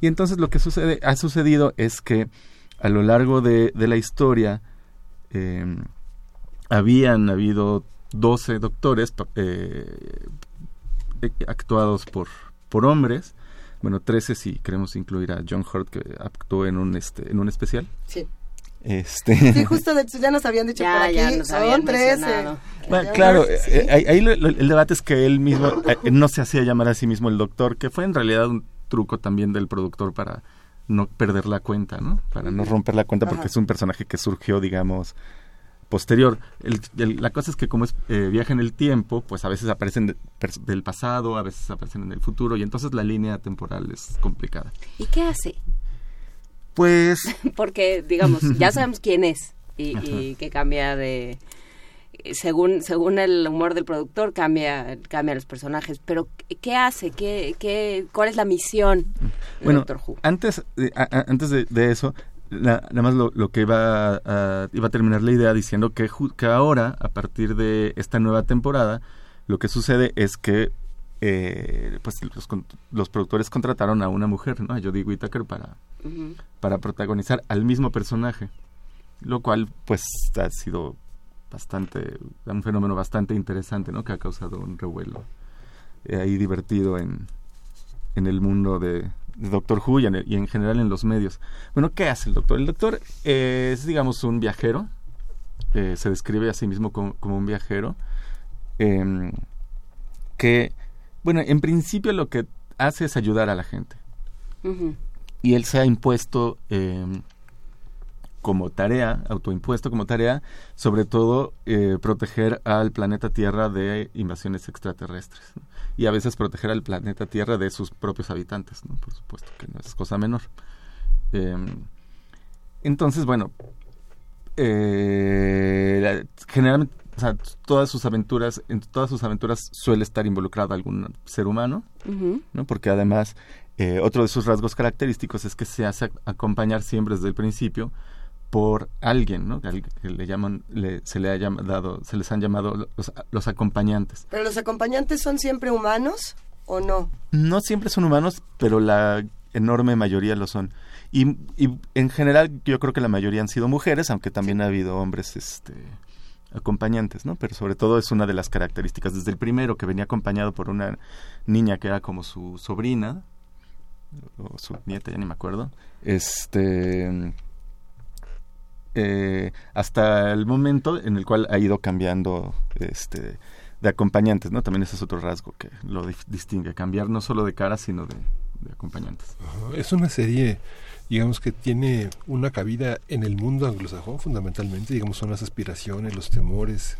Y entonces lo que sucede, ha sucedido es que a lo largo de, de la historia eh, habían habido 12 doctores eh, actuados por, por hombres, bueno, 13 si queremos incluir a John Hurt que actuó en un, este, en un especial. Sí. Este... Sí, justo de, ya nos habían dicho por aquí, son 13. Bueno, claro, eh, ahí, ahí lo- lo- el debate es que él mismo eh, no se hacía llamar a sí mismo el doctor, que fue en realidad un truco también del productor para no perder la cuenta, ¿no? Para no romper la cuenta porque Ajá. es un personaje que surgió, digamos, posterior. El- el- la cosa es que como es eh, viaja en el tiempo, pues a veces aparecen de- del pasado, a veces aparecen en el futuro y entonces la línea temporal es complicada. ¿Y qué hace? Pues Porque, digamos, ya sabemos quién es y, y que cambia de... Según, según el humor del productor, cambia, cambia los personajes. Pero, ¿qué hace? ¿Qué, qué, ¿Cuál es la misión de Bueno, Doctor Who? antes, de, a- a- antes de, de eso, la- nada más lo, lo que iba a, iba a terminar la idea diciendo que, que ahora, a partir de esta nueva temporada, lo que sucede es que eh, pues los, productores contrataron a una mujer, ¿no? a Jodie Whittaker, para, para protagonizar al mismo personaje, lo cual pues ha sido bastante, un fenómeno bastante interesante, ¿no? Que ha causado un revuelo eh, ahí divertido en, en el mundo de, de Doctor Who y en, el- y en general en los medios. Bueno, ¿qué hace el doctor? El doctor eh, es, digamos, un viajero, eh, se describe a sí mismo como, como un viajero, em, que, bueno, en principio lo que hace es ayudar a la gente y él se ha impuesto eh, como tarea, autoimpuesto como tarea, sobre todo eh, proteger al planeta Tierra de invasiones extraterrestres ¿no? y a veces proteger al planeta Tierra de sus propios habitantes, ¿no? por supuesto que no es cosa menor. Eh, entonces, bueno, eh, generalmente, o sea, todas sus aventuras, en todas sus aventuras suele estar involucrado algún ser humano. ¿no? Porque además, eh, otro de sus rasgos característicos es que se hace ac- acompañar siempre desde el principio por alguien, ¿no? Que le llaman, le- se le ha llam- dado, se les han llamado los, los acompañantes. ¿Pero los acompañantes son siempre humanos o no? No siempre son humanos, pero la enorme mayoría lo son. Y, y en general yo creo que la mayoría han sido mujeres, aunque también ha habido hombres este, acompañantes, ¿no? Pero sobre todo es una de las características. Desde el primero, que venía acompañado por una niña que era como su sobrina, o su nieta, ya ni me acuerdo, este... eh, hasta el momento en el cual ha ido cambiando este de acompañantes, ¿no? También ese es otro rasgo que lo distingue, cambiar no solo de cara, sino de, de acompañantes. Es una serie, digamos, que tiene una cabida en el mundo anglosajón, fundamentalmente, digamos, son las aspiraciones, los temores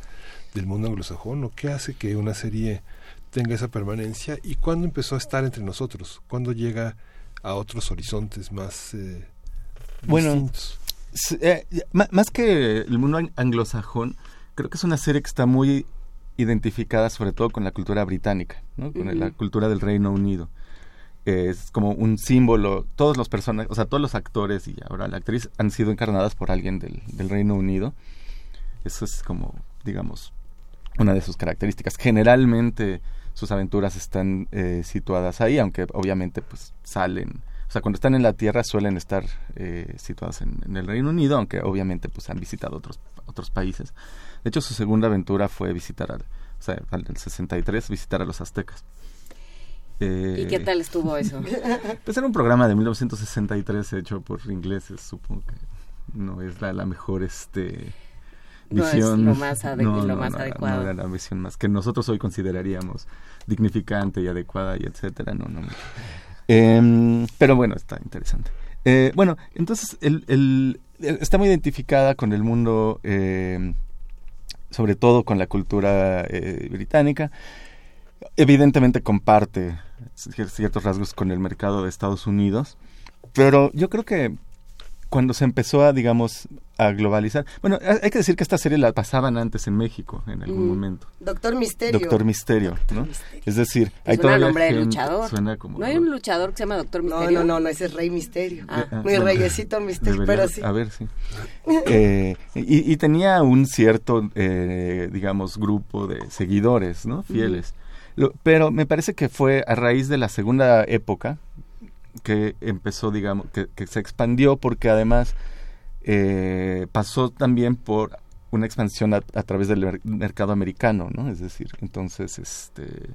del mundo anglosajón, o qué hace que una serie tenga esa permanencia y cuándo empezó a estar entre nosotros, cuándo llega a otros horizontes más eh, Bueno, distintos. Eh, más que el mundo an- anglosajón, creo que es una serie que está muy identificada sobre todo con la cultura británica, ¿no? con la cultura del Reino Unido. Es como un símbolo, todos los personajes, o sea, todos los actores y ahora la actriz han sido encarnadas por alguien del, del Reino Unido. Eso es como, digamos, una de sus características. Generalmente sus aventuras están eh, situadas ahí, aunque obviamente pues salen, o sea, cuando están en la Tierra suelen estar eh, situadas en, en el Reino Unido, aunque obviamente pues han visitado otros otros países. De hecho, su segunda aventura fue visitar, al, o sea, al del 63, visitar a los aztecas. ¿Y qué Eh, tal estuvo eso? pues era un programa de 1963 hecho por ingleses, supongo que no es la, la mejor este No es visión. lo más ade- lo más era- adecuado. No era la visión más que nosotros hoy consideraríamos dignificante y adecuada y etcétera, no, no. Em, pero bueno, está interesante. Eh, bueno, entonces el, el- el- está muy identificada con el mundo, em, sobre todo con la cultura eh, británica. Evidentemente comparte cier- ciertos rasgos con el mercado de Estados Unidos, pero yo creo que cuando se empezó a, digamos, a globalizar, bueno, hay que decir que esta serie la pasaban antes en México en algún Mm. momento. Doctor Misterio. Doctor Misterio, ¿no? Es decir, hay suena todavía nombre de luchador. Suena como ¿No hay un luchador que se llama Doctor No, Misterio? no, no, no, ese es Rey Misterio. Ah. Ah, Mi reyesito Misterio, debería- pero sí. A ver, sí. Eh, y, y tenía un cierto, eh, digamos, grupo de seguidores, ¿no? Fieles. Lo- pero me parece que fue a raíz de la segunda época, que empezó, digamos, que, que se expandió porque además eh, pasó también por una expansión a, través del mer- mercado americano, ¿no? Es decir, entonces, este,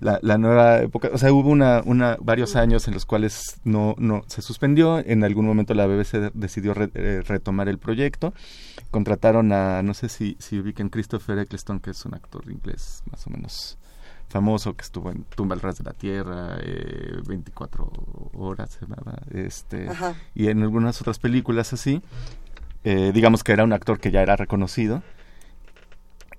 la, nueva época, o sea, hubo una, una, varios años en los cuales no, no se suspendió, en algún momento la BBC decidió re- eh, retomar el proyecto, contrataron a, no sé si, si ubican Christopher Eccleston, que es un actor inglés más o menos famoso, que estuvo en Tumba al Ras de la Tierra, eh, 24 horas llamaba, este, Ajá. y en algunas otras películas así, eh, digamos que era un actor que ya era reconocido,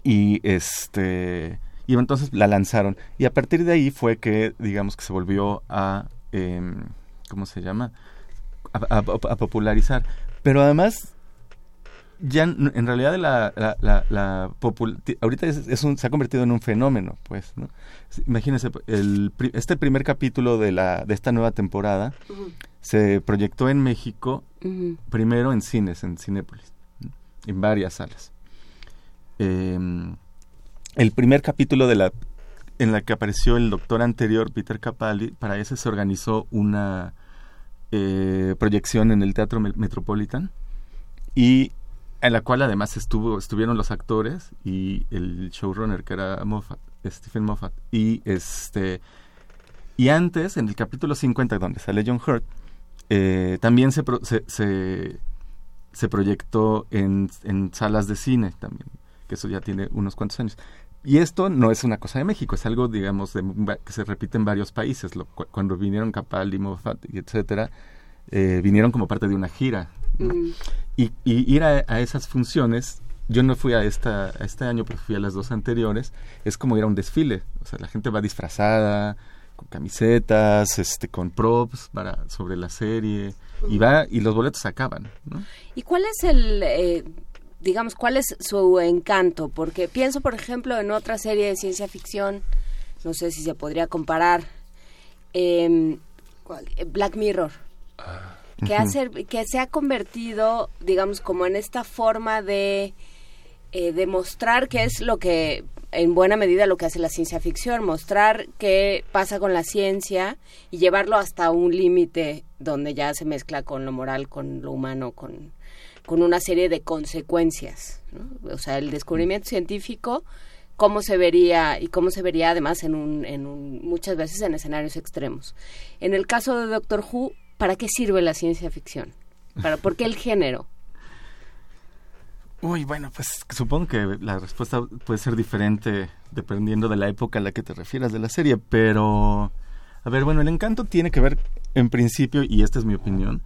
y este y entonces la lanzaron. Y a partir de ahí fue que digamos que se volvió a em, cómo se llama a, a- a popularizar. Pero además ya en realidad la, la, la, la popul- ti- ahorita es, es un, se ha convertido en un fenómeno pues ¿no? Imagínense el, este primer capítulo de la de esta nueva temporada se proyectó en México primero en cines en Cinépolis ¿no? en varias salas eh, el primer capítulo de la en la que apareció el doctor anterior Peter Capaldi para ese se organizó una eh, proyección en el Teatro Me- Metropolitan y en la cual además estuvo estuvieron los actores y el showrunner que era Moffat, Stephen Moffat y este y antes en el capítulo 50 donde sale John Hurt eh, también se, pro- se, se, proyectó en, en salas de cine también, que eso ya tiene unos cuantos años. Y esto no es una cosa de México, es algo, digamos, de, que se repite en varios países. Cuando vinieron Capaldi, Moffat, etcétera, eh, vinieron como parte de una gira. Y, y ir a, a esas funciones, yo no fui a esta a este año, pero fui a las dos anteriores, es como ir a un desfile. O sea, la gente va disfrazada, con camisetas, este, con props para, sobre la serie, y va, y los boletos se acaban, ¿no? ¿Y cuál es el, eh, digamos, cuál es su encanto? Porque pienso, por ejemplo, en otra serie de ciencia ficción, no sé si se podría comparar, em, eh, Black Mirror, que, ha ser- que se ha convertido, digamos, como en esta forma de eh, demostrar qué es lo que, en buena medida, lo que hace la ciencia ficción, mostrar qué pasa con la ciencia y llevarlo hasta un límite donde ya se mezcla con lo moral, con lo humano, con, con una serie de consecuencias. ¿no? O sea, el descubrimiento científico, cómo se vería y cómo se vería además en un, en un, muchas veces en escenarios extremos. En el caso de Doctor Who, ¿para qué sirve la ciencia ficción? ¿Para, ¿Por qué el género? Uy, bueno, pues supongo que la respuesta puede ser diferente dependiendo de la época a la que te refieras de la serie, pero a ver, bueno, el encanto tiene que ver en principio, y esta es mi opinión,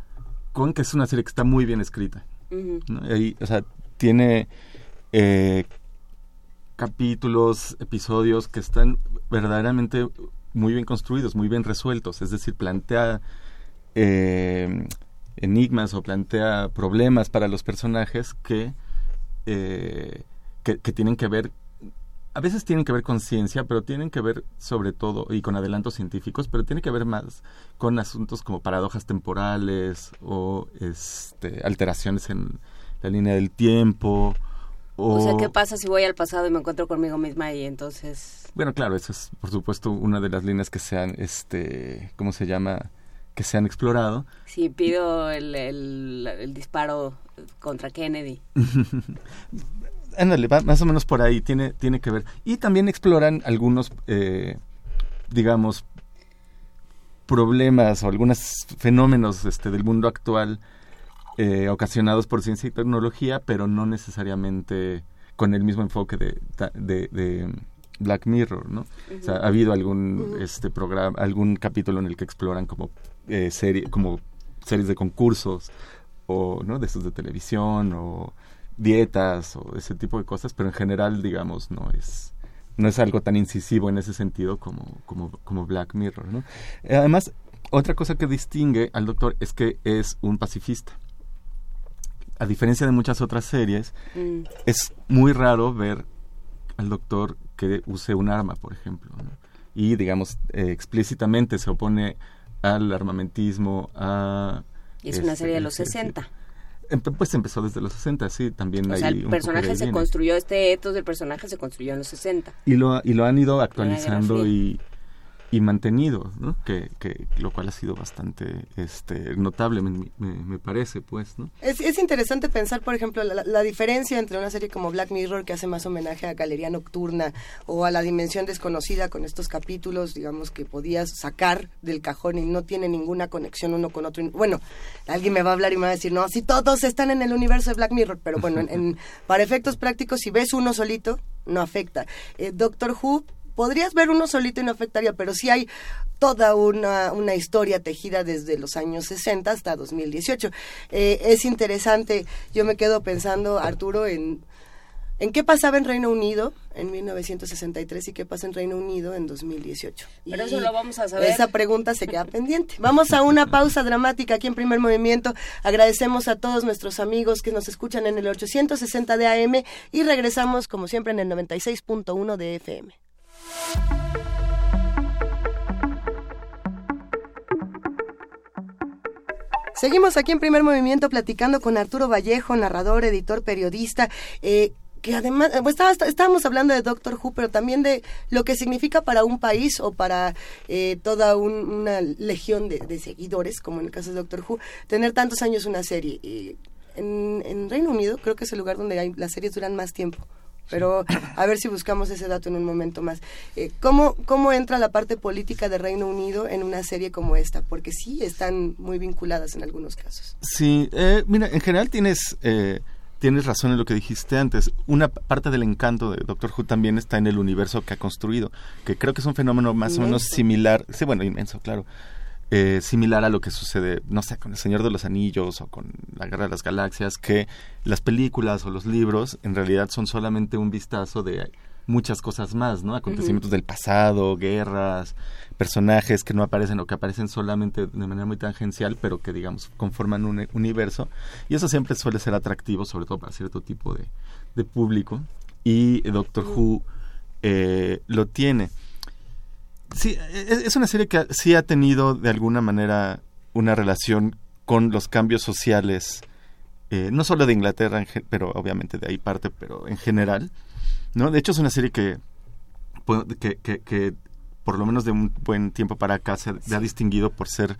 con que es una serie que está muy bien escrita. o sea, tiene eh, capítulos, episodios que están verdaderamente muy bien construidos, muy bien resueltos, es decir, plantea eh, enigmas o plantea problemas para los personajes que, eh, que, que tienen que ver a veces tienen que ver con ciencia, pero tienen que ver sobre todo, y con adelantos científicos, pero tiene que ver más con asuntos como paradojas temporales o este, alteraciones en la línea del tiempo. O, O sea, ¿qué pasa si voy al pasado y me encuentro conmigo misma y entonces... Bueno, claro, esa es por supuesto una de las líneas que se han, este, ¿cómo se llama? Que se han explorado. Si pido el, el, el disparo contra Kennedy. Ándale, va más o menos por ahí, tiene, tiene que ver. Y también exploran algunos, eh, digamos, problemas o algunos fenómenos este, del mundo actual eh, ocasionados por ciencia y tecnología, pero no necesariamente con el mismo enfoque de, de, de Black Mirror, ¿no? O sea, ha habido algún este programa, algún capítulo en el que exploran como eh, serie, como series de concursos o no de esos de televisión o dietas o ese tipo de cosas, pero en general, digamos, no es no es algo tan incisivo en ese sentido como como como Black Mirror, ¿no? Además, otra cosa que distingue al doctor es que es un pacifista. A diferencia de muchas otras series, Mm. es muy raro ver al doctor que use un arma, por ejemplo, ¿no? y digamos eh, explícitamente se opone al armamentismo, a Y es una este, serie de los sí, sí. 60. Empe- Pues empezó desde los 60, sí, también O hay sea, el personaje se viene. construyó, este etos del personaje se construyó en los 60. y lo y lo han ido actualizando y y mantenido, ¿no? Que, que, lo cual ha sido bastante este, notable, me, parece, pues, ¿no? Es, es interesante pensar, por ejemplo, la, la, diferencia entre una serie como Black Mirror, que hace más homenaje a Galería Nocturna, o a La Dimensión Desconocida, con estos capítulos, digamos, que podías sacar del cajón y no tiene ninguna conexión uno con otro. Bueno, alguien me va a hablar y me va a decir, no, si todos están en el universo de Black Mirror, pero bueno, en, para efectos prácticos, si ves uno solito, no afecta. Eh, Doctor Who podrías ver uno solito y no afectaría, pero sí hay toda una, una historia tejida desde los años 60 hasta 2018. Eh, es interesante, yo me quedo pensando, Arturo, en, en qué pasaba en Reino Unido en 1963 y qué pasa en Reino Unido en 2018. Pero eso lo vamos a saber. Esa pregunta se queda pendiente. Vamos a una pausa dramática aquí en Primer Movimiento. Agradecemos a todos nuestros amigos que nos escuchan en el 860 de AM y regresamos como siempre en el 96.1 de FM. Seguimos aquí en primer movimiento platicando con Arturo Vallejo, narrador, editor, periodista. Eh, que además, pues estábamos hablando de Doctor Who, pero también de lo que significa para un país o para eh, toda una legión de, seguidores, como en el caso de Doctor Who, tener tantos años una serie. en, en, Reino Unido creo que es el lugar donde hay, las series duran más tiempo pero a ver si buscamos ese dato en un momento más. Eh, ¿cómo, ¿Cómo entra la parte política de Reino Unido en una serie como esta? Porque sí están muy vinculadas en algunos casos. Sí, eh, mira, en general tienes... Eh, tienes razón en lo que dijiste antes. Una parte del encanto de Doctor Who también está en el universo que ha construido, que creo que es un fenómeno más o menos similar, sí, bueno, inmenso, claro, eh, similar a lo que sucede, no sé, con El Señor de los Anillos o con La Guerra de las Galaxias, que las películas o los libros en realidad son solamente un vistazo de muchas cosas más, ¿no? Acontecimientos del pasado, guerras, personajes que no aparecen o que aparecen solamente de manera muy tangencial, pero que, digamos, conforman un universo. Y eso siempre suele ser atractivo, sobre todo para cierto tipo de, público. Y Doctor Who eh, lo tiene. Sí, e, es una serie que sí ha tenido de alguna manera una relación con los cambios sociales, eh, no solo de Inglaterra, pero obviamente de ahí parte, pero en general. ¿no? De hecho, es una serie que, que, que, por lo menos de un buen tiempo para acá se ha distinguido por ser,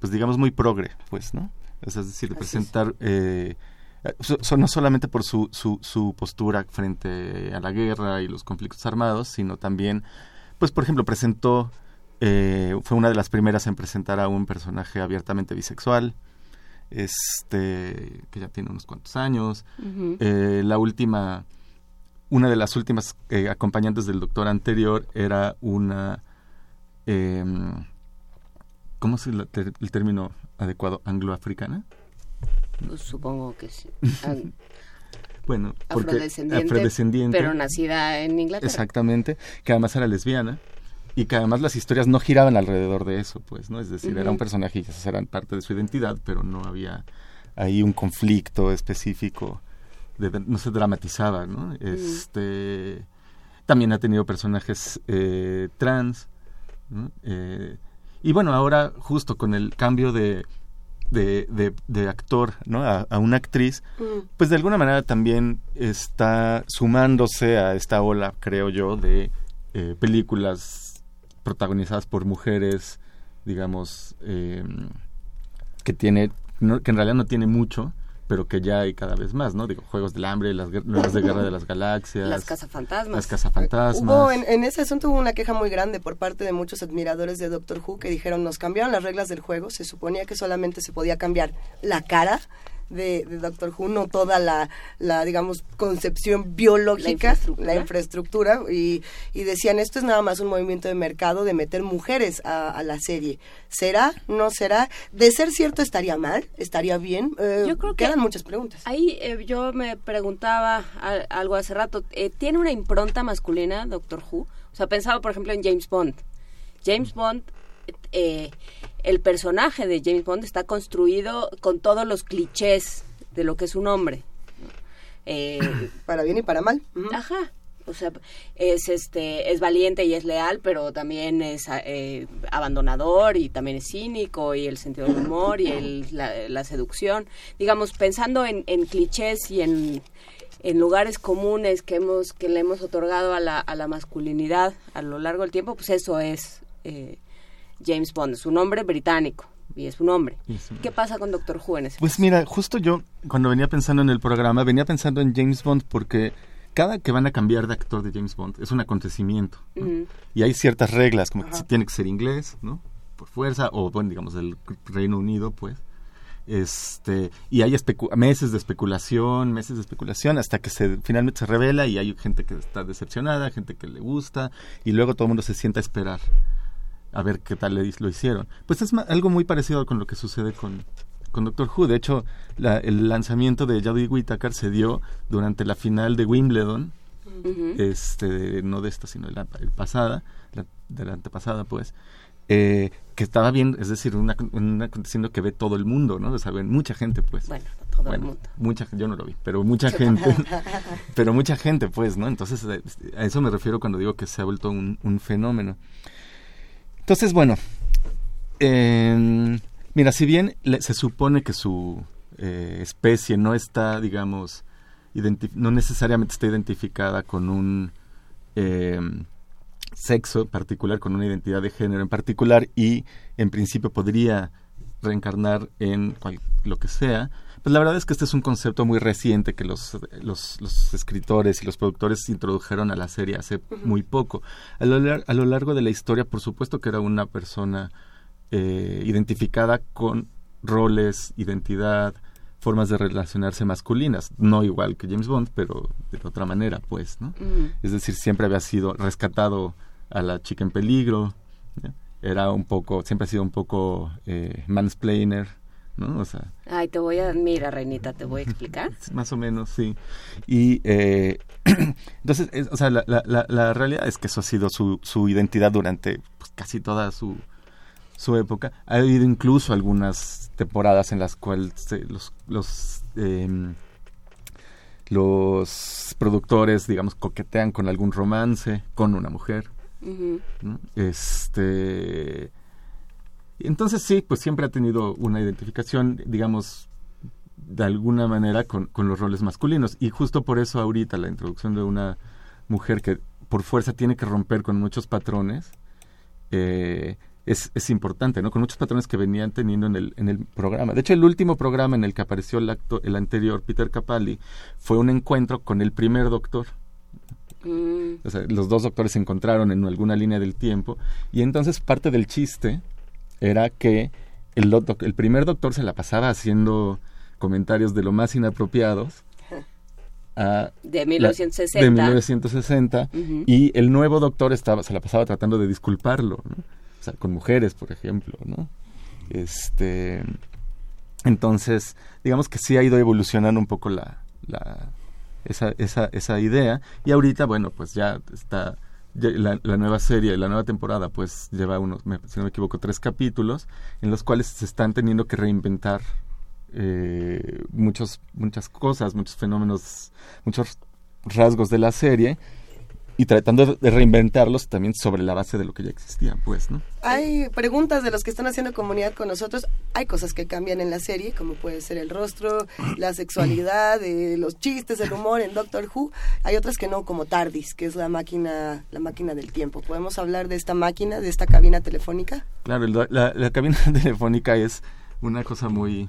pues digamos, muy progre, pues, ¿no? es decir, de presentar... Eh, no solamente por su, su, su postura frente a la guerra y los conflictos armados, sino también pues por ejemplo presentó, eh, fue una de las primeras en presentar a un personaje abiertamente bisexual, este, que ya tiene unos cuantos años. Eh, la última, una de las últimas eh, acompañantes del doctor anterior era una, em, ¿cómo es el, término adecuado? ¿Angloafricana? Pues supongo que sí. bueno, afrodescendiente, pero nacida en Inglaterra. Exactamente, que además era lesbiana y que además las historias no giraban alrededor de eso, pues, ¿no? Es decir, era un personaje y esas eran parte de su identidad, pero no había ahí un conflicto específico, no se dramatizaba, ¿no? Este, también ha tenido personajes eh, trans, eh, y bueno, ahora justo con el cambio de de, de, actor ¿no? a, una actriz, mm. pues de alguna manera también está sumándose a esta ola, creo yo, de eh, películas protagonizadas por mujeres, digamos, eh, que tiene, que en realidad no tiene mucho, pero que ya hay cada vez más, ¿no? Digo, Juegos del Hambre, las nuevas de Guerra de las Galaxias. Las cazafantasmas. Las cazafantasmas. Hubo, en, en, ese asunto hubo una queja muy grande por parte de muchos admiradores de Doctor Who que dijeron, nos cambiaron las reglas del juego, se suponía que solamente se podía cambiar la cara de, Doctor Who, no toda la, la digamos, concepción biológica, la infraestructura, y, y, decían, esto es nada más un movimiento de mercado de meter mujeres a, la serie. ¿Será? ¿No será? De ser cierto, ¿estaría mal? ¿Estaría bien? Eh, yo creo que quedan muchas preguntas. Ahí eh, yo me preguntaba algo hace rato, eh, ¿tiene una impronta masculina Doctor Who? O sea, pensaba, por ejemplo, en James Bond. James Bond eh, el personaje de James Bond está construido con todos los clichés de lo que es un hombre. Eh, para bien y para mal. Ajá. O sea, es este es valiente y es leal, pero también es eh, abandonador y también es cínico y el sentido del humor y el, la, seducción. Digamos, pensando en, clichés y en, en lugares comunes que hemos que le hemos otorgado a la, a la masculinidad a lo largo del tiempo, pues eso es eh, James Bond, es un hombre británico y es un hombre. ¿Qué pasa con Doctor Who en ese Pues mira, justo yo cuando venía pensando en el programa, venía pensando en James Bond porque cada que van a cambiar de actor de James Bond es un acontecimiento. ¿no? Y hay ciertas reglas, como que si tiene que ser inglés, ¿no? Por fuerza, o bueno, digamos del Reino Unido, pues. Este, y hay meses de especulación, meses de especulación, hasta que se finalmente se revela y hay gente que está decepcionada, gente que le gusta, y luego todo el mundo se sienta a esperar a ver qué tal lo hicieron. Pues es algo muy parecido con lo que sucede con, con Doctor Who. De hecho, la- el lanzamiento de Jodie Whittaker se dio durante la final de Wimbledon, este, no de esta, sino de la, el pasada, la, de la antepasada, pues, eh, que estaba bien, es decir, un, ac- un aconteciendo que ve todo el mundo, ¿no? O sea, ven mucha gente, pues. Bueno, todo el mundo. Mucha, yo no lo vi, pero mucha gente, pero mucha gente, pues, ¿no? Entonces, eh, a eso me refiero cuando digo que se ha vuelto un, un fenómeno. Entonces, bueno, em, mira, si bien le- se supone que su eh, especie no está, digamos, no necesariamente está identificada con un em, sexo particular, con una identidad de género en particular, y en principio podría reencarnar en cual- lo que sea, pues la verdad es que este es un concepto muy reciente que los, los, los escritores y los productores introdujeron a la serie hace muy poco. A lo, lar- a lo largo de la historia, por supuesto que era una persona eh, identificada con roles, identidad, formas de relacionarse masculinas, no igual que James Bond, pero de otra manera, pues, ¿no? Es decir, siempre había sido rescatado a la chica en peligro, era un poco, siempre ha sido un poco eh, mansplainer, ¿no? O sea, Ay, te voy a, mira, Reinita, te voy a explicar. más o menos, sí. Y eh, entonces, es- o sea, la, la, la, la realidad es que eso ha sido su, su identidad durante pues, casi toda su, su época. Ha habido incluso algunas temporadas en las cuales los, los, em, los productores, digamos, coquetean con algún romance con una mujer. Este. Entonces sí, pues siempre ha tenido una identificación, digamos, de alguna manera con, con los roles masculinos. Y justo por eso ahorita la introducción de una mujer que por fuerza tiene que romper con muchos patrones eh, es, es importante, ¿no? Con muchos patrones que venían teniendo en el, en el programa. De hecho, el último programa en el que apareció el, acto, el anterior, Peter Capaldi, fue un encuentro con el primer doctor. Mm. O sea, los dos doctores se encontraron en alguna línea del tiempo y entonces parte del chiste era que el, el primer doctor se la pasaba haciendo comentarios de lo más inapropiados De la- 1960. de 1960 Ujú. y el nuevo doctor estaba se la pasaba tratando de disculparlo ¿no? o sea con mujeres por ejemplo no este entonces digamos que sí ha ido evolucionando un poco la, la esa, esa, esa idea y ahorita bueno pues ya está la, nueva serie la nueva temporada pues lleva unos si no me equivoco tres capítulos en los cuales se están teniendo que reinventar eh, muchos muchas cosas muchos fenómenos muchos rasgos de la serie y tratando de- reinventarlos también sobre la base de lo que ya existía pues no Hay preguntas de los que están haciendo comunidad con nosotros. Hay cosas que cambian en la serie, como puede ser el rostro, la sexualidad, eh, los chistes, el humor en Doctor Who. Hay otras que no, como TARDIS, que es la máquina, la máquina del tiempo. ¿Podemos hablar de esta máquina, de esta cabina telefónica? Claro, la, la- la cabina telefónica es una cosa muy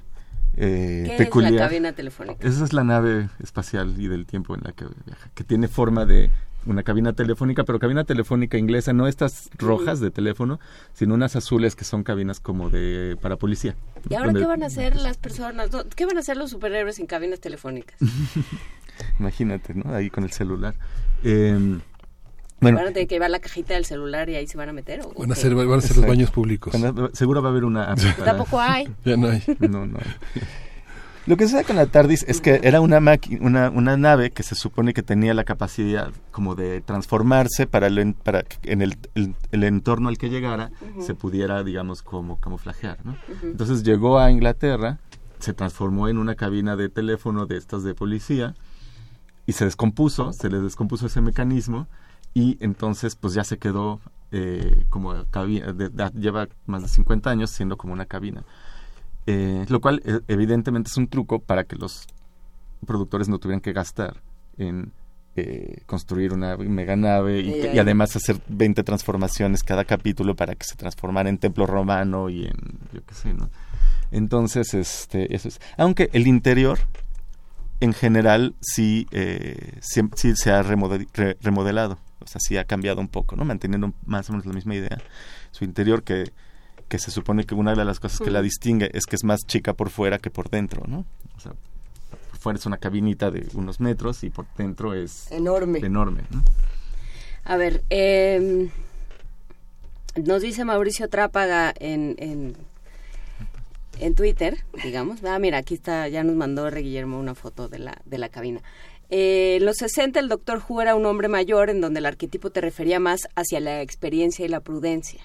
eh, ¿Qué peculiar. es la cabina telefónica? Esa es la nave espacial y del tiempo en la que viaja, que tiene forma de una cabina telefónica, pero cabina telefónica inglesa, no estas rojas de teléfono, sino unas azules que son cabinas como de para policía. ¿Y ahora Donde- qué van a hacer las personas? ¿Qué van a hacer los superhéroes en cabinas telefónicas? Imagínate, ¿no? Ahí con el celular. Eh, bueno, ¿Van a tener que llevar la cajita del celular y ahí se van a meter? ¿o Van a ser, van a ser los baños públicos. Seguro va a haber una app para- Tampoco hay. Ya no hay. No, no hay. Lo que sucede con la TARDIS es que era una, una, una nave que se supone que tenía la capacidad como de transformarse para, el para que en el, el- el entorno al que llegara se pudiera, digamos, como camuflajear. Entonces llegó a Inglaterra, se transformó en una cabina de teléfono de estas de policía y se descompuso, se le descompuso ese mecanismo y entonces pues ya se quedó eh, como cabina, de- de- lleva más de 50 años siendo como una cabina. Eh, lo cual eh, evidentemente es un truco para que los productores no tuvieran que gastar en eh, construir una mega nave y, y, además hacer 20 transformaciones cada capítulo para que se transformara en templo romano y en yo qué sé, ¿no? Entonces, este, eso es. Aunque el interior, en general, sí, eh, sí, sí, se ha remodelado. O sea, sí ha cambiado un poco, ¿no? Manteniendo más o menos la misma idea. Su interior que, que se supone que una de las cosas que la distingue es que es más chica por fuera que por dentro, ¿no? O sea, por fuera es una cabinita de unos metros y por dentro es enorme. Enorme, ¿no? A ver, eh, nos dice Mauricio Trápaga en, en en Twitter, digamos. Ah, mira, aquí está, ya nos mandó R. Guillermo una foto de la, de la cabina. Eh, en los 60 el doctor Who era un hombre mayor en donde el arquetipo te refería más hacia la experiencia y la prudencia.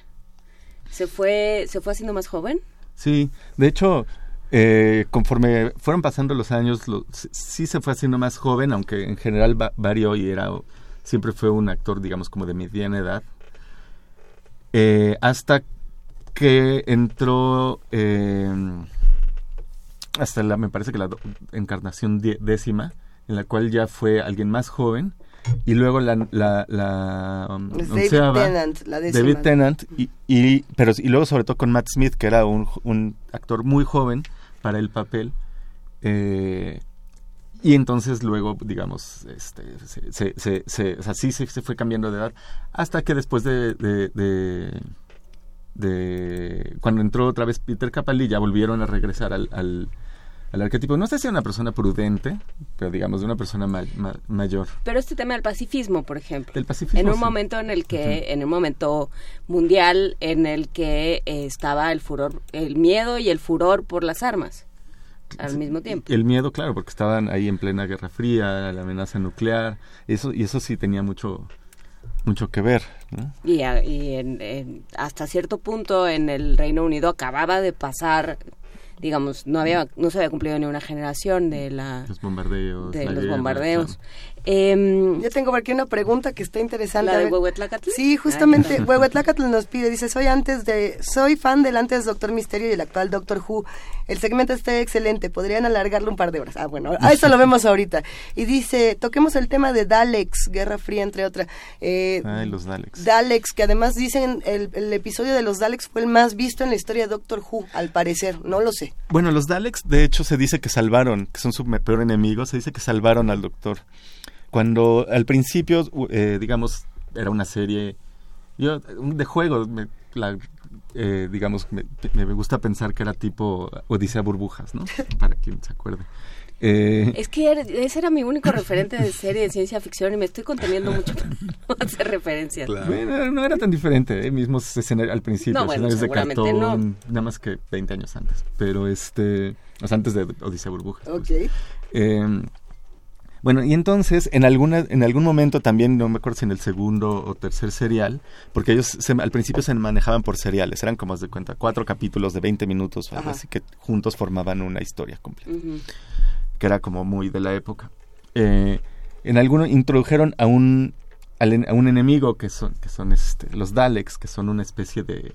¿Se fue, ¿se fue haciendo más joven? Sí, de hecho, eh, conforme fueron pasando los años, sí se fue haciendo más joven, aunque en general varió y era, siempre fue un actor, digamos, como de mediana edad. Eh, hasta que entró eh, hasta la, me parece que la encarnación décima, en la cual ya fue alguien más joven, y luego la, la, la um, David Tennant, la David Tennant, y, y, pero, y luego sobre todo con Matt Smith, que era un, un actor muy joven para el papel, eh, y entonces luego, digamos, este, se, se, se, se, o sea, sí se, fue cambiando de edad, hasta que después de, de, de de cuando entró otra vez Peter Capaldi ya volvieron a regresar al, al, al arquetipo. No sé si una persona prudente, pero digamos de una persona ma ma mayor. Pero este tema del pacifismo, por ejemplo. Del pacifismo. En un sí. momento en el que, uh -huh. en un momento mundial en el que eh, estaba el furor, el miedo y el furor por las armas al mismo tiempo. El miedo, claro, porque estaban ahí en plena Guerra Fría, la amenaza nuclear, eso y eso sí tenía mucho mucho que ver. ¿no? Y, a, y en, en, hasta cierto punto en el Reino Unido acababa de pasar, digamos, no había no se había cumplido ni una generación de la los bombardeos, de los guerra, bombardeos. Eh, Yo tengo aquí una pregunta que está interesante. ¿La de Huehuetlacatl? Sí, justamente Huehuetlacatl nos pide, dice, soy antes de, soy fan del antes Doctor Misterio y el actual Doctor Who. El segmento está excelente, podrían alargarlo un par de horas. Ah, bueno, a eso lo vemos ahorita. Y dice, toquemos el tema de Daleks, Guerra Fría, entre otras. Eh, Ay, los Daleks. Daleks, que además dicen, el, el episodio de los Daleks fue el más visto en la historia de Doctor Who, al parecer, no lo sé. Bueno, los Daleks, de hecho, se dice que salvaron, que son su peor enemigo, se dice que salvaron al Doctor cuando al principio, eh, digamos, era una serie yo de juego, me, la, eh, digamos, me, me, gusta pensar que era tipo Odisea Burbujas, ¿no? Para quien se acuerde. Eh, es que ese era mi único referente de serie de ciencia ficción y me estoy conteniendo mucho para no hacer referencias. Claro. Bueno, no era tan diferente, ¿eh? mismos escenarios al principio, no, bueno, escenarios de cartón, no. nada más que 20 años antes, pero este, o sea, antes de Odisea Burbujas. Ok. Pues. Bueno, y entonces en alguna en algún momento también no me acuerdo si en el segundo o tercer serial, porque ellos se, al principio se manejaban por seriales, eran como de cuenta cuatro capítulos de 20 minutos, algo así que juntos formaban una historia completa, uh -huh. que era como muy de la época. Eh, en alguno introdujeron a un a un enemigo que son que son este, los Daleks, que son una especie de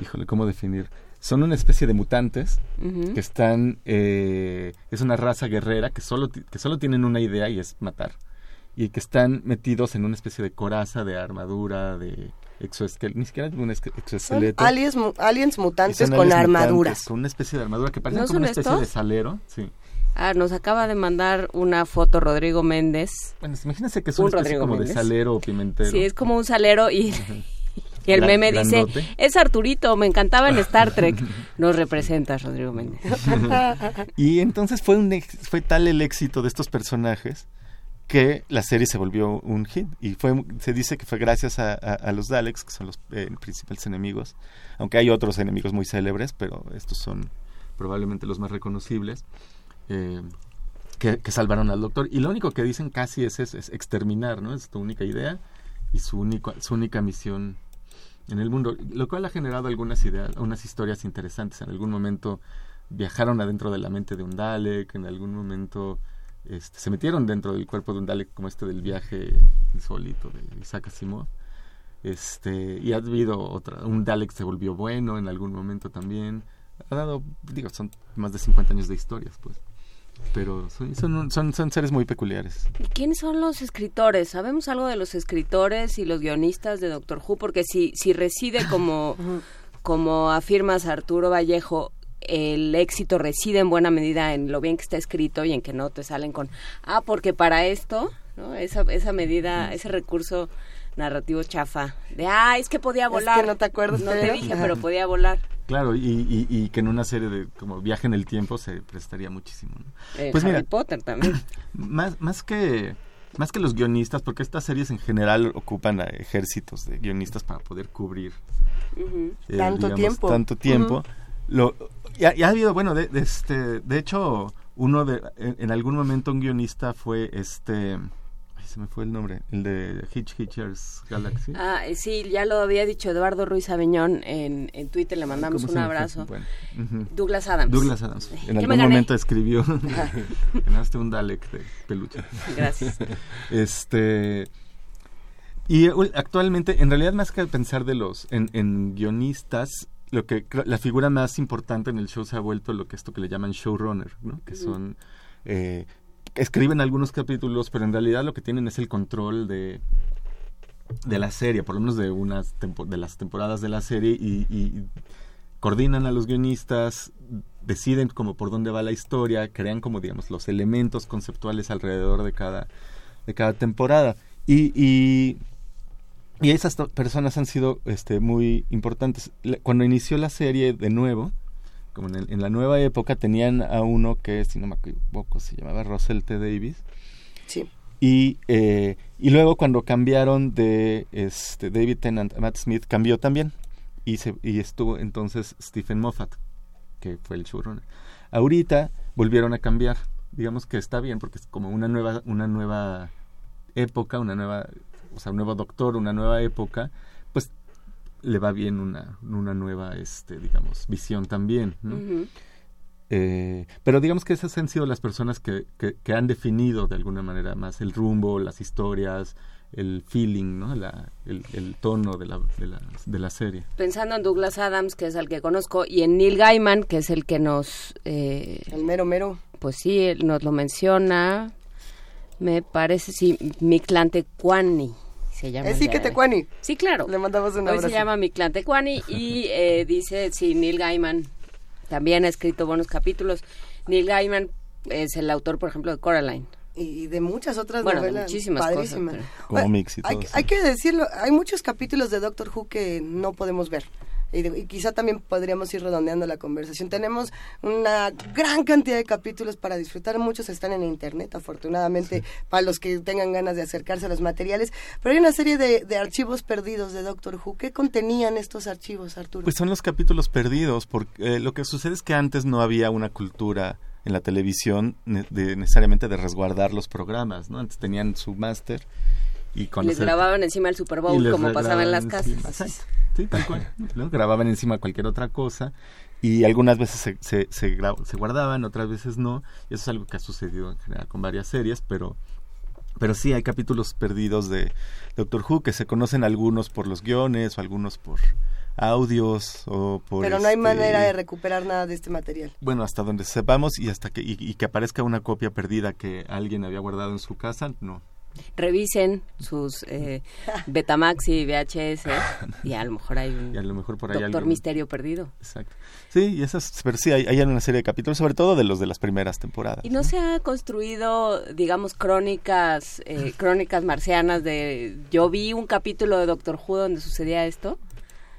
híjole, ¿cómo definir? Son una especie de mutantes uh -huh. que están eh, es una raza guerrera que solo que solo tienen una idea y es matar y que están metidos en una especie de coraza de armadura de exoesqueleto ni siquiera un exoesqueleto son aliens, aliens mutantes con aliens armaduras mutantes, con una especie de armadura que parece ¿No como una especie estos? de salero sí Ah, nos acaba de mandar una foto Rodrigo Méndez. Bueno, imagínense que es una especie como Méndez. de salero o pimentero. Sí, es como un salero y Y el meme dice, es Arturito, me encantaba en Star Trek. Nos representas, Rodrigo Méndez. y entonces fue, un, fue tal el éxito de estos personajes que la serie se volvió un hit. Y fue, se dice que fue gracias a, a, a los Daleks, que son los eh, principales enemigos. Aunque hay otros enemigos muy célebres, pero estos son probablemente los más reconocibles. Eh, que, que, salvaron al doctor. Y lo único que dicen casi es, es, es exterminar, ¿no? Es tu única idea y su, único, su única misión en el mundo, lo cual ha generado algunas ideas, unas historias interesantes. En algún momento viajaron adentro de la mente de un Dalek, en algún momento este, se metieron dentro del cuerpo de un Dalek, como este del viaje insólito de Isaac Asimov. Este, y ha habido otra, un Dalek se volvió bueno en algún momento también. Ha dado, digo, son más de 50 años de historias, pues. Pero son, son, son, son seres muy peculiares. ¿Y quiénes son los escritores? ¿Sabemos algo de los escritores y los guionistas de Doctor Who? Porque si, si reside como, como afirmas Arturo Vallejo, el éxito reside en buena medida en lo bien que está escrito y en que no te salen con, ah, porque para esto, ¿no? esa, esa medida, ese recurso narrativo chafa, de, ah, es que podía volar. Es que no te acuerdas. No te dije, pero podía volar. Claro, y, y, y, que en una serie de como viaje en el tiempo se prestaría muchísimo. ¿no? Eh, pues Harry Potter también. Más, más que más que los guionistas, porque estas series en general ocupan a ejércitos de guionistas para poder cubrir eh, tanto tiempo. Tanto tiempo. Lo, ya, ha habido, bueno, de, de, este, de hecho, uno de, en, en, algún momento un guionista fue este se me fue el nombre, el de Hitch Hitchers Galaxy. Ah, sí, ya lo había dicho Eduardo Ruiz Aviñón en, en Twitter, le mandamos un abrazo. Bueno, uh -huh. Douglas Adams. Douglas Adams. En algún momento escribió, ganaste un Dalek de peluche. Gracias. este... Y actualmente, en realidad más que pensar de los, en, en guionistas, lo que la figura más importante en el show se ha vuelto lo que esto que le llaman showrunner, ¿no? Que son eh, escriben algunos capítulos, pero en realidad lo que tienen es el control de de la serie, por lo menos de unas de las temporadas de la serie y, coordinan a los guionistas, deciden como por dónde va la historia, crean como digamos los elementos conceptuales alrededor de cada de cada temporada y, y y esas personas han sido este, muy importantes. Cuando inició la serie de nuevo, como en, el, en, la nueva época, tenían a uno que, si no me equivoco, se llamaba Russell T. Davis. Sí. Y, eh, y luego cuando cambiaron de este, David Tennant a Matt Smith, cambió también. Y, se, y estuvo entonces Stephen Moffat, que fue el showrunner. Ahorita volvieron a cambiar. Digamos que está bien porque es como una nueva, una nueva época, una nueva o sea, un nuevo doctor, una nueva época, le va bien una, una nueva, este, digamos, visión también, ¿no? Uh -huh. eh, pero digamos que esas han sido las personas que, que, que, han definido de alguna manera más el rumbo, las historias, el feeling, ¿no? La, el, el, tono de la, de, la, de la serie. Pensando en Douglas Adams, que es el que conozco, y en Neil Gaiman, que es el que nos... Eh, el mero mero. Pues sí, él nos lo menciona, me parece, sí, Mictlantecuani se llama. Es sí que Tecuani. Sí, claro. Le mandamos un abrazo. Hoy se llama Mi Clan Tecuani y eh, dice, sí, Neil Gaiman también ha escrito buenos capítulos. Neil Gaiman es el autor, por ejemplo, de Coraline. Y de muchas otras bueno, novelas. muchísimas padrísimas. cosas. Pero... Cómics y todo. Hay, hay, que decirlo, hay muchos capítulos de Doctor Who que no podemos ver. Y, de, y, quizá también podríamos ir redondeando la conversación. Tenemos una gran cantidad de capítulos para disfrutar, muchos están en internet, afortunadamente, sí. para los que tengan ganas de acercarse a los materiales, pero hay una serie de, de, archivos perdidos de Doctor Who. ¿Qué contenían estos archivos, Arturo? Pues son los capítulos perdidos, porque eh, lo que sucede es que antes no había una cultura en la televisión de, necesariamente de resguardar los programas, ¿no? Antes tenían su máster y cuando les se... grababan encima el Super Bowl como pasaba en las encima. casas. Exacto. Sí, tal cual. ¿no? Grababan encima cualquier otra cosa y algunas veces se, se, se, se, guardaban, otras veces no. Y eso es algo que ha sucedido en general con varias series, pero, pero sí hay capítulos perdidos de Doctor Who que se conocen algunos por los guiones o algunos por audios o por pero no hay este... manera de recuperar nada de este material bueno hasta donde sepamos y hasta que y, y que aparezca una copia perdida que alguien había guardado en su casa no revisen sus eh, Betamax y VHS y a lo mejor hay un y a lo mejor por ahí Doctor algún... Misterio perdido. Exacto. Sí, y esas, pero sí, hay, hay, una serie de capítulos, sobre todo de los de las primeras temporadas. ¿Y no, ¿no? se ha construido, digamos, crónicas, eh, crónicas marcianas de... Yo vi un capítulo de Doctor Who donde sucedía esto.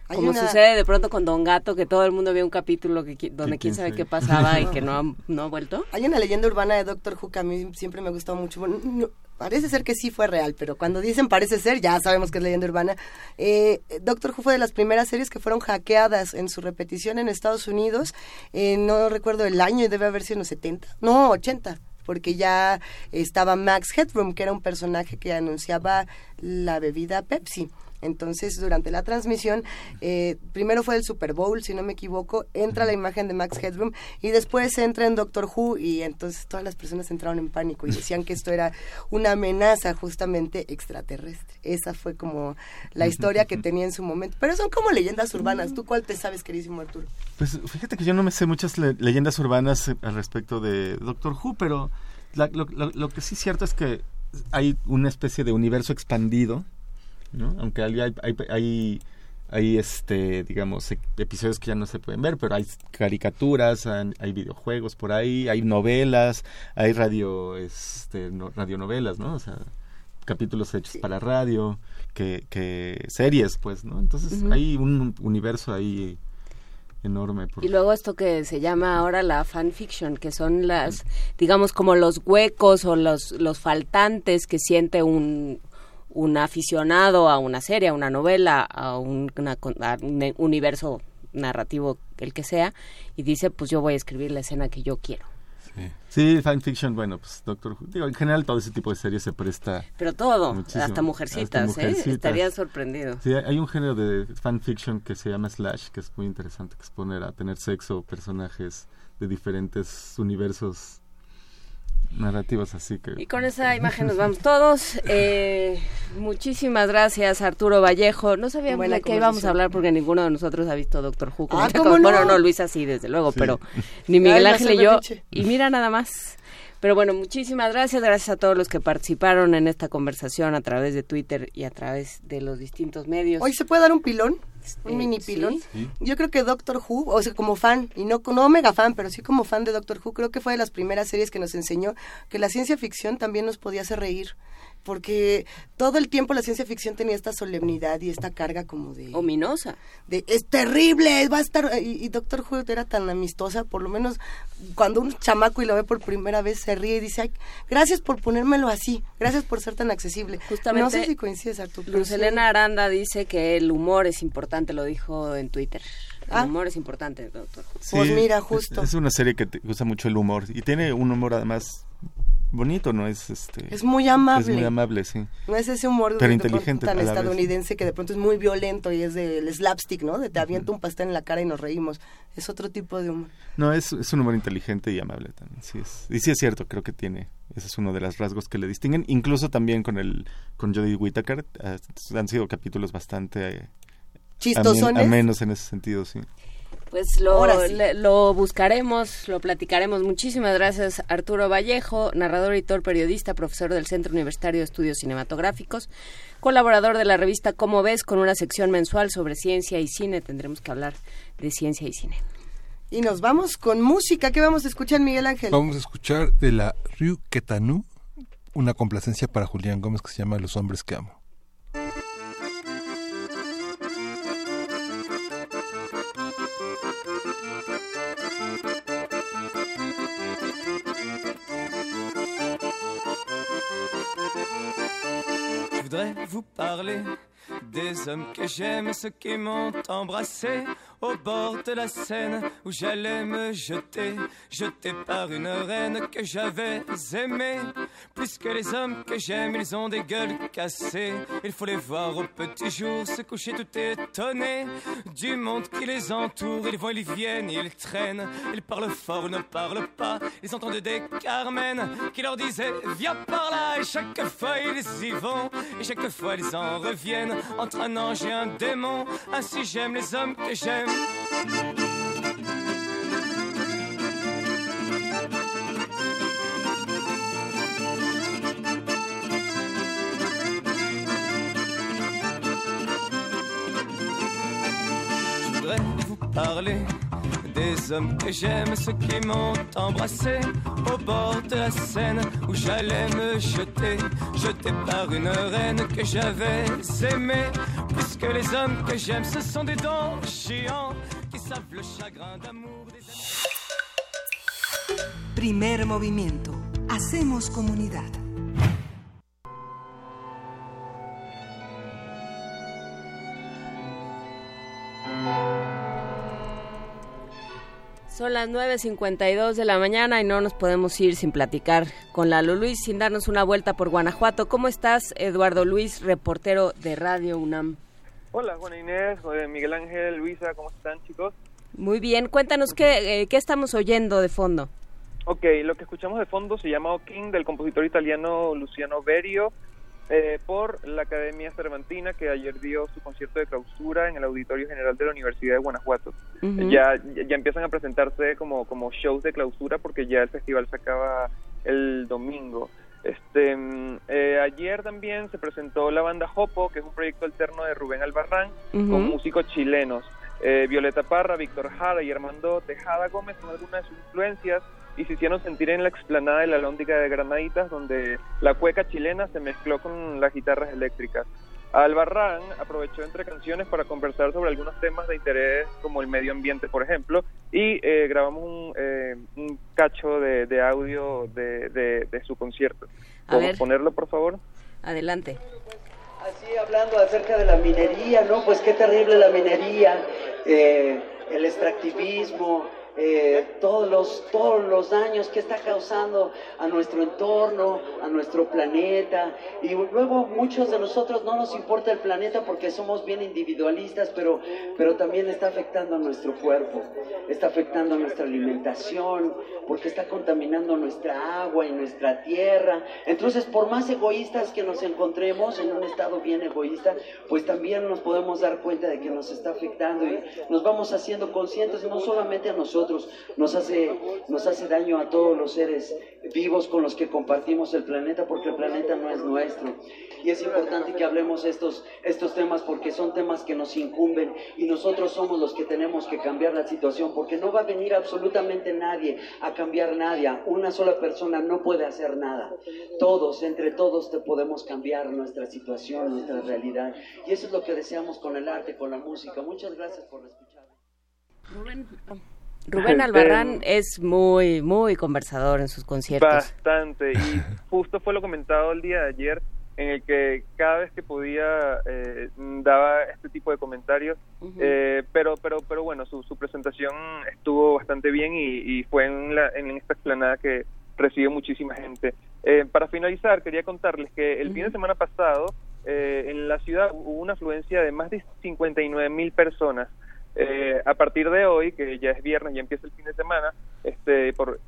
Hay como una... sucede de pronto con Don Gato, que todo el mundo vio un capítulo que, donde quién sabe qué pasaba y que no ha, no ha vuelto. Hay una leyenda urbana de Doctor Who que a mí siempre me ha gustado mucho. Bueno, no, parece ser que sí fue real, pero cuando dicen parece ser, ya sabemos que es leyenda urbana. Eh, Doctor Who fue de las primeras series que fueron hackeadas en su repetición en Estados Unidos. Eh, no recuerdo el año, debe haber sido en los 70, no, 80 porque ya estaba Max Headroom, que era un personaje que anunciaba la bebida Pepsi Entonces, durante la transmisión, eh, primero fue el Super Bowl, si no me equivoco, entra la imagen de Max Headroom y después entra en Doctor Who y entonces todas las personas entraron en pánico y decían que esto era una amenaza justamente extraterrestre. Esa fue como la historia que tenía en su momento. Pero son como leyendas urbanas. ¿Tú cuál te sabes, queridísimo Arturo? Pues fíjate que yo no me sé muchas leyendas urbanas al respecto de Doctor Who, pero lo, lo que sí es cierto es que hay una especie de universo expandido aunque hay, hay, hay, este, digamos, e, episodios que ya no se pueden ver, pero hay caricaturas, hay, videojuegos por ahí, hay novelas, hay radio, este, radionovelas, ¿no? O sea, capítulos hechos para radio, que, que series, pues, ¿no? Entonces hay un universo ahí enorme. Y luego esto que se llama ahora la fanfiction, que son las, digamos, como los huecos o los, los faltantes que siente un, un aficionado a una serie, a una novela, a un, universo narrativo, el que sea, y dice, pues yo voy a escribir la escena que yo quiero. Sí, fanfiction, bueno, pues Doctor digo, en general todo ese tipo de series se presta. Pero todo, hasta mujercitas, ¿eh? Estaría sorprendido. Sí, hay un género de fanfiction que se llama slash, que es muy interesante, que es poner a tener sexo personajes de diferentes universos narrativas, así que... Y con esa imagen nos vamos todos. Eh, muchísimas gracias, Arturo Vallejo. No sabíamos de qué íbamos a hablar porque ninguno de nosotros ha visto Doctor Who. Ah, bueno, no, Luisa sí, desde luego, pero ni Miguel Ángel y yo. Y mira nada más. Pero bueno, muchísimas gracias, gracias a todos los que participaron en esta conversación a través de Twitter y a través de los distintos medios. Hoy se puede dar un pilón, un mini pilón. Yo creo que Doctor Who, o sea, como fan, y no, no mega fan, pero sí como fan de Doctor Who, creo que fue de las primeras series que nos enseñó que la ciencia ficción también nos podía hacer reír porque todo el tiempo la ciencia ficción tenía esta solemnidad y esta carga como de... Ominosa. De, es terrible, va a estar... Y, Doctor Who era tan amistosa, por lo menos cuando un chamaco y lo ve por primera vez se ríe y dice, gracias por ponérmelo así, gracias por ser tan accesible. Justamente, no sé si coincides, Arturo. Luz Elena Aranda dice que el humor es importante, lo dijo en Twitter. El ah. humor es importante, Doctor Who. pues mira, justo. Es, es una serie que te gusta mucho el humor y tiene un humor además bonito, no es este es muy amable. Es muy amable, sí. No es ese humor Pero inteligente tan estadounidense que de pronto es muy violento y es del slapstick, ¿no? De te aviento un pastel en la cara y nos reímos. Es otro tipo de humor. No, es, es un humor inteligente y amable también, sí es. Y sí es cierto, creo que tiene ese es uno de los rasgos que le distinguen, incluso también con el con Jodie Whittaker, eh, han sido capítulos bastante chistosones, menos en ese sentido, sí. Pues lo, lo buscaremos, lo platicaremos. Muchísimas gracias Arturo Vallejo, narrador, editor, periodista, profesor del Centro Universitario de Estudios Cinematográficos, colaborador de la revista Cómo ves, con una sección mensual sobre ciencia y cine. Tendremos que hablar de ciencia y cine. Y nos vamos con música. ¿Qué vamos a escuchar, Miguel Ángel? Vamos a escuchar de la Rue Quetanú una complacencia para Julián Gómez que se llama Los hombres que amo. Vous parler des hommes que j'aime, ceux qui m'ont embrassé au bord de la Seine où j'allais me jeter, jeté par une reine que j'avais aimée. Plus que les hommes que j'aime, ils ont des gueules cassées. Il faut les voir au petit jour se coucher tout étonné du monde qui les entoure. Ils vont, ils viennent, ils traînent, ils parlent fort ou ne parlent pas. Ils entendent des Carmen qui leur disaient viens par là et chaque fois ils y vont et chaque fois ils en reviennent entre un ange et un démon. Ainsi j'aime les hommes que j'aime. Je voudrais vous parler des hommes que j'aime, ceux qui m'ont embrassé au bord de la Seine où j'allais me jeter, jeté par une reine que j'avais aimée. Puisque les hommes que j'aime, ce sont des dents géants qui savent le chagrin d'amour des Primer movimiento. Hacemos comunidad. Son las 9.52 de la mañana y no nos podemos ir sin platicar con Lalo Luis, sin darnos una vuelta por Guanajuato. ¿Cómo estás, Eduardo Luis, reportero de Radio UNAM? Hola, Juana Inés, eh, Miguel Ángel, Luisa, ¿cómo están chicos? Muy bien, cuéntanos qué, eh, qué estamos oyendo de fondo. Ok, lo que escuchamos de fondo se llama O King del compositor italiano Luciano Berio eh, por la Academia Cervantina que ayer dio su concierto de clausura en el Auditorio General de la Universidad de Guanajuato. Ujú. ya, ya empiezan a presentarse como, como shows de clausura porque ya el festival se acaba el domingo. Este, mm, eh, ayer también se presentó la banda Jopo, que es un proyecto alterno de Rubén Albarrán con músicos chilenos. Eh, Violeta Parra, Víctor Jara y Armando Tejada Gómez son algunas de sus influencias y se hicieron sentir en la explanada de la Lóndiga de Granaditas, donde la cueca chilena se mezcló con las guitarras eléctricas. Albarrán aprovechó entre canciones para conversar sobre algunos temas de interés como el medio ambiente, por ejemplo, y eh, grabamos un, eh, un cacho de, de audio de, de- de su concierto. A ¿Podemos ponerlo, por favor? Adelante. Así hablando acerca de la minería, ¿no? Pues qué terrible la minería, eh, el extractivismo, eh, todos, los, todos los daños que está causando a nuestro entorno, a nuestro planeta. Y luego muchos de nosotros no nos importa el planeta porque somos bien individualistas, pero, pero también está afectando a nuestro cuerpo, está afectando a nuestra alimentación, porque está contaminando nuestra agua y nuestra tierra. Entonces, por más egoístas que nos encontremos en un estado bien egoísta, pues también nos podemos dar cuenta de que nos está afectando y nos vamos haciendo conscientes, no solamente a nosotros, nos hace, nos hace daño a todos los seres vivos con los que compartimos el planeta, porque el planeta no es nuestro. Y es importante que hablemos estos, estos temas porque son temas que nos incumben y nosotros somos los que tenemos que cambiar la situación, porque no va a venir absolutamente nadie a cambiar nadie. Una sola persona no puede hacer nada. Todos, entre todos, te podemos cambiar nuestra situación, nuestra realidad. Y eso es lo que deseamos con el arte, con la música. Muchas gracias por escuchar. Rubén Albarrán es muy, muy conversador en sus conciertos. Bastante. Y justo fue lo comentado el día de ayer, en el que cada vez que podía eh, daba este tipo de comentarios. Eh, pero, pero, pero bueno, su, su presentación estuvo bastante bien y, y fue en, la, en esta explanada que recibió muchísima gente. Eh, para finalizar, quería contarles que el fin de semana pasado eh, en la ciudad hubo una afluencia de más de 59 mil personas. Eh, a partir de hoy, que ya es viernes, ya empieza el fin de semana, este, por,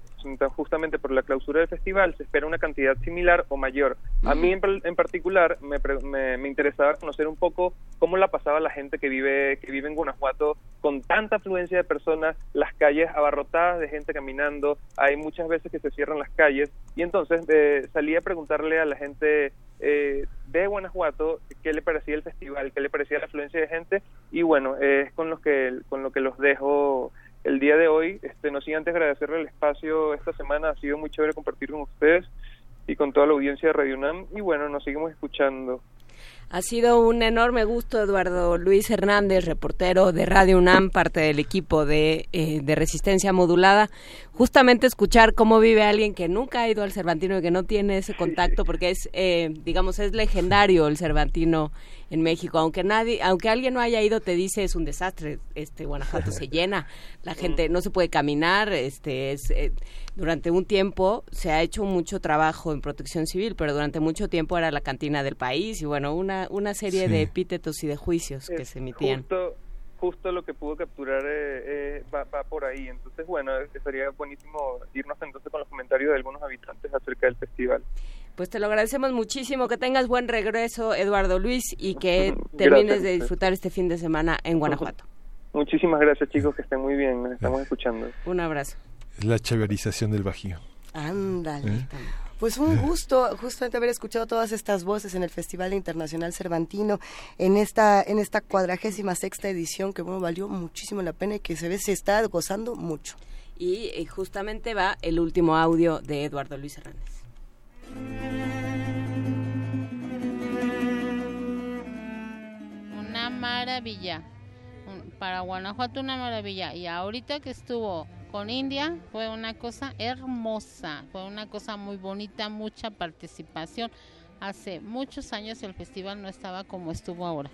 justamente por la clausura del festival, se espera una cantidad similar o mayor. A mí en, par- en particular me, me, me interesaba conocer un poco cómo la pasaba la gente que vive, que vive en Guanajuato con tanta afluencia de personas, las calles abarrotadas de gente caminando, hay muchas veces que se cierran las calles y entonces eh, salí a preguntarle a la gente eh, de Guanajuato qué le parecía el festival, qué le parecía la afluencia de gente y bueno, es con los que con lo que los dejo el día de hoy. Este, no sin antes agradecerle el espacio esta semana, ha sido muy chévere compartir con ustedes y con toda la audiencia de Radio UNAM y bueno, nos seguimos escuchando. Ha sido un enorme gusto, Eduardo Luis Hernández, reportero de Radio UNAM, parte del equipo de, eh, de Resistencia Modulada. Justamente escuchar cómo vive alguien que nunca ha ido al Cervantino y que no tiene ese contacto, porque es, eh, digamos, es legendario el Cervantino en México. Aunque nadie, aunque alguien no haya ido, te dice es un desastre. Este Guanajuato se llena, la gente no se puede caminar. Este es eh, durante un tiempo se ha hecho mucho trabajo en Protección Civil, pero durante mucho tiempo era la cantina del país y bueno, una una serie Sí. de epítetos y de juicios que Es se emitían. Justo, justo lo que pudo capturar eh, eh, va, va por ahí. Entonces, bueno, sería buenísimo irnos entonces con los comentarios de algunos habitantes acerca del festival. Pues te lo agradecemos muchísimo, que tengas buen regreso, Eduardo Luis, y que termines Gracias. de disfrutar este fin de semana en Guanajuato. Muchísimas gracias, chicos, que estén muy bien. Nos estamos escuchando. Un abrazo. Es la chaverización del Bajío. Ándale. ¿Eh? Pues un gusto justamente haber escuchado todas estas voces en el Festival Internacional Cervantino en esta en esta cuadragésima sexta edición que bueno valió muchísimo la pena y que se ve se está gozando mucho. Y eh, justamente va el último audio de Eduardo Luis Hernández. Una maravilla. Para Guanajuato una maravilla. Y ahorita que estuvo con India fue una cosa hermosa. Fue una cosa muy bonita, mucha participación. Hace muchos años el festival no estaba como estuvo ahora.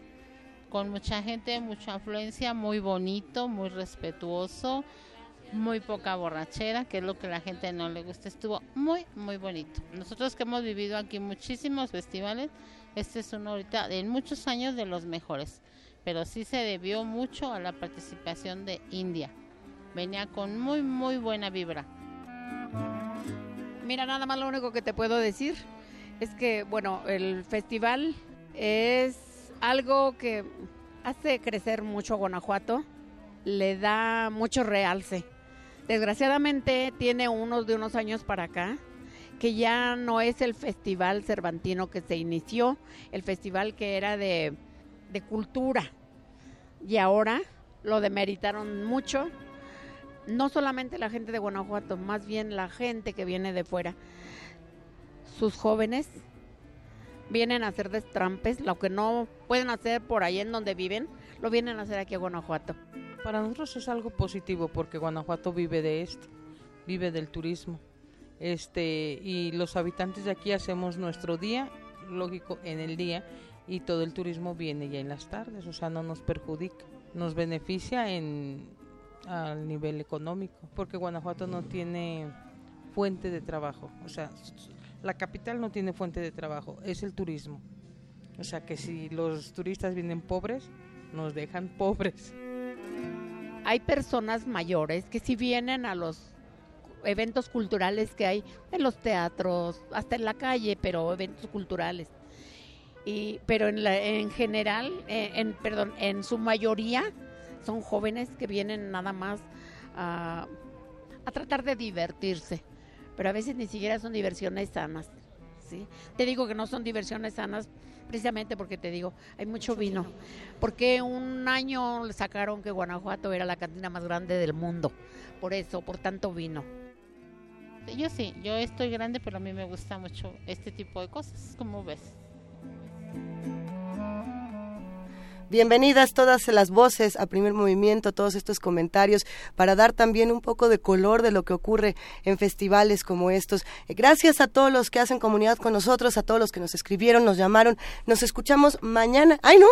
Con mucha gente, mucha afluencia, muy bonito, muy respetuoso, muy poca borrachera, que es lo que la gente no le gusta. Estuvo muy, muy bonito. Nosotros que hemos vivido aquí muchísimos festivales, este es uno ahorita en muchos años de los mejores. pero sí se debió mucho a la participación de India. Venía con muy, muy buena vibra. Mira, nada más lo único que te puedo decir es que, bueno, el festival es algo que hace crecer mucho Guanajuato, le da mucho realce. Desgraciadamente tiene unos de unos años para acá que ya no es el festival cervantino que se inició, el festival que era de, de cultura. Y ahora lo demeritaron mucho, no solamente la gente de Guanajuato, más bien la gente que viene de fuera. Sus jóvenes vienen a hacer destrampes, lo que no pueden hacer por ahí en donde viven, lo vienen a hacer aquí a Guanajuato. Para nosotros es algo positivo porque Guanajuato vive de esto, vive del turismo. Este, y los habitantes de aquí hacemos nuestro día, lógico, en el día y todo el turismo viene ya en las tardes, o sea, no nos perjudica, nos beneficia en al nivel económico, porque Guanajuato no tiene fuente de trabajo, o sea, la capital no tiene fuente de trabajo, es el turismo. O sea que si los turistas vienen pobres, nos dejan pobres. Hay personas mayores que si vienen a los eventos culturales que hay en los teatros, hasta en la calle, pero eventos culturales. Y, pero en, la, en general, eh, en, perdón, en su mayoría son jóvenes que vienen nada más a, a tratar de divertirse, pero a veces ni siquiera son diversiones sanas. Te digo que no son diversiones sanas precisamente porque te digo, hay mucho vino. Porque un año sacaron que Guanajuato era la cantina más grande del mundo. Por eso, por tanto vino. Yo sí, yo estoy grande, pero a mí me gusta mucho este tipo de cosas, como ves. Bienvenidas todas las voces a primer movimiento, todos estos comentarios, para dar también un poco de color de lo que ocurre en festivales como estos. Gracias a todos los que hacen comunidad con nosotros, a todos los que nos escribieron, nos llamaron. Nos escuchamos mañana. ¡Ay, no!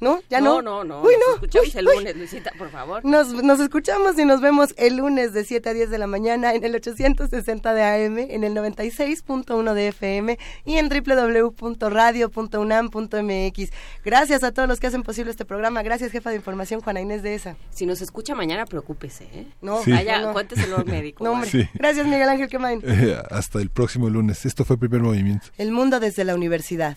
¿No? ¿Ya no? No, no, Uy, Nos no. escuchamos Uy, el uy. lunes, Luisita, por favor. Nos, nos escuchamos y nos vemos el lunes de 7 a 10 de la mañana en el 860 de AM, en el 96.1 de FM y en www.radio.unam.mx. Gracias a todos los que hacen posible este programa. Gracias, jefa de información, Juana Inés de esa. Si nos escucha mañana, preocúpese, ¿eh? No, Sí. Vaya, no. cuénteselo al médico. No, hombre. Sí. Gracias, Miguel Ángel Quemain. Eh, hasta el próximo lunes. Esto fue Primer Movimiento. El mundo desde la universidad.